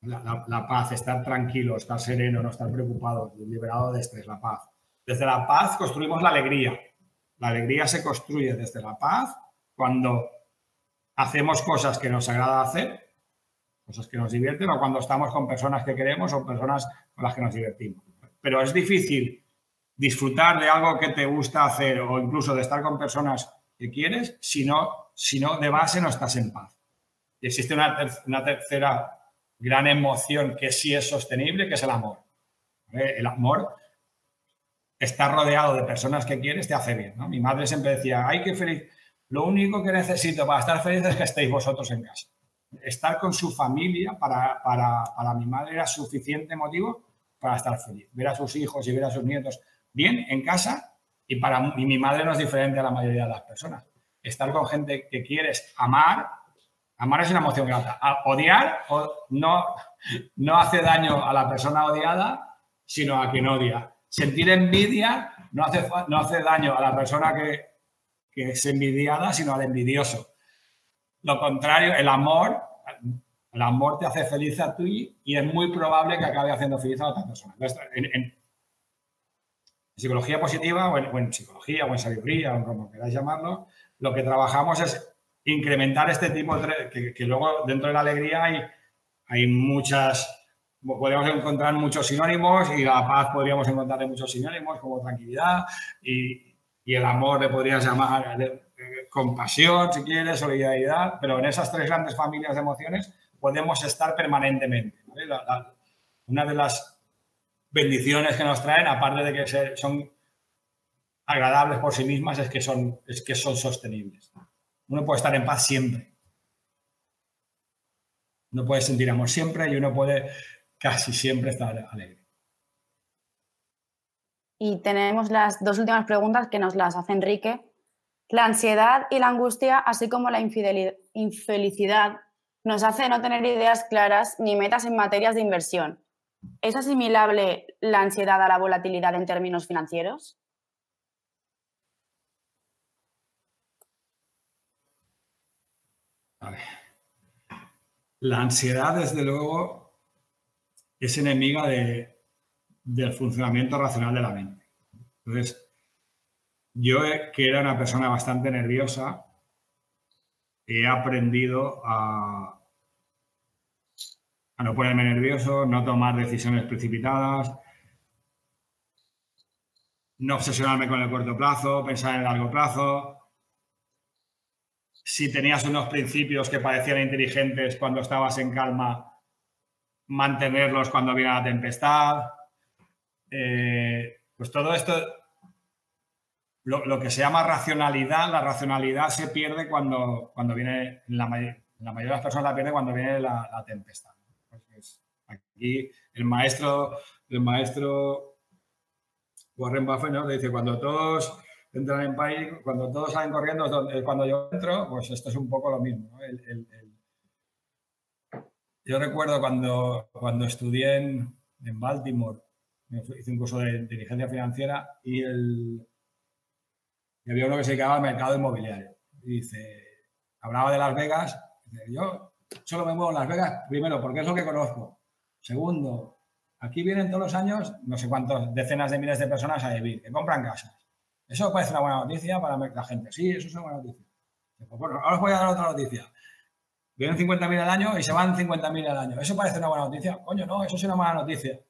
La, paz, estar tranquilo, estar sereno, no estar preocupado, liberado de estrés, la paz. Desde la paz construimos la alegría. La alegría se construye desde la paz cuando hacemos cosas que nos agrada hacer, cosas que nos divierten, o cuando estamos con personas que queremos o personas con las que nos divertimos. Pero es difícil disfrutar de algo que te gusta hacer o incluso de estar con personas que quieres si no, de base no estás en paz. Y existe una, tercera gran emoción que sí es sostenible, que es el amor. El amor, estar rodeado de personas que quieres te hace bien. Mi madre siempre decía, ay, qué feliz lo único que necesito para estar feliz es que estéis vosotros en casa. Estar con su familia para, para, mi madre era suficiente motivo para estar feliz. Ver a sus hijos y ver a sus nietos bien en casa y para mi madre no es diferente a la mayoría de las personas. Estar con gente que quieres amar, amar es una emoción grata. odiar no, no hace daño a la persona odiada, sino a quien odia. Sentir envidia no hace, no hace daño a la persona que, que es envidiada, sino al envidioso. Lo contrario, el amor, el amor te hace feliz a ti y es muy probable que acabe haciendo feliz a otra persona. Psicología positiva o en, psicología o en sabiduría o como queráis llamarlo, lo que trabajamos es incrementar este tipo de... Que, que luego dentro de la alegría hay, hay muchas... Podríamos encontrar muchos sinónimos y la paz podríamos encontrar muchos sinónimos como tranquilidad y, y el amor le podrías llamar eh, compasión, si quieres, solidaridad, pero en esas tres grandes familias de emociones podemos estar permanentemente. una de las bendiciones que nos traen, aparte de que son agradables por sí mismas, es que son, es que son sostenibles. Uno puede estar en paz siempre. Uno puede sentir amor siempre y uno puede casi siempre estar alegre. Y tenemos las dos últimas preguntas que nos las hace Enrique. La ansiedad y la angustia, así como la infelicidad, nos hace no tener ideas claras ni metas en materias de inversión. ¿Es asimilable la ansiedad a la volatilidad en términos financieros? La ansiedad, desde luego, es enemiga de, del funcionamiento racional de la mente. Entonces, yo, que era una persona bastante nerviosa, he aprendido a, a no ponerme nervioso, no tomar decisiones precipitadas, no obsesionarme con el corto plazo, pensar en el largo plazo. Si tenías unos principios que parecían inteligentes cuando estabas en calma, mantenerlos cuando viene la tempestad. Eh, pues todo esto, lo, que se llama racionalidad, la racionalidad se pierde cuando, cuando viene, la, mayoría de las personas la pierde cuando viene la, tempestad. Aquí el maestro, el maestro Warren Buffett ¿no? dice, cuando todos entran en país, cuando todos salen corriendo, cuando yo entro, pues esto es un poco lo mismo. yo recuerdo cuando, cuando estudié en, en Baltimore hice un curso de inteligencia financiera y, el, había uno que se dedicaba al mercado inmobiliario. Y dice, hablaba de Las Vegas, yo solo me muevo en Las Vegas, primero, porque es lo que conozco. Segundo, aquí vienen todos los años no sé cuántas decenas de miles de personas a vivir, que compran casas. Eso parece una buena noticia para la gente. Sí, eso es una buena noticia. Ahora os voy a dar otra noticia. Vienen 50.000 al año y se van 50.000 al año. ¿Eso parece una buena noticia? Coño, no, eso es una mala noticia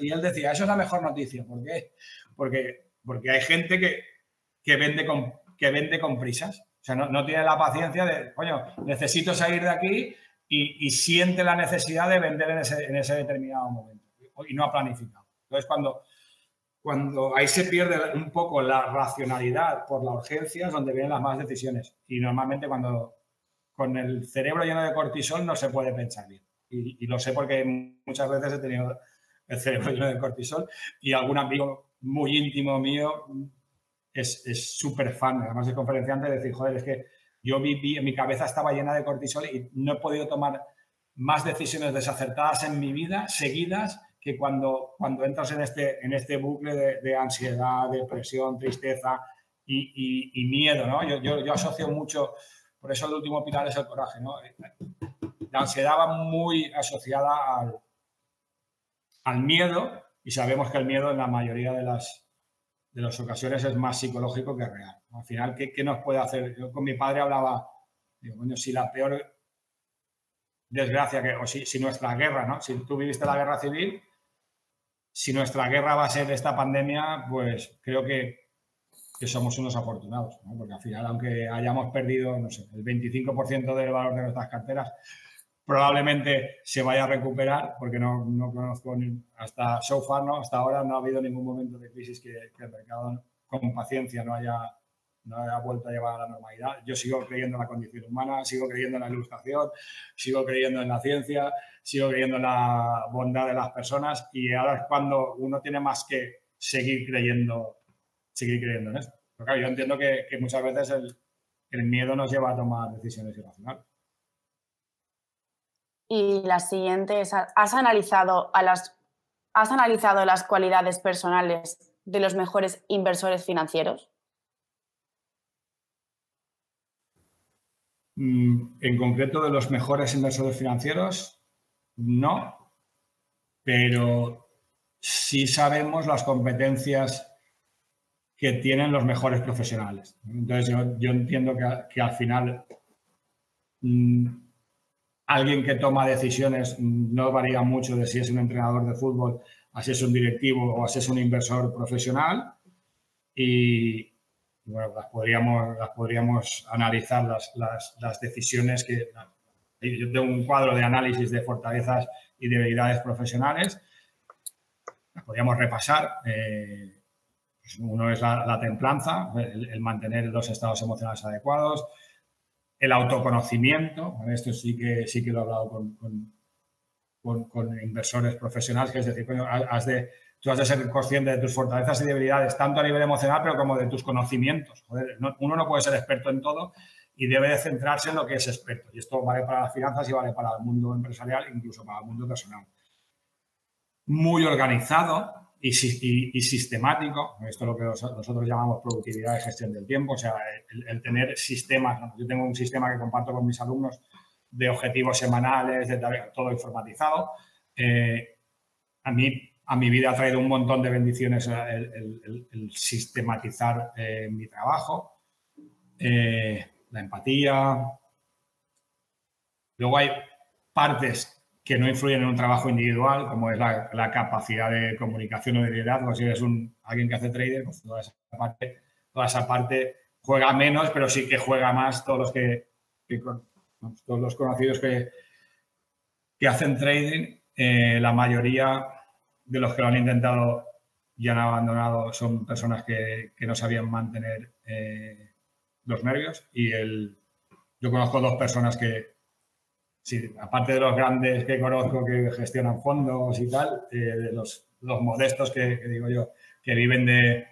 y él decía, eso es la mejor noticia. ¿Por qué? Porque, porque hay gente que, vende con, que vende con prisas. O sea, no, tiene la paciencia de, coño, necesito salir de aquí y, siente la necesidad de vender en ese, determinado momento y no ha planificado. Entonces, cuando, cuando ahí se pierde un poco la racionalidad por la urgencia es donde vienen las más decisiones. Y normalmente cuando con el cerebro lleno de cortisol no se puede pensar bien. Y, lo sé porque muchas veces he tenido el cerebro lleno de cortisol y algún amigo muy íntimo mío es súper fan, además de conferenciante, de decir, joder, es que yo vi, mi cabeza estaba llena de cortisol y no he podido tomar más decisiones desacertadas en mi vida, seguidas, que cuando, cuando entras en este, en este bucle de, ansiedad, depresión, tristeza y, miedo, ¿no? Yo, yo, asocio mucho, por eso el último pilar es el coraje, ¿no? La ansiedad va muy asociada al, al miedo y sabemos que el miedo en la mayoría de las, de las ocasiones es más psicológico que real. Al final, ¿qué, ¿qué, nos puede hacer? Yo con mi padre hablaba, digo, bueno, si la peor desgracia que, o si, si nuestra guerra, ¿no? Si tú viviste la guerra civil, si nuestra guerra va a ser esta pandemia, pues creo que, que somos unos afortunados, ¿no? porque al final, aunque hayamos perdido, no sé, el 25% del valor de nuestras carteras, probablemente se vaya a recuperar, porque no, no conozco hasta so far, ¿no? hasta ahora no ha habido ningún momento de crisis que, el mercado con paciencia no haya, no haya vuelto a llevar a la normalidad. Yo sigo creyendo en la condición humana, sigo creyendo en la ilustración, sigo creyendo en la ciencia, sigo creyendo en la bondad de las personas y ahora es cuando uno tiene más que seguir creyendo, seguir creyendo en esto. Porque yo entiendo que, que muchas veces el, el miedo nos lleva a tomar decisiones irracionales. Y la siguiente es, ¿has analizado, a las, ¿has analizado las cualidades personales de los mejores inversores financieros? Mm, en concreto de los mejores inversores financieros, no, pero sí sabemos las competencias que tienen los mejores profesionales. Entonces yo, entiendo que, al final mm, alguien que toma decisiones no varía mucho de si es un entrenador de fútbol, si es un directivo o si es un inversor profesional. Y, bueno, las podríamos, las podríamos analizar las, las, decisiones que... Yo tengo un cuadro de análisis de fortalezas y debilidades profesionales. Las podríamos repasar. Eh, pues uno es la, templanza, el, mantener los estados emocionales adecuados, el autoconocimiento. Esto sí que, sí que lo he hablado con, con, con inversores profesionales, que es decir, has de tú has de ser consciente de tus fortalezas y debilidades, tanto a nivel emocional, pero como de tus conocimientos. uno no puede ser experto en todo y debe de centrarse en lo que es experto. Y esto vale para las finanzas y vale para el mundo empresarial, incluso para el mundo personal. Muy organizado y, sistemático, esto es lo que nosotros llamamos productividad y gestión del tiempo, o sea, el, tener sistemas. Yo tengo un sistema que comparto con mis alumnos de objetivos semanales, de todo informatizado. Eh, a mí a mi vida ha traído un montón de bendiciones el, sistematizar eh, mi trabajo, eh, la empatía. Luego hay partes que no influyen en un trabajo individual, como es la, capacidad de comunicación o de liderazgo. Si eres un, alguien que hace trader, pues toda esa, parte, toda esa parte juega menos, pero sí que juega más todos los que, todos los conocidos que, que hacen trading. Eh, la mayoría de los que lo han intentado y han abandonado son personas que, no sabían mantener eh, los nervios. Y el, yo conozco dos personas que, sí, aparte de los grandes que conozco que gestionan fondos y tal, eh, de los, modestos que, digo yo, que viven de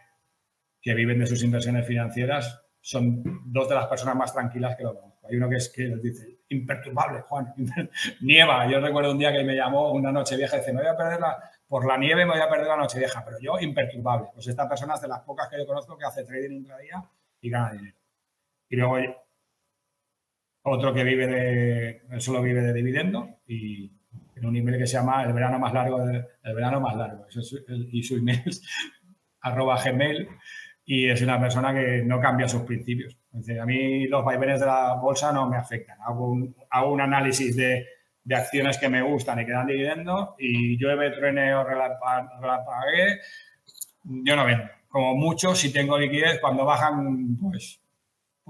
que viven de sus inversiones financieras, son dos de las personas más tranquilas que lo conozco. Hay uno que es que les dice, imperturbable, Juan, <laughs> nieva. Yo recuerdo un día que me llamó una noche vieja y dice, me voy a perder la, por la nieve me voy a perder la noche vieja, pero yo imperturbable. Pues esta persona es de las pocas que yo conozco que hace trading intradía y gana dinero. Y luego otro que vive de, solo vive de dividendo y en un email que se llama el verano más largo, el verano más largo. y su email es <laughs> arroba gmail y es una persona que no cambia sus principios. a mí los vaivenes de la bolsa no me afectan. Hago un análisis de de acciones que me gustan y que dan dividendo y llueve, truene o yo no vendo. Como mucho, si tengo liquidez, cuando bajan, pues,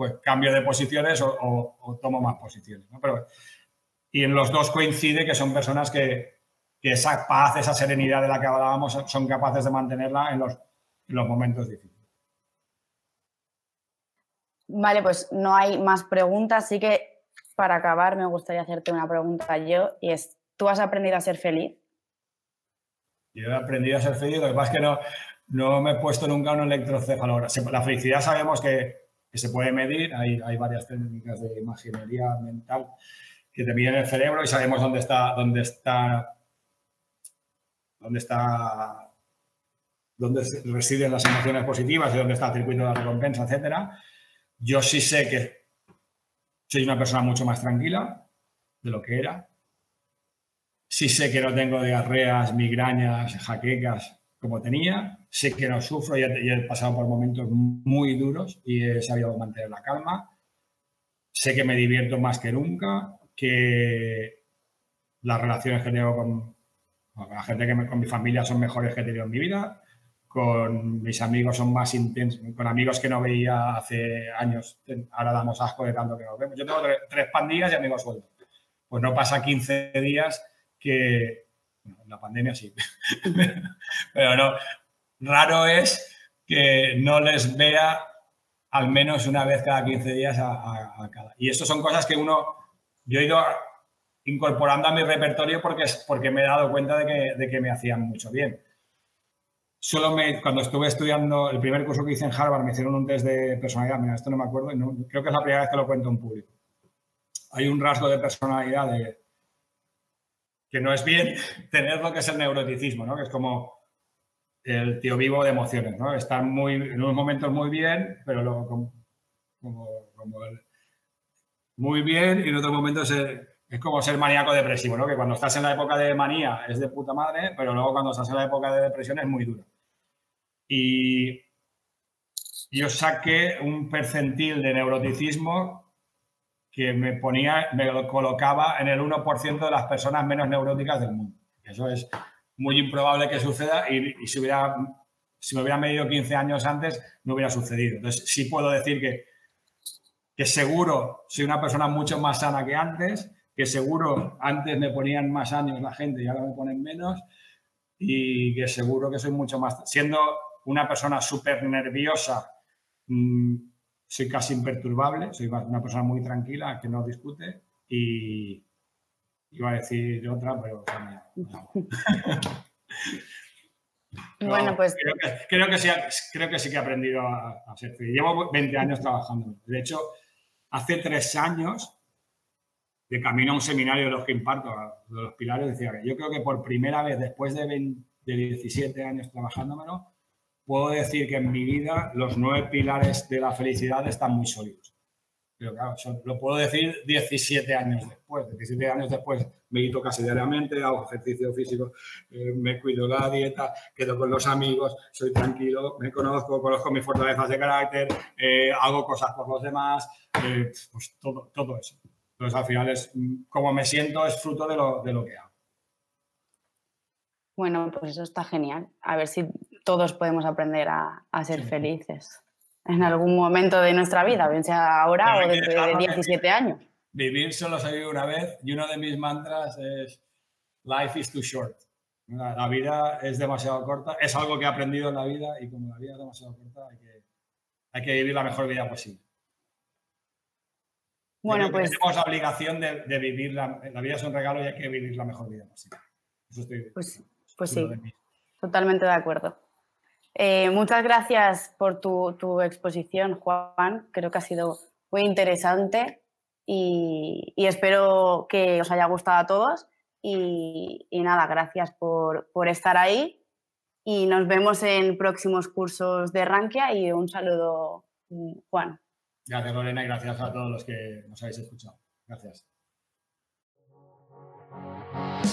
pues cambio de posiciones o, tomo más posiciones. Pero, y en los dos coincide que son personas que, que, esa paz, esa serenidad de la que hablábamos, son capaces de mantenerla en los, en los momentos difíciles. Vale, pues no hay más preguntas, así que para acabar, me gustaría hacerte una pregunta yo y es, ¿tú has aprendido a ser feliz? Yo he aprendido a ser feliz, lo que pasa es que no, no me he puesto nunca un electrocefalograma. La felicidad sabemos que, se puede medir, hay, hay, varias técnicas de imaginería mental que te miden el cerebro y sabemos dónde está, dónde está, dónde está, dónde residen las emociones positivas y dónde está el circuito de la recompensa, etcétera. Yo sí sé que soy una persona mucho más tranquila de lo que era. Sí sé que no tengo diarreas, migrañas, jaquecas como tenía. Sé que no sufro y he, pasado por momentos muy duros y he sabido mantener la calma. Sé que me divierto más que nunca, que las relaciones que tengo con, la gente que me, con mi familia son mejores que he tenido en mi vida con mis amigos son más intensos, con amigos que no veía hace años, ahora damos asco de tanto que nos vemos. Yo tengo tres, pandillas y amigos sueltos. Pues no pasa 15 días que, bueno, la pandemia sí, <laughs> pero no, raro es que no les vea al menos una vez cada 15 días a, cada. Y esto son cosas que uno, yo he ido incorporando a mi repertorio porque, porque me he dado cuenta de que, de que me hacían mucho bien solo me, cuando estuve estudiando el primer curso que hice en Harvard, me hicieron un test de personalidad. Mira, esto no me acuerdo y creo que es la primera vez que lo cuento en público. Hay un rasgo de personalidad de, que no es bien <laughs> tener lo que es el neuroticismo, ¿no? que es como el tío vivo de emociones. ¿no? Estar muy, en unos momentos muy bien, pero luego como, muy bien y en otros momentos es, es como ser maníaco depresivo, ¿no? que cuando estás en la época de manía es de puta madre, pero luego cuando estás en la época de depresión es muy duro. Y yo saqué un percentil de neuroticismo que me ponía, me colocaba en el 1% de las personas menos neuróticas del mundo. Eso es muy improbable que suceda y, si, hubiera, si me hubiera medido 15 años antes no hubiera sucedido. Entonces sí puedo decir que, que seguro soy una persona mucho más sana que antes, que seguro antes me ponían más años la gente y ahora me ponen menos y que seguro que soy mucho más, siendo una persona súper nerviosa, mm, soy casi imperturbable, soy una persona muy tranquila que no discute y iba a decir otra, pero <laughs> bueno, pues creo que, creo que, sí, creo que sí que he aprendido a, ser feliz. Llevo 20 años trabajando. De hecho, hace tres años, de camino a un seminario de los que imparto, de los pilares, decía que yo creo que por primera vez después de, 20, de 17 años trabajándomelo, puedo decir que en mi vida los nueve pilares de la felicidad están muy sólidos. Pero claro, lo puedo decir 17 años después. 17 años después medito casi diariamente, hago ejercicio físico, eh, me cuido la dieta, quedo con los amigos, soy tranquilo, me conozco, conozco mis fortalezas de carácter, eh, hago cosas por los demás, eh, pues todo, eso. Entonces, al final, es, como me siento es fruto de lo que hago. Bueno, pues eso está genial. A ver si todos podemos aprender a, ser felices en algún momento de nuestra vida, bien sea ahora o dentro de 17 años. Vivir solo se vive una vez y uno de mis mantras es Life is too short. La, vida es demasiado corta. Es algo que he aprendido en la vida y como la vida es demasiado corta hay que, hay que vivir la mejor vida posible. Bueno, pues... Tenemos la obligación de, vivir, la, la, vida es un regalo y hay que vivir la mejor vida posible. Eso estoy, pues, pues sí, totalmente de acuerdo. Eh, muchas gracias por tu, exposición, Juan. Creo que ha sido muy interesante y, espero que os haya gustado a todos. Y, nada, gracias por, estar ahí y nos vemos en próximos cursos de Rankia y un saludo, Juan. Gracias, Lorena, y gracias a todos los que nos habéis escuchado. Gracias.